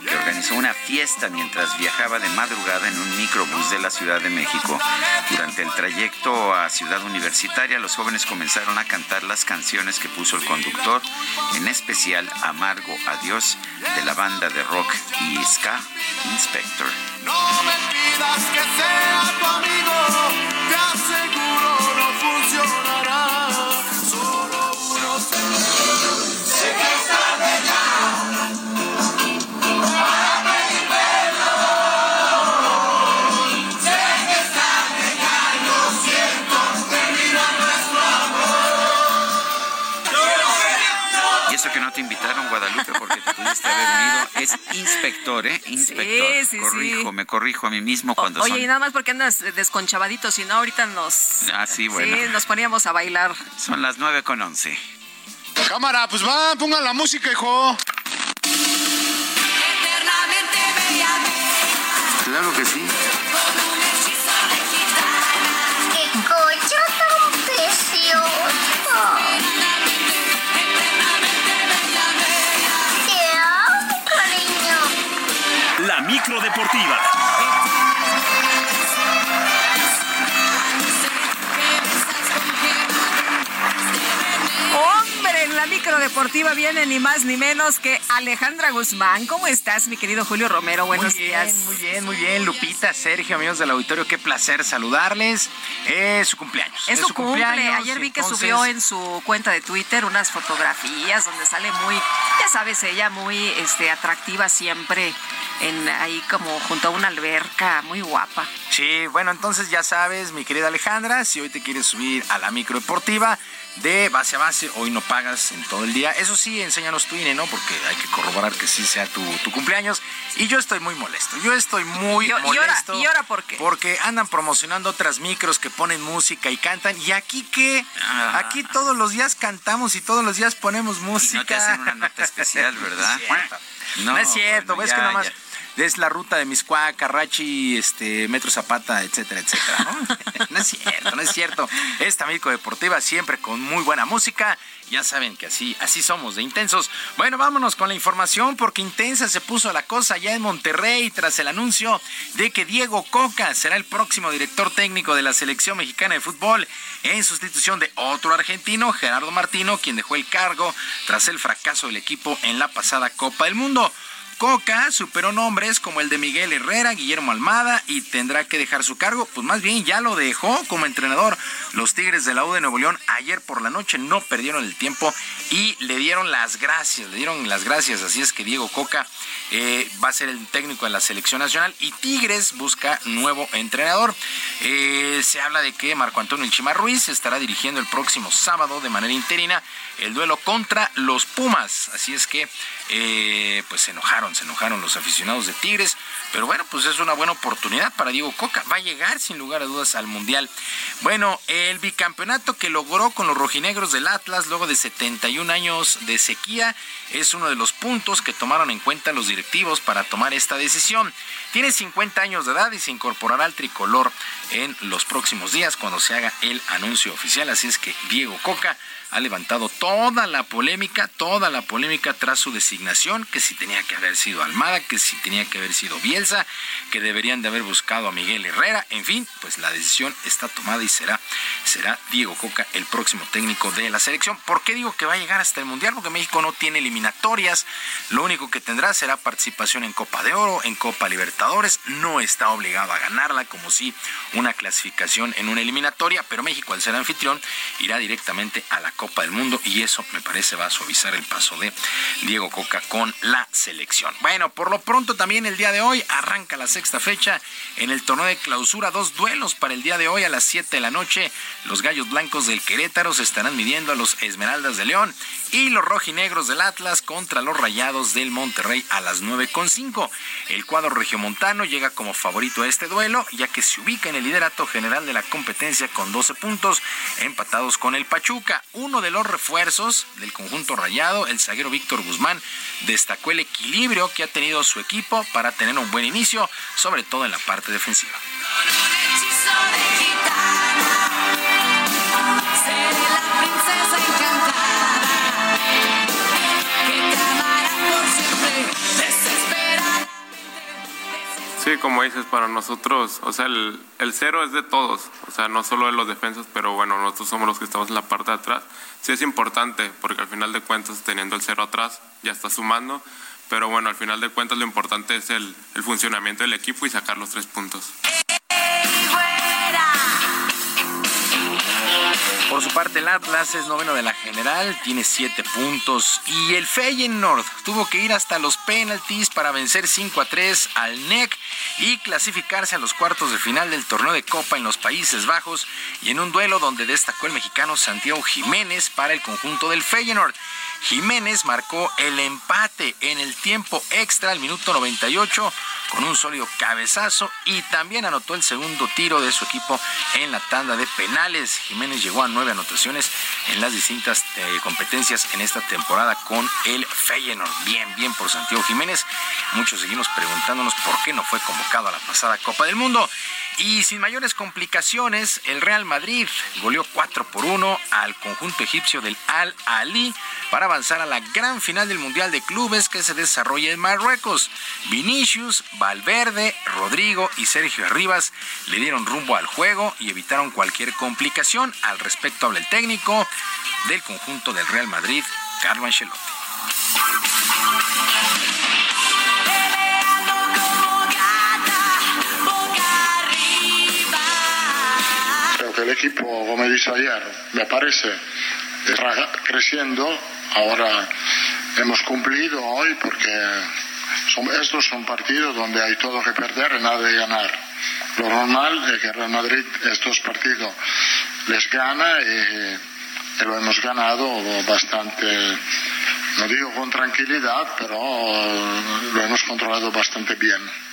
que organizó una fiesta mientras viajaba de madrugada en un microbús de la Ciudad de México. Durante el trayecto a Ciudad Universitaria, los jóvenes comenzaron a cantar las canciones que puso el conductor, en especial Amargo Adiós de la banda de rock y ska Inspector. No me pidas que sea tu amigo, te aseguro no funcionará. Haber unido. Es inspector, ¿eh? Inspector. Sí, sí, corrijo, me corrijo a mí mismo cuando Oye, y nada más porque andas desconchavadito, si no, ahorita nos... Ah, sí, bueno. Sí, nos poníamos a bailar. Son las nueve con once. Cámara, pues va, pongan la música, hijo. Claro que sí. Deportiva. La micro deportiva viene ni más ni menos que Alejandra Guzmán. ¿Cómo estás, mi querido Julio Romero? Buenos muy bien, días. Muy bien, muy bien, Lupita, Sergio, amigos del auditorio, qué placer saludarles. Es su cumpleaños. Es, su, cumpleaños. Ayer vi que subió en su cuenta de Twitter unas fotografías donde sale muy, ya sabes, ella muy este, atractiva siempre en ahí como junto a una alberca, muy guapa. Sí, bueno, entonces ya sabes, mi querida Alejandra, si hoy te quieres subir a la micro deportiva de base a base, hoy no pagas en todo el día. Eso sí, enséñanos tu INE, ¿no? Porque hay que corroborar que sí sea tu, cumpleaños. Y yo estoy muy molesto, yo estoy muy molesto. ¿Y ahora, por qué? Porque andan promocionando otras micros que ponen música y cantan. ¿Y aquí qué? Ah. Aquí todos los días cantamos y todos los días ponemos música. no te hacen una nota especial, ¿verdad? *laughs* No, es cierto, ves que nada más es la ruta de Miscuá, Carrachi, este, Metro Zapata, etcétera, etcétera, *laughs* ¿no? es cierto, no es cierto. Esta México Deportiva siempre con muy buena música. Ya saben que así, así somos de intensos. Bueno, vámonos con la información porque intensa se puso la cosa ya en Monterrey tras el anuncio de que Diego Coca será el próximo director técnico de la selección mexicana de fútbol en sustitución de otro argentino, Gerardo Martino, quien dejó el cargo tras el fracaso del equipo en la pasada Copa del Mundo. Coca superó nombres como el de Miguel Herrera, Guillermo Almada y tendrá que dejar su cargo. Pues más bien ya lo dejó como entrenador. Los Tigres de la U de Nuevo León ayer por la noche no perdieron el tiempo y le dieron las gracias, le dieron las gracias. Así es que Diego Coca eh, va a ser el técnico de la selección nacional y Tigres busca nuevo entrenador. Eh, se habla de que Marco Antonio Chima Ruiz estará dirigiendo el próximo sábado de manera interina el duelo contra los Pumas. Así es que eh, pues se enojaron, se enojaron los aficionados de Tigres, pero bueno, pues es una buena oportunidad para Diego Coca, va a llegar sin lugar a dudas al Mundial. Bueno, el bicampeonato que logró con los rojinegros del Atlas luego de 71 años de sequía es uno de los puntos que tomaron en cuenta los directivos para tomar esta decisión. Tiene 50 años de edad y se incorporará al tricolor en los próximos días cuando se haga el anuncio oficial, así es que Diego Coca ha levantado toda la polémica, toda la polémica tras su designación, que si tenía que haber sido Almada, que si tenía que haber sido Bielsa, que deberían de haber buscado a Miguel Herrera, en fin, pues la decisión está tomada y será, será Diego Coca el próximo técnico de la selección. ¿Por qué digo que va a llegar hasta el Mundial? Porque México no tiene eliminatorias, lo único que tendrá será participación en Copa de Oro, en Copa Libertadores, no está obligado a ganarla como si una clasificación en una eliminatoria, pero México al ser anfitrión irá directamente a la Copa del Mundo y eso me parece va a suavizar el paso de Diego Coca con la selección. Bueno, por lo pronto también el día de hoy arranca la sexta fecha en el torneo de clausura, dos duelos para el día de hoy a las 7 de la noche. Los Gallos Blancos del Querétaro se estarán midiendo a los Esmeraldas de León y los Rojinegros del Atlas contra los Rayados del Monterrey a las 9.5. El cuadro regiomontano llega como favorito a este duelo ya que se ubica en el liderato general de la competencia con 12 puntos empatados con el Pachuca uno de los refuerzos del conjunto rayado, el zaguero Víctor Guzmán, destacó el equilibrio que ha tenido su equipo para tener un buen inicio, sobre todo en la parte defensiva. Sí, como dices, para nosotros, o sea, el, el, cero es de todos, o sea, no solo de los defensas, pero bueno, nosotros somos los que estamos en la parte de atrás. Sí es importante, porque al final de cuentas, teniendo el cero atrás, ya está sumando, pero bueno, al final de cuentas lo importante es el, el funcionamiento del equipo y sacar los tres puntos. Por su parte, el Atlas es noveno de la general, tiene siete puntos. Y el Feyenoord tuvo que ir hasta los penaltis para vencer 5 a 3 al NEC y clasificarse a los cuartos de final del torneo de Copa en los Países Bajos. Y en un duelo donde destacó el mexicano Santiago Jiménez para el conjunto del Feyenoord. Jiménez marcó el empate en el tiempo extra al minuto 98 con un sólido cabezazo y también anotó el segundo tiro de su equipo en la tanda de penales. Jiménez llegó a nueve anotaciones en las distintas eh, competencias en esta temporada con el Feyenoord. Bien, bien por Santiago Jiménez. Muchos seguimos preguntándonos por qué no fue convocado a la pasada Copa del Mundo. Y sin mayores complicaciones, el Real Madrid goleó 4 por 1 al conjunto egipcio del Al Ali para avanzar a la gran final del Mundial de Clubes que se desarrolla en Marruecos. Vinicius, Valverde, Rodrigo y Sergio Arribas le dieron rumbo al juego y evitaron cualquier complicación. Al respecto habla el técnico del conjunto del Real Madrid, Carlo Ancelotti. Creo que el equipo, como dice ayer, me parece, creciendo. Ahora hemos cumplido hoy porque estos son partidos donde hay todo que perder y nada de ganar. Lo normal es que Real Madrid estos partidos les gana y, y lo hemos ganado bastante, no digo con tranquilidad, pero lo hemos controlado bastante bien.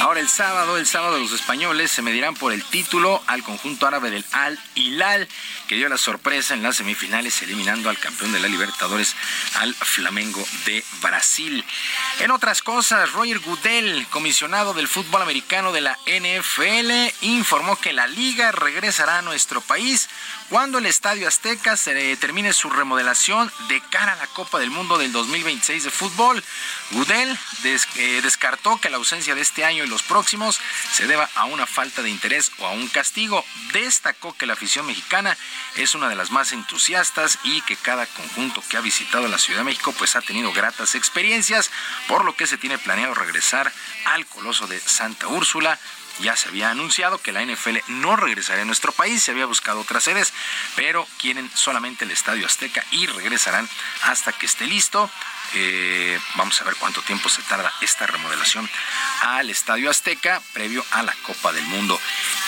Ahora el sábado, el sábado los españoles se medirán por el título al conjunto árabe del Al Hilal, que dio la sorpresa en las semifinales eliminando al campeón de la Libertadores, al Flamengo de Brasil. En otras cosas, Roger Goodell, comisionado del fútbol americano de la NFL, informó que la liga regresará a nuestro país cuando el Estadio Azteca se termine su remodelación de cara a la Copa del Mundo del 2026 de fútbol. Goodell eh, descartó que la ausencia de este año y los próximos se deba a una falta de interés o a un castigo. Destacó que la afición mexicana es una de las más entusiastas y que cada conjunto que ha visitado la Ciudad de México pues ha tenido gratas experiencias, por lo que se tiene planeado regresar al Coloso de Santa Úrsula ya se había anunciado que la NFL no regresaría a nuestro país, se había buscado otras sedes, pero quieren solamente el Estadio Azteca y regresarán hasta que esté listo. Vamos a ver cuánto tiempo se tarda esta remodelación al Estadio Azteca previo a la Copa del Mundo.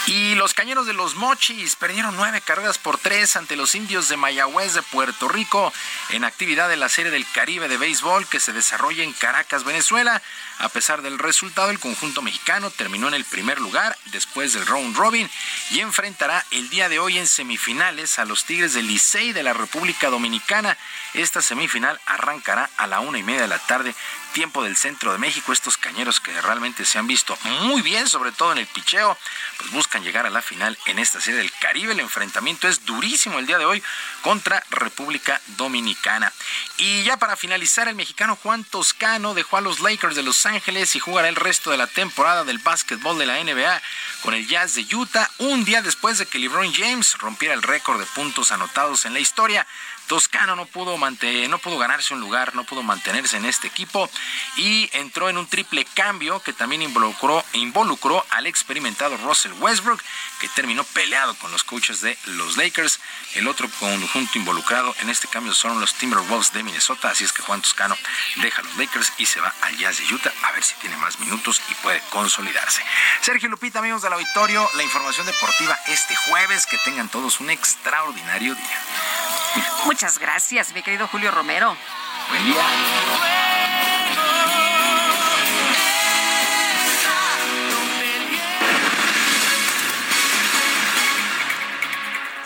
Y los cañeros de los Mochis perdieron nueve carreras por tres ante los indios de Mayagüez de Puerto Rico en actividad de la Serie del Caribe de Béisbol que se desarrolla en Caracas, Venezuela. A pesar del resultado, el conjunto mexicano terminó en el primer lugar después del round robin y enfrentará el día de hoy en semifinales a los Tigres del Licey de la República Dominicana. Esta semifinal arrancará a la una y media de la tarde tiempo del centro de México. Estos cañeros que realmente se han visto muy bien, sobre todo en el picheo, pues buscan llegar a la final en esta serie del Caribe. El enfrentamiento es durísimo el día de hoy contra República Dominicana. Y ya para finalizar, el mexicano Juan Toscano dejó a los Lakers de Los Ángeles y jugará el resto de la temporada del básquetbol de la NBA con el Jazz de Utah, un día después de que LeBron James rompiera el récord de puntos anotados en la historia. Toscano no pudo, no pudo ganarse un lugar, no pudo mantenerse en este equipo y entró en un triple cambio que también involucró, involucró al experimentado Russell Westbrook, que terminó peleado con los coaches de los Lakers. El otro conjunto involucrado en este cambio son los Timberwolves de Minnesota, así es que Juan Toscano deja a los Lakers y se va al Jazz de Utah a ver si tiene más minutos y puede consolidarse. Sergio Lupita, amigos del auditorio, la información deportiva este jueves, que tengan todos un extraordinario día. Muchas gracias, mi querido Julio Romero. Buen día.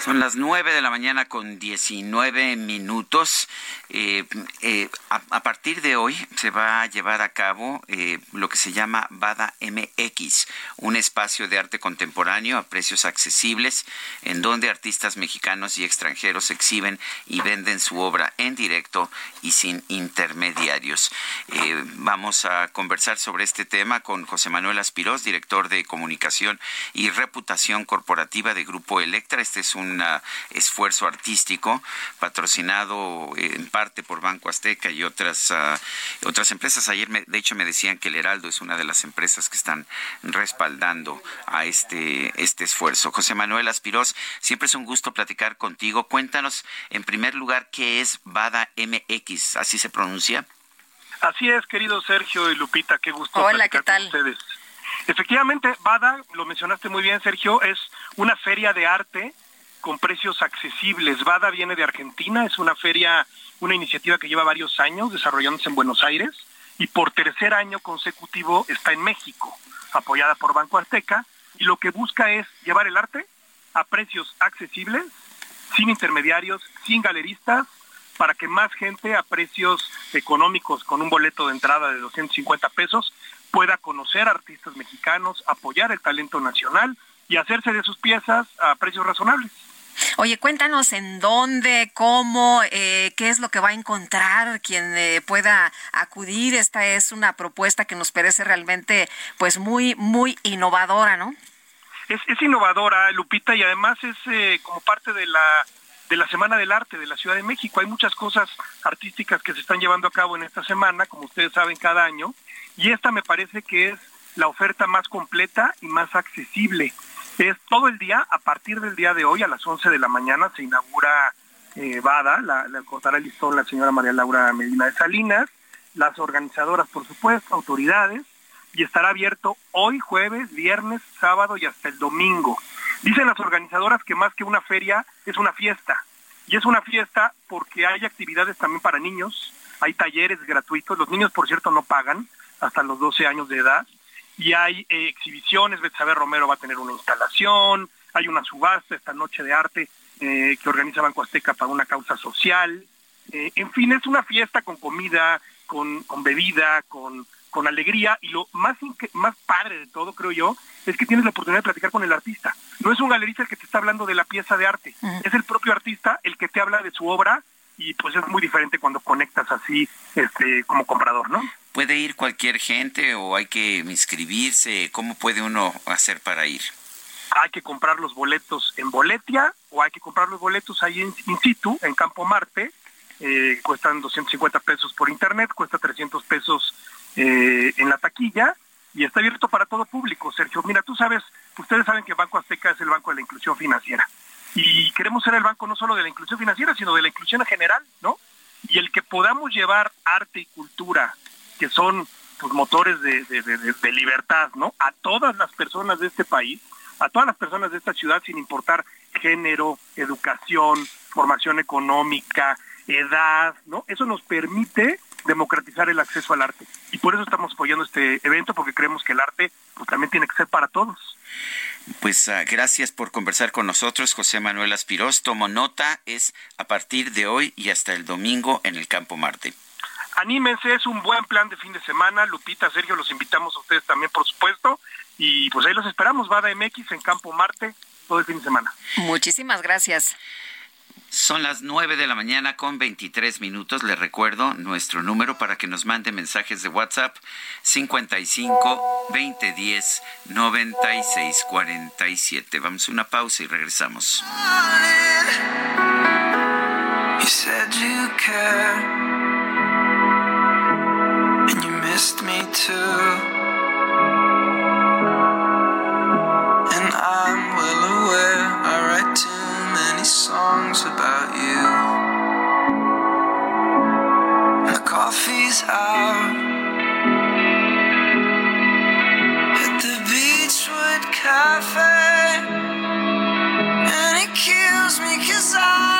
Son las nueve de la mañana con 19 minutos. Eh, eh, a, partir de hoy se va a llevar a cabo eh, lo que se llama Bada MX, un espacio de arte contemporáneo a precios accesibles, en donde artistas mexicanos y extranjeros exhiben y venden su obra en directo y sin intermediarios. vamos a conversar sobre este tema con José Manuel Aspirós, director de comunicación y reputación corporativa de Grupo Electra. Este es un esfuerzo artístico patrocinado en parte por Banco Azteca y otras, ah, otras empresas. Ayer, de hecho, me decían que el Heraldo es una de las empresas que están respaldando a este, este esfuerzo. José Manuel Aspirós, siempre es un gusto platicar contigo. Cuéntanos, en primer lugar, qué es Bada MX, ¿así se pronuncia? Así es, querido Sergio y Lupita, qué gusto. Hola, ¿qué tal? ustedes. Efectivamente, Bada, lo mencionaste muy bien, Sergio, es una feria de arte con precios accesibles. Bada viene de Argentina, es una feria, una iniciativa que lleva varios años desarrollándose en Buenos Aires y por tercer año consecutivo está en México, apoyada por Banco Azteca, y lo que busca es llevar el arte a precios accesibles, sin intermediarios, sin galeristas, para que más gente a precios económicos con un boleto de entrada de 250 pesos pueda conocer artistas mexicanos, apoyar el talento nacional y hacerse de sus piezas a precios razonables. Oye, cuéntanos en dónde, cómo, eh, qué es lo que va a encontrar quien eh, pueda acudir. Esta es una propuesta que nos parece realmente, pues, muy, muy innovadora, ¿no? Es, es innovadora, Lupita, y además es eh, como parte de la de la Semana del Arte de la Ciudad de México. Hay muchas cosas artísticas que se están llevando a cabo en esta semana, como ustedes saben, cada año, y esta me parece que es la oferta más completa y más accesible es todo el día, a partir del día de hoy, a las 11 de la mañana, se inaugura eh, Bada, la, la cortará el listón la señora María Laura Medina de Salinas, las organizadoras, por supuesto, autoridades, y estará abierto hoy, jueves, viernes, sábado y hasta el domingo. Dicen las organizadoras que más que una feria es una fiesta. Y es una fiesta porque hay actividades también para niños, hay talleres gratuitos, los niños por cierto no pagan hasta los 12 años de edad, y hay eh, exhibiciones, Betsabe Romero va a tener una instalación, hay una subasta esta noche de arte eh, que organiza Banco Azteca para una causa social, eh, en fin, es una fiesta con comida, con, con bebida, con, con alegría y lo más, más padre de todo, creo yo, es que tienes la oportunidad de platicar con el artista. No es un galerista el que te está hablando de la pieza de arte, es el propio artista el que te habla de su obra y pues es muy diferente cuando conectas así este como comprador, ¿no? ¿Puede ir cualquier gente o hay que inscribirse? ¿Cómo puede uno hacer para ir? Hay que comprar los boletos en Boletia o hay que comprar los boletos ahí in, situ, en Campo Marte. Eh, cuestan 250 pesos por internet, cuesta 300 pesos eh, en la taquilla y está abierto para todo público, Sergio. Mira, tú sabes, ustedes saben que Banco Azteca es el banco de la inclusión financiera y queremos ser el banco no solo de la inclusión financiera, sino de la inclusión en general, ¿no? Y el que podamos llevar arte y cultura, que son pues, motores de, libertad, ¿no? A todas las personas de este país, a todas las personas de esta ciudad, sin importar género, educación, formación económica, edad, ¿no? Eso nos permite democratizar el acceso al arte. Y por eso estamos apoyando este evento, porque creemos que el arte pues, también tiene que ser para todos. Pues uh, gracias por conversar con nosotros, José Manuel Aspirós. Tomo nota, es a partir de hoy y hasta el domingo en el Campo Marte. Anímense, es un buen plan de fin de semana. Lupita, Sergio, los invitamos a ustedes también, por supuesto. Y pues ahí los esperamos, Vada MX en Campo Marte todo el fin de semana. Muchísimas gracias. Son las 9 de la mañana con 23 minutos. Les recuerdo nuestro número para que nos mande mensajes de WhatsApp 55 2010 96 47. Vamos a una pausa y regresamos. You said you care, and you missed me too. And I'm well aware I write too many songs about you. The coffee's out at the Beachwood Cafe, and it kills me 'cause I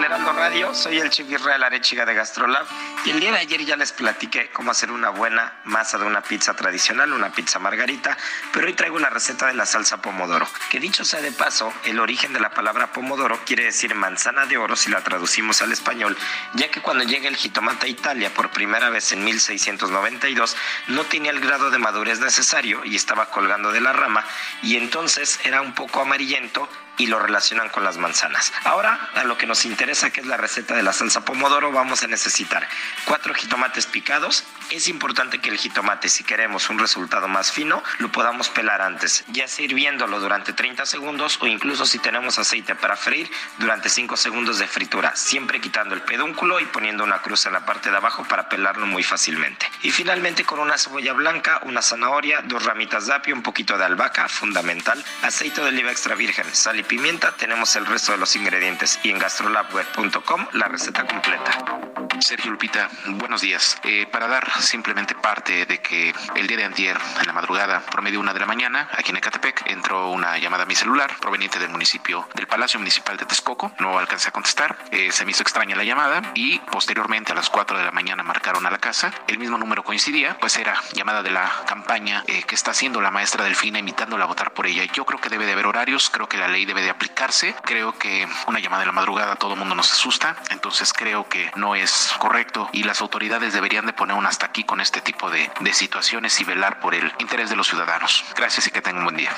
Del Radio, soy el chef Israel Arechiga de Gastrolab. Y el día de ayer ya les platiqué cómo hacer una buena masa de una pizza tradicional, una pizza margarita, pero hoy traigo la receta de la salsa pomodoro, que dicho sea de paso, el origen de la palabra pomodoro quiere decir manzana de oro si la traducimos al español, ya que cuando llega el jitomate a Italia por primera vez en 1692 no tenía el grado de madurez necesario y estaba colgando de la rama y entonces era un poco amarillento y lo relacionan con las manzanas. Ahora, a lo que nos interesa, que es la receta de la salsa pomodoro, vamos a necesitar cuatro jitomates picados. Es importante que el jitomate, si queremos un resultado más fino, lo podamos pelar antes, ya sea hirviéndolo durante 30 segundos o incluso si tenemos aceite para freír durante 5 segundos de fritura, siempre quitando el pedúnculo y poniendo una cruz en la parte de abajo para pelarlo muy fácilmente. Y finalmente con una cebolla blanca, una zanahoria, dos ramitas de apio, un poquito de albahaca, fundamental, aceite de oliva extra virgen, sal y pimienta. Tenemos el resto de los ingredientes y en gastrolabweb.com la receta completa. Sergio Lupita, buenos días. Eh, para dar simplemente parte de que el día de antier, en la madrugada, promedio una de la mañana, aquí en Ecatepec, entró una llamada a mi celular proveniente del municipio, del Palacio Municipal de Texcoco. No alcancé a contestar, eh, se me hizo extraña la llamada y posteriormente a las 4 de la mañana marcaron a la casa. El mismo número coincidía, pues era llamada de la campaña eh, que está haciendo la maestra Delfina invitándola a votar por ella. Yo creo que debe de haber horarios, creo que la ley debe de aplicarse. Creo que una llamada de la madrugada todo el mundo nos asusta, entonces creo que no es correcto y las autoridades deberían de poner un aquí con este tipo de, de situaciones y velar por el interés de los ciudadanos. Gracias y que tengan un buen día.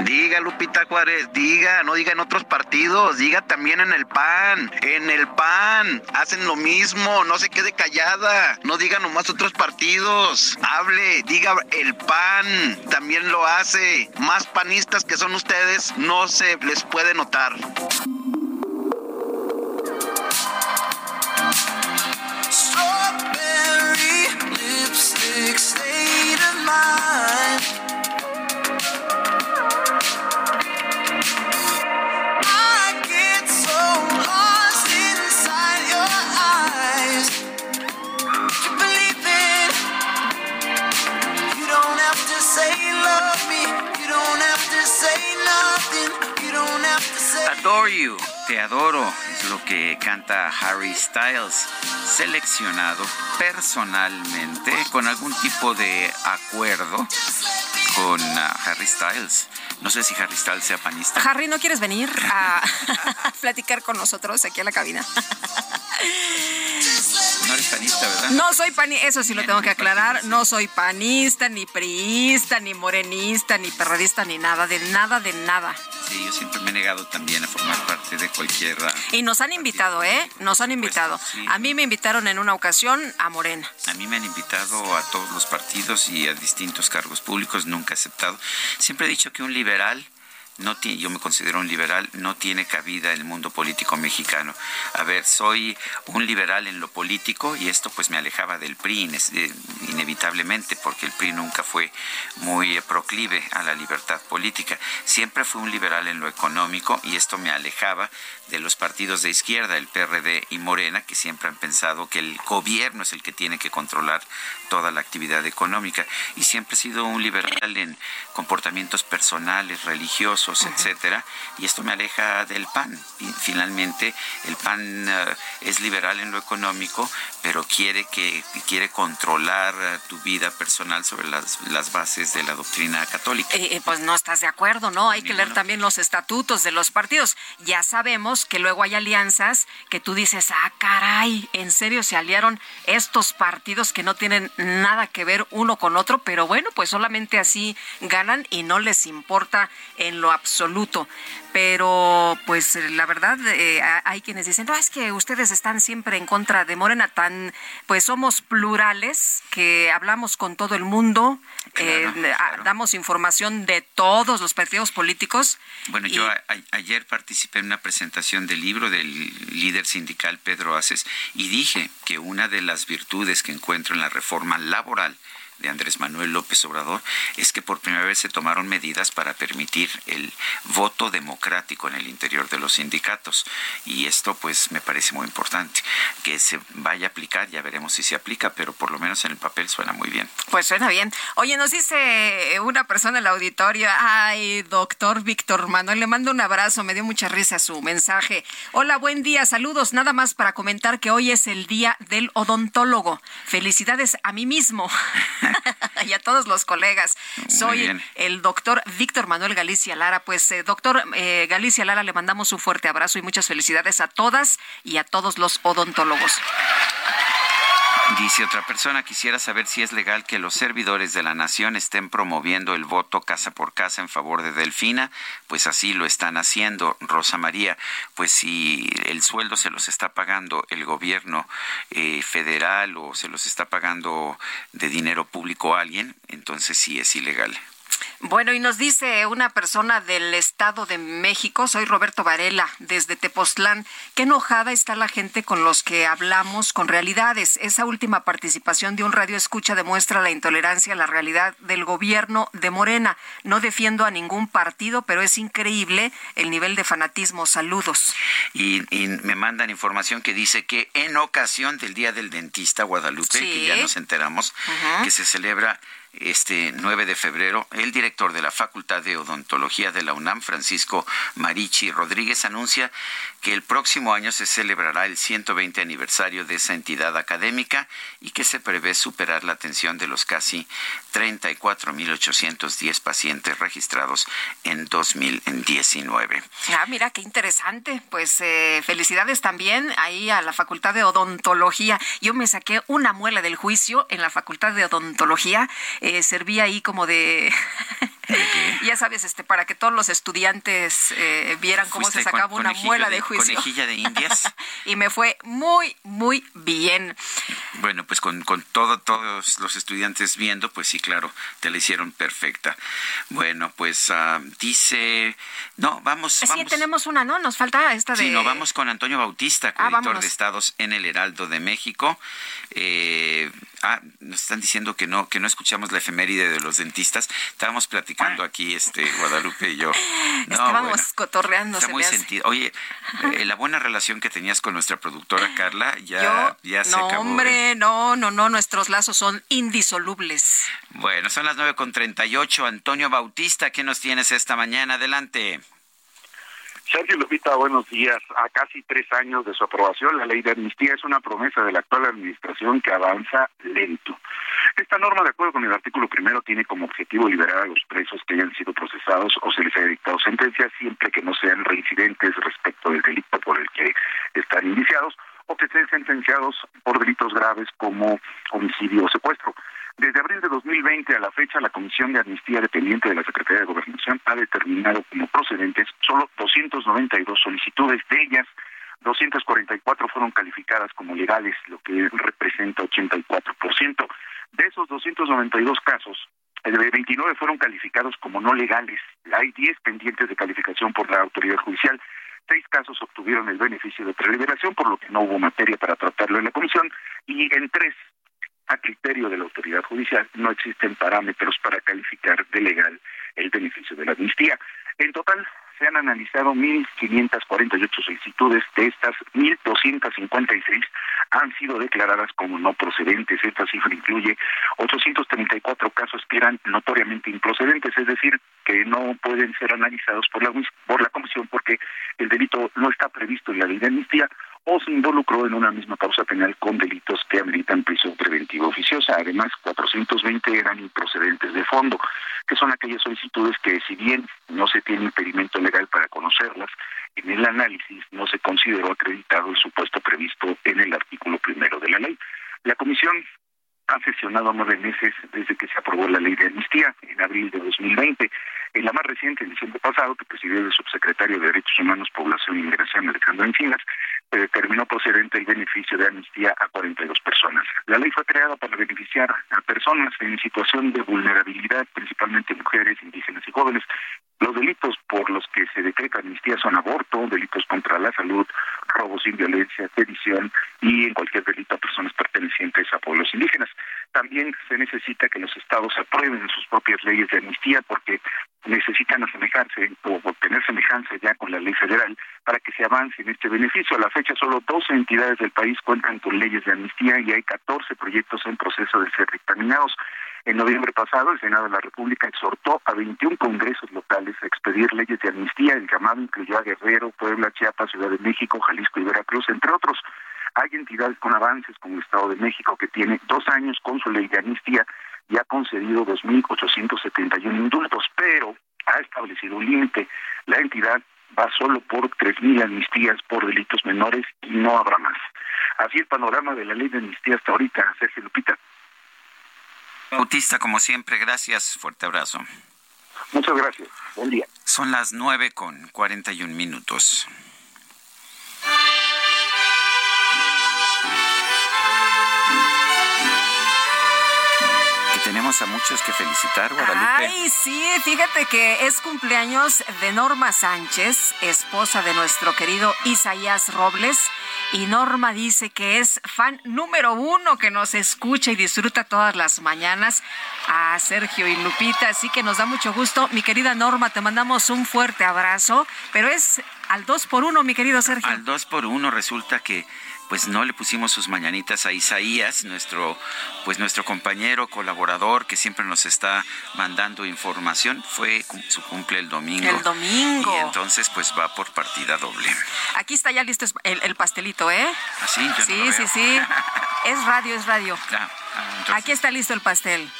Diga Lupita Juárez, diga, no diga en otros partidos, diga también en el PAN, en el PAN, hacen lo mismo, no se quede callada, no diga nomás otros partidos, hable, diga el PAN, también lo hace, más panistas que son ustedes, no se les puede notar. You, te adoro, es lo que canta Harry Styles, seleccionado personalmente con algún tipo de acuerdo con ah, Harry Styles. No sé si Harry Styles sea panista. Harry, ¿no quieres venir a *laughs* platicar con nosotros aquí a la cabina? No eres panista, ¿verdad? No soy panista, eso sí lo tengo que aclarar. No soy panista, ni priista, ni morenista, ni perradista, ni nada, de nada, de nada. Sí, yo siempre me he negado también a formar parte de cualquier... Y nos han invitado, ¿eh? Nos han invitado. A mí me invitaron en una ocasión a Morena. A mí me han invitado a todos los partidos y a distintos cargos públicos, nunca he aceptado. Siempre he dicho que un liberal no tiene, yo me considero un liberal, no tiene cabida en el mundo político mexicano. A ver, soy un liberal en lo político y esto pues me alejaba del PRI eh, inevitablemente porque el PRI nunca fue muy eh, proclive a la libertad política. Siempre fui un liberal en lo económico y esto me alejaba de los partidos de izquierda, el PRD y Morena, que siempre han pensado que el gobierno es el que tiene que controlar toda la actividad económica. Y siempre he sido un liberal en comportamientos personales, religiosos, etcétera. Y esto me aleja del PAN. Finalmente, el PAN eh, es liberal en lo económico, pero quiere que quiere controlar eh, tu vida personal sobre las, las bases de la doctrina católica. Eh, eh, pues no estás de acuerdo, ¿no? Hay que leer también los estatutos de los partidos. Ya sabemos que luego hay alianzas que tú dices, ah, caray, en serio se aliaron estos partidos que no tienen nada que ver uno con otro, pero bueno, pues solamente así ganan y no les importa en lo absoluto. Pero pues la verdad eh, hay quienes dicen, no, es que ustedes están siempre en contra de Morena, tan, pues somos plurales, que hablamos con todo el mundo, eh, a- damos información de todos los partidos políticos. Bueno, yo a- a- ayer participé en una presentación del libro del líder sindical Pedro Aces y dije que una de las virtudes que encuentro en la reforma laboral de Andrés Manuel López Obrador es que por primera vez se tomaron medidas para permitir el voto democrático en el interior de los sindicatos y esto pues me parece muy importante que se vaya a aplicar ya veremos si se aplica pero por lo menos en el papel suena muy bien Pues suena bien. Oye, nos dice una persona en el auditorio, ay, doctor Víctor Manuel, le mando un abrazo, me dio mucha risa su mensaje. Hola, buen día, saludos, nada más para comentar que hoy es el día del odontólogo. Felicidades a mí mismo *laughs* *laughs* y a todos los colegas. Soy el doctor Víctor Manuel Galicia Lara. Pues, eh, doctor eh, Galicia Lara, le mandamos un fuerte abrazo y muchas felicidades a todas y a todos los odontólogos. Dice otra persona, quisiera saber si es legal que los servidores de la nación estén promoviendo el voto casa por casa en favor de Delfina, pues así lo están haciendo, Rosa María, pues si el sueldo se los está pagando el gobierno eh, federal o se los está pagando de dinero público a alguien, entonces sí es ilegal. Bueno, y nos dice una persona del Estado de México, soy Roberto Varela, desde Tepoztlán, qué enojada está la gente con los que hablamos con realidades. Esa última participación de un radio escucha demuestra la intolerancia a la realidad del gobierno de Morena. No defiendo a ningún partido, pero es increíble el nivel de fanatismo. Saludos. Y, y me mandan información que dice que en ocasión del Día del Dentista Guadalupe, Sí. que ya nos enteramos, que se celebra este 9 de febrero, el director de la Facultad de Odontología de la UNAM, Francisco Marichi Rodríguez, anuncia que el próximo año se celebrará el 120 aniversario de esa entidad académica y que se prevé superar la atención de los casi 34.810 pacientes registrados en 2019. Ah, mira, qué interesante. Pues eh, felicidades también ahí a la Facultad de Odontología. Yo me saqué una muela del juicio en la Facultad de Odontología. Eh, serví ahí como de... *laughs* ya sabes, este, para que todos los estudiantes eh, vieran cómo se sacaba con- una muela de- de juicio. conejilla de indias. *laughs* y me fue muy, muy bien. Bueno, pues con, con todo, todos los estudiantes viendo, pues sí, claro, te la hicieron perfecta. Bueno, pues ah, dice, no, vamos, Sí, vamos. tenemos una, ¿no? Nos falta esta de... Sí, no, vamos con Antonio Bautista, Ah, editor vámonos. de Estados en el Heraldo de México. Eh, ah, nos están diciendo que no, que no escuchamos la efeméride de los dentistas. Estábamos platicando aquí, este, Guadalupe y yo. No, Estábamos bueno. cotorreando, Está se muy sentido. Oye, eh, la buena relación que tenías con nuestra productora Carla ya, Yo, ya se no, acabó. ¿eh? hombre, no, no, no, nuestros lazos son indisolubles. Bueno, son las nueve con treinta y ocho. Antonio Bautista, ¿qué nos tienes esta mañana? Adelante. Sergio Lupita, buenos días. A casi tres años de su aprobación, la ley de amnistía es una promesa de la actual administración que avanza lento. Esta norma, de acuerdo con el artículo primero, tiene como objetivo liberar a los presos que hayan sido procesados o se les haya dictado sentencia siempre que no sean reincidentes respecto del delito por el que están indiciados o que estén sentenciados por delitos graves como homicidio o secuestro. Desde abril de 2020 a la fecha, la Comisión de Amnistía dependiente de la Secretaría de Gobernación ha determinado como procedentes solo 292 solicitudes. De ellas, 244 fueron calificadas como legales, lo que representa 84%. De esos 292 casos, eh, 29 fueron calificados como no legales. Hay 10 pendientes de calificación por la autoridad judicial. Seis casos obtuvieron el beneficio de preliberación, por lo que no hubo materia para tratarlo en la comisión. Y en tres, a criterio de la autoridad judicial, no existen parámetros para calificar de legal el beneficio de la amnistía. En total, se han analizado 1.548 solicitudes, de estas 1.256 han sido declaradas como no procedentes. Esta cifra incluye 834 casos que eran notoriamente improcedentes, es decir, que no pueden ser analizados por la, por la comisión porque el delito no está previsto en la ley de amnistía o se involucró en una misma causa penal con delitos que ameritan prisión preventiva oficiosa. Además, 420 eran improcedentes de fondo, que son aquellas solicitudes que, si bien no se tiene impedimento legal para conocerlas, en el análisis no se consideró acreditado el supuesto previsto en el artículo primero de la ley. La comisión ha sesionado nueve meses desde que se aprobó la ley de amnistía en abril de 2020. En la más reciente, en diciembre pasado, que presidió el subsecretario de Derechos Humanos, Población e Inmigración, Alejandro Encinas, se determinó procedente el beneficio de amnistía a 42 personas. La ley fue creada para beneficiar a personas en situación de vulnerabilidad, principalmente mujeres, indígenas y jóvenes. Los delitos por los que se decreta amnistía son aborto, delitos contra la salud, robos sin violencia, sedición y en cualquier delito a personas pertenecientes a pueblos indígenas. También se necesita que los estados aprueben sus propias leyes de amnistía porque necesitan asemejarse o obtener semejanza ya con la ley federal para que se avance en este beneficio. A la fecha solo 12 entidades del país cuentan con leyes de amnistía y hay 14 proyectos en proceso de ser dictaminados. En noviembre pasado, el Senado de la República exhortó a 21 congresos locales a expedir leyes de amnistía. El llamado incluyó a Guerrero, Puebla, Chiapas, Ciudad de México, Jalisco y Veracruz, entre otros. Hay entidades con avances como el Estado de México que tiene dos años con su ley de amnistía y ha concedido 2.871 indultos, pero ha establecido un límite. La entidad va solo por 3.000 amnistías por delitos menores y no habrá más. Así el panorama de la ley de amnistía hasta ahorita, Sergio Lupita. Bautista, como siempre, gracias. Fuerte abrazo. Muchas gracias. Buen día. Son las nueve con cuarenta y un minutos. Tenemos a muchos que felicitar, Guadalupe. Ay, sí, fíjate que es cumpleaños de Norma Sánchez, esposa de nuestro querido Isaías Robles. Y Norma dice que es fan número uno que nos escucha y disfruta todas las mañanas a Sergio y Lupita. Así que nos da mucho gusto. Mi querida Norma, te mandamos un fuerte abrazo. Pero es al dos por uno, mi querido Sergio. Al dos por uno resulta que pues no le pusimos sus mañanitas a Isaías, nuestro pues nuestro compañero colaborador que siempre nos está mandando información, fue su cumple el domingo. El domingo. Y entonces pues va por partida doble. Aquí está ya listo el, el pastelito, ¿eh? ¿Así? Yo sí, no lo sí, veo. sí. Es radio, es radio. *laughs* Ah, ah, Aquí está listo el pastel.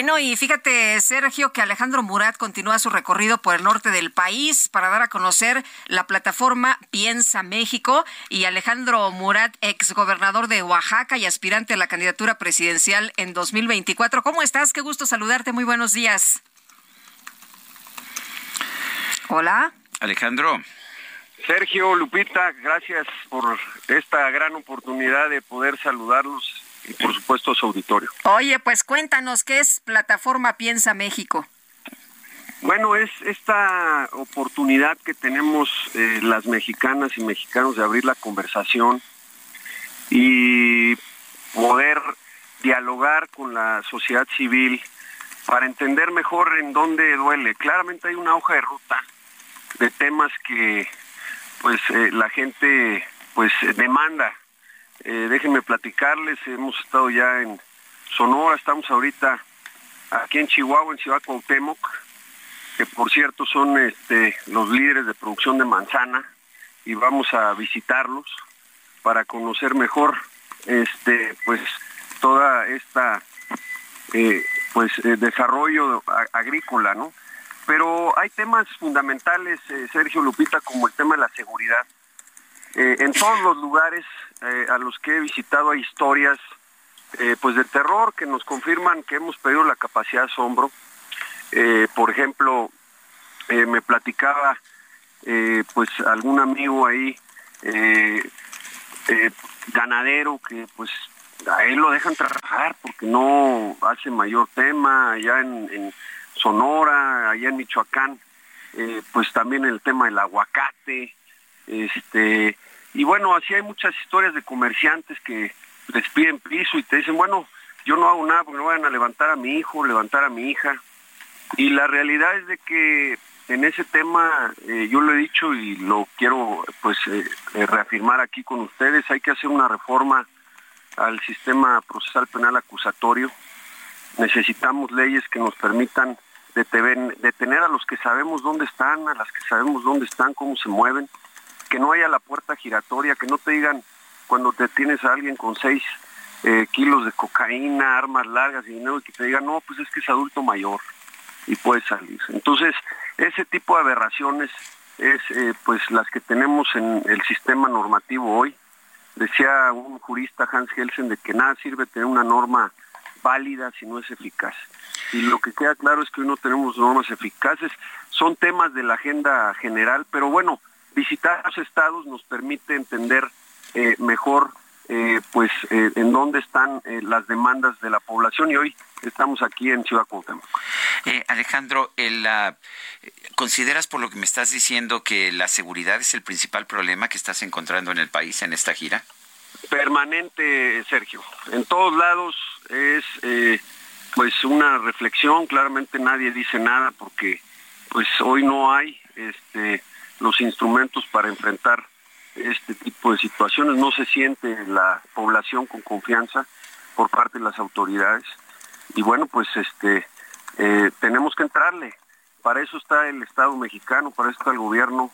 Bueno, y fíjate, Sergio, que Alejandro Murat continúa su recorrido por el norte del país para dar a conocer la plataforma Piensa México. Y Alejandro Murat, exgobernador de Oaxaca y aspirante a la candidatura presidencial en 2024. ¿Cómo estás? Qué gusto saludarte. Muy buenos días. Hola. Alejandro. Sergio, Lupita, gracias por esta gran oportunidad de poder saludarlos y por supuesto su auditorio. Oye, pues cuéntanos, ¿qué es plataforma Piensa México? Bueno, es esta oportunidad que tenemos eh, las mexicanas y mexicanos de abrir la conversación y poder dialogar con la sociedad civil para entender mejor en dónde duele. Claramente hay una hoja de ruta de temas que pues eh, la gente pues demanda. Eh, déjenme platicarles, hemos estado ya en Sonora, estamos ahorita aquí en Chihuahua, en Ciudad Cuauhtémoc, que por cierto son este, los líderes de producción de manzana y vamos a visitarlos para conocer mejor este pues toda esta eh, pues eh, desarrollo agrícola, ¿no? Pero hay temas fundamentales, Sergio Lupita, como el tema de la seguridad. Eh, en todos los lugares eh, a los que he visitado hay historias eh, pues de terror que nos confirman que hemos perdido la capacidad de asombro. Por ejemplo, me platicaba pues algún amigo ahí ganadero que pues a él lo dejan trabajar porque no hace mayor tema allá en, Sonora, allá en Michoacán, pues también el tema del aguacate, este y bueno así hay muchas historias de comerciantes que les piden piso y te dicen bueno yo no hago nada porque no vayan a levantar a mi hijo, levantar a mi hija y la realidad es de que en ese tema eh, yo lo he dicho y lo quiero pues eh, reafirmar aquí con ustedes hay que hacer una reforma al sistema procesal penal acusatorio. Necesitamos leyes que nos permitan detener a los que sabemos dónde están, a las que sabemos dónde están, cómo se mueven, que no haya la puerta giratoria, que no te digan cuando te tienes a alguien con seis eh, kilos de cocaína, armas largas y dinero, que te digan, no, pues es que es adulto mayor y puede salir. Entonces, ese tipo de aberraciones es eh, pues las que tenemos en el sistema normativo hoy. Decía un jurista Hans Helsen de que nada sirve tener una norma válida si no es eficaz. Y lo que queda claro es que hoy no tenemos normas eficaces. Son temas de la agenda general, pero bueno, visitar los estados nos permite entender eh, mejor eh, pues eh, en dónde están eh, las demandas de la población y hoy estamos aquí en Ciudad Cuauhtémoc. Eh, Alejandro, el, ah, ¿consideras por lo que me estás diciendo que la seguridad es el principal problema que estás encontrando en el país en esta gira? permanente, Sergio. En todos lados es eh, pues una reflexión. Claramente nadie dice nada porque pues hoy no hay este los instrumentos para enfrentar este tipo de situaciones. No se siente la población con confianza por parte de las autoridades y bueno pues este eh, tenemos que entrarle. Para eso está el Estado mexicano, para eso está el gobierno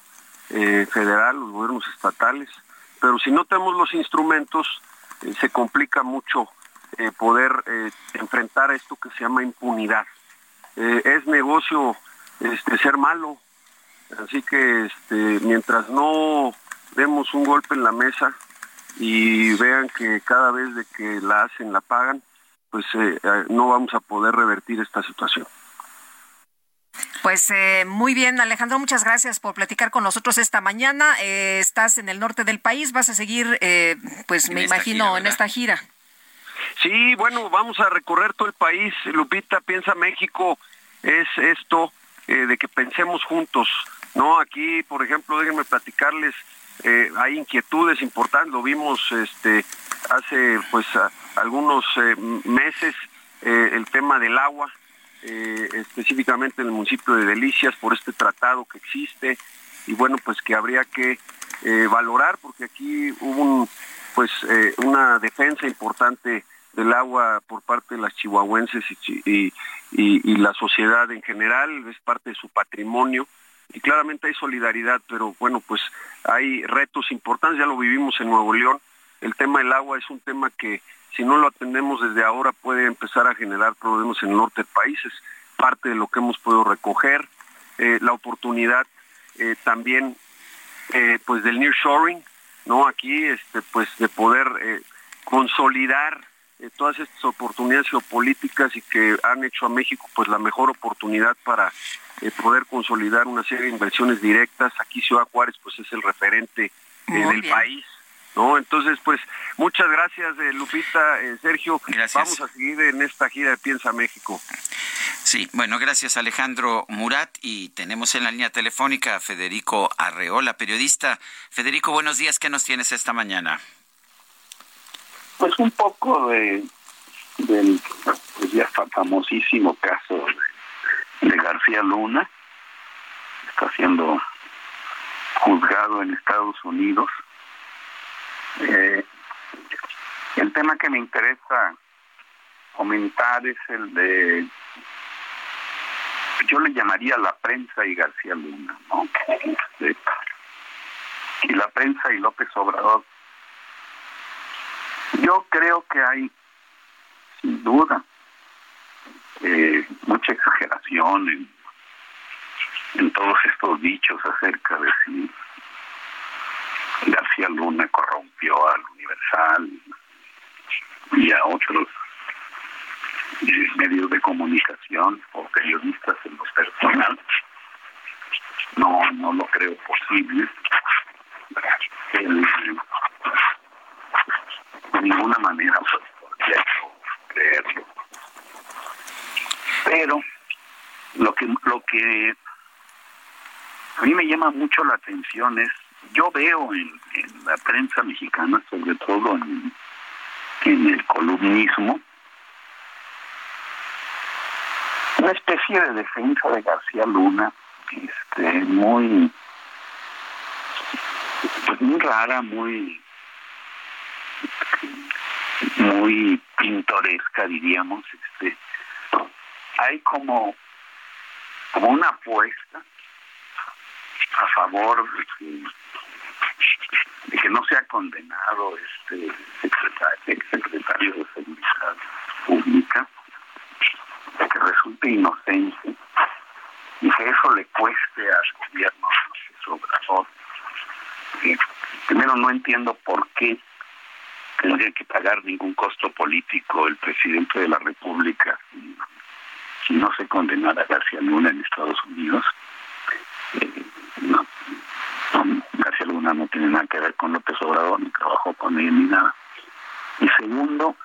eh, federal, los gobiernos estatales pero si no tenemos los instrumentos, eh, se complica mucho poder enfrentar esto que se llama impunidad. Es negocio este, ser malo, así que este, mientras no demos un golpe en la mesa y vean que cada vez de que la hacen la pagan, pues eh, eh, no vamos a poder revertir esta situación. Pues eh, muy bien, Alejandro, muchas gracias por platicar con nosotros esta mañana. Eh, estás en el norte del país, vas a seguir, eh, pues me imagino, en esta gira. Sí, bueno, vamos a recorrer todo el país. Lupita, piensa México, es esto de que pensemos juntos. No, aquí, por ejemplo, déjenme platicarles, hay inquietudes importantes, lo vimos este, hace pues algunos meses, el tema del agua, eh, específicamente en el municipio de Delicias por este tratado que existe y bueno pues que habría que eh, valorar porque aquí hubo pues eh, una defensa importante del agua por parte de las chihuahuenses y, la sociedad en general es parte de su patrimonio y claramente hay solidaridad pero bueno pues hay retos importantes ya lo vivimos en Nuevo León el tema del agua es un tema que si no lo atendemos desde ahora puede empezar a generar problemas en el norte del país, es parte de lo que hemos podido recoger, eh, la oportunidad eh, también eh, pues del nearshoring, ¿no? Aquí este pues de poder consolidar todas estas oportunidades geopolíticas y que han hecho a México pues la mejor oportunidad para poder consolidar una serie de inversiones directas. Aquí Ciudad Juárez pues es el referente del país ¿no? Entonces, pues, muchas gracias, eh, Lupita, eh, Sergio. Vamos a seguir en esta gira de Piensa México. Sí, bueno, gracias Alejandro Murat y tenemos en la línea telefónica a Federico Arreola, periodista. Federico, buenos días, ¿qué nos tienes esta mañana? Pues un poco de, del pues ya famosísimo caso de García Luna, está siendo juzgado en Estados Unidos eh, el tema que me interesa comentar es el de, yo le llamaría la prensa y García Luna, ¿no? Y la prensa y López Obrador. Yo creo que hay, sin duda, eh, mucha exageración en, en todos estos dichos acerca de si García Luna corrompió al Universal y a otros eh, medios de comunicación o periodistas en lo personal. No, no lo creo posible. De ninguna manera podría creerlo. Pero lo que lo que a mí me llama mucho la atención es yo veo en, la prensa mexicana, sobre todo en, el columnismo, una especie de defensa de García Luna, este, muy, pues muy rara, muy, muy pintoresca, diríamos. Este, hay como, una apuesta a favor de que no sea condenado este secretario, secretario de Seguridad Pública, de que resulte inocente y que eso le cueste al gobierno Obrador. Primero no entiendo por qué tendría que pagar ningún costo político el presidente de la República si, no se condenara a García Luna en Estados Unidos. Eh, García Luna no tiene nada que ver con López Obrador, ni trabajó con él, ni nada. Y segundo,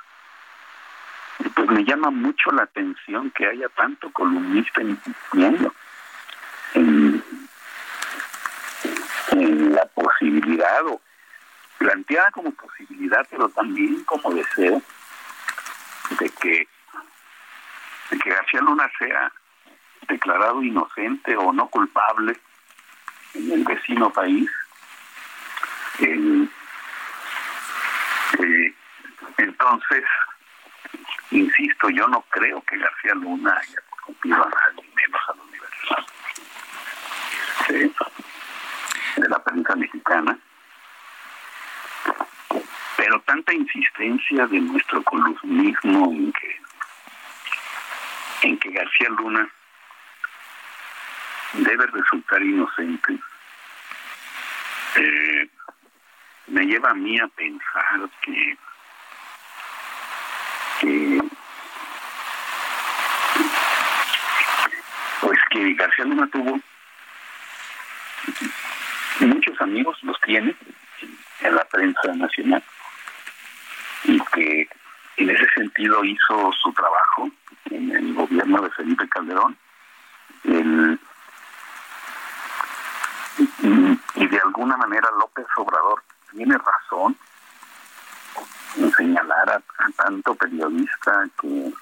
pues me llama mucho la atención que haya tanto columnista insistiendo en, en la posibilidad, o planteada como posibilidad, pero también como deseo, de que, de que García Luna sea declarado inocente o no culpable en el vecino país. Eh, entonces, insisto, yo no creo que García Luna haya corrompido a nadie, menos a la universidad de la prensa mexicana. Pero tanta insistencia de nuestro columnismo en que, en que García Luna debe resultar inocente, eh, me lleva a mí a pensar que, pues que García Luna tuvo muchos amigos, los tiene en la prensa nacional, que en ese sentido hizo su trabajo en el gobierno de Felipe Calderón. El, y, de alguna manera López Obrador tiene razón en señalar a, tanto periodista que,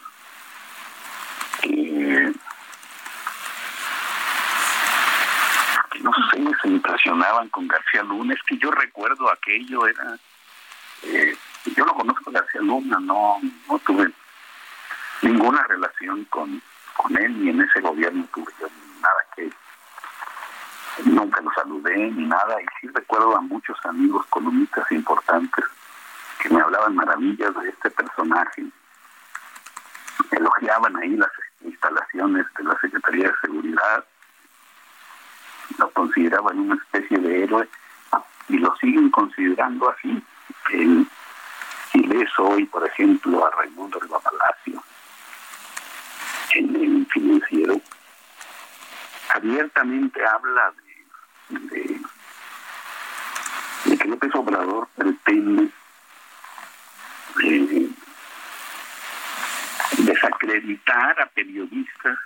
que, que no sé, se impresionaban con García Luna. Es que yo recuerdo aquello, era... eh, yo lo conozco a García Luna, no, no tuve ninguna relación con, con él, ni en ese gobierno tuve yo nada que nunca lo saludé ni nada y sí recuerdo a muchos amigos columnistas importantes que me hablaban maravillas de este personaje. Elogiaban ahí las instalaciones de la Secretaría de Seguridad lo consideraban una especie de héroe y lo siguen considerando así el, si lees hoy por ejemplo a Raimundo Riva Palacio en el financiero abiertamente habla de, de, de que López Obrador pretende eh, desacreditar a periodistas,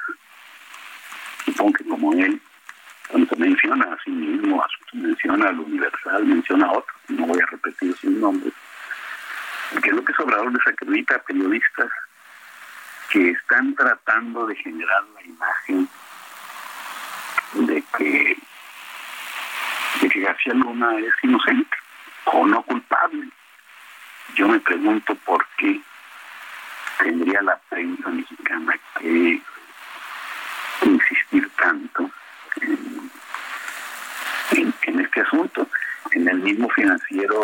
supongo que como él, cuando menciona a sí mismo, a su, menciona al Universal, menciona a otros, no voy a repetir sus nombres, que López Obrador desacredita a periodistas que están tratando de generar la imagen de que, de que García Luna es inocente o no culpable. Yo me pregunto por qué tendría la prensa mexicana que insistir tanto en, en, en este asunto. En el mismo financiero,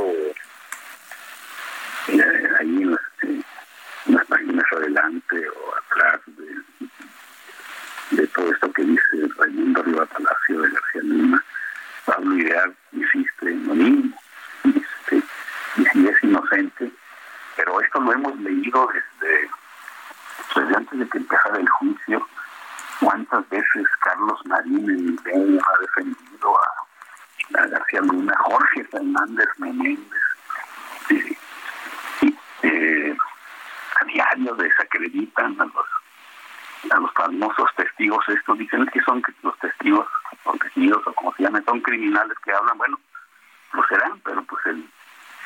eh, ahí en las, páginas adelante o atrás de, todo esto que dice Raimundo Riva Palacio de García Luna, Pablo Ideal insiste en lo mismo. Este, y si es inocente, pero esto lo hemos leído desde, desde antes de que empezara el juicio. ¿Cuántas veces Carlos Marín en Milenio ha defendido a, a García Luna, Jorge Fernández Menéndez? Eh, a diario desacreditan a los a los famosos testigos estos. Dicen que son los testigos protegidos o como se llaman son criminales que hablan. Bueno lo serán pero pues el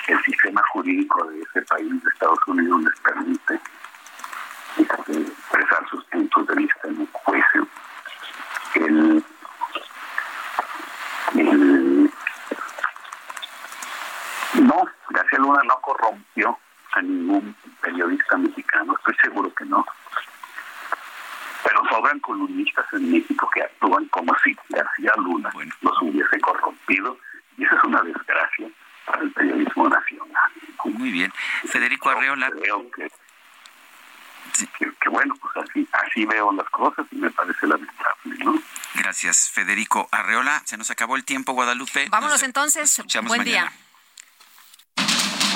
el sistema jurídico de ese país de Estados Unidos les permite expresar sus puntos de vista en un juicio. El, el no García Luna no corrompió a ningún periodista mexicano, estoy seguro que no. Pero sobran columnistas en México que actúan como si García Luna los hubiese corrompido y esa es una desgracia para el periodismo nacional. Muy bien. Federico Arreola. Creo que, que, que, bueno, pues así, así veo las cosas y me parece lamentable, ¿no? Gracias, Federico Arreola. Se nos acabó el tiempo, Guadalupe. Vámonos nos entonces. Buen mañana. día.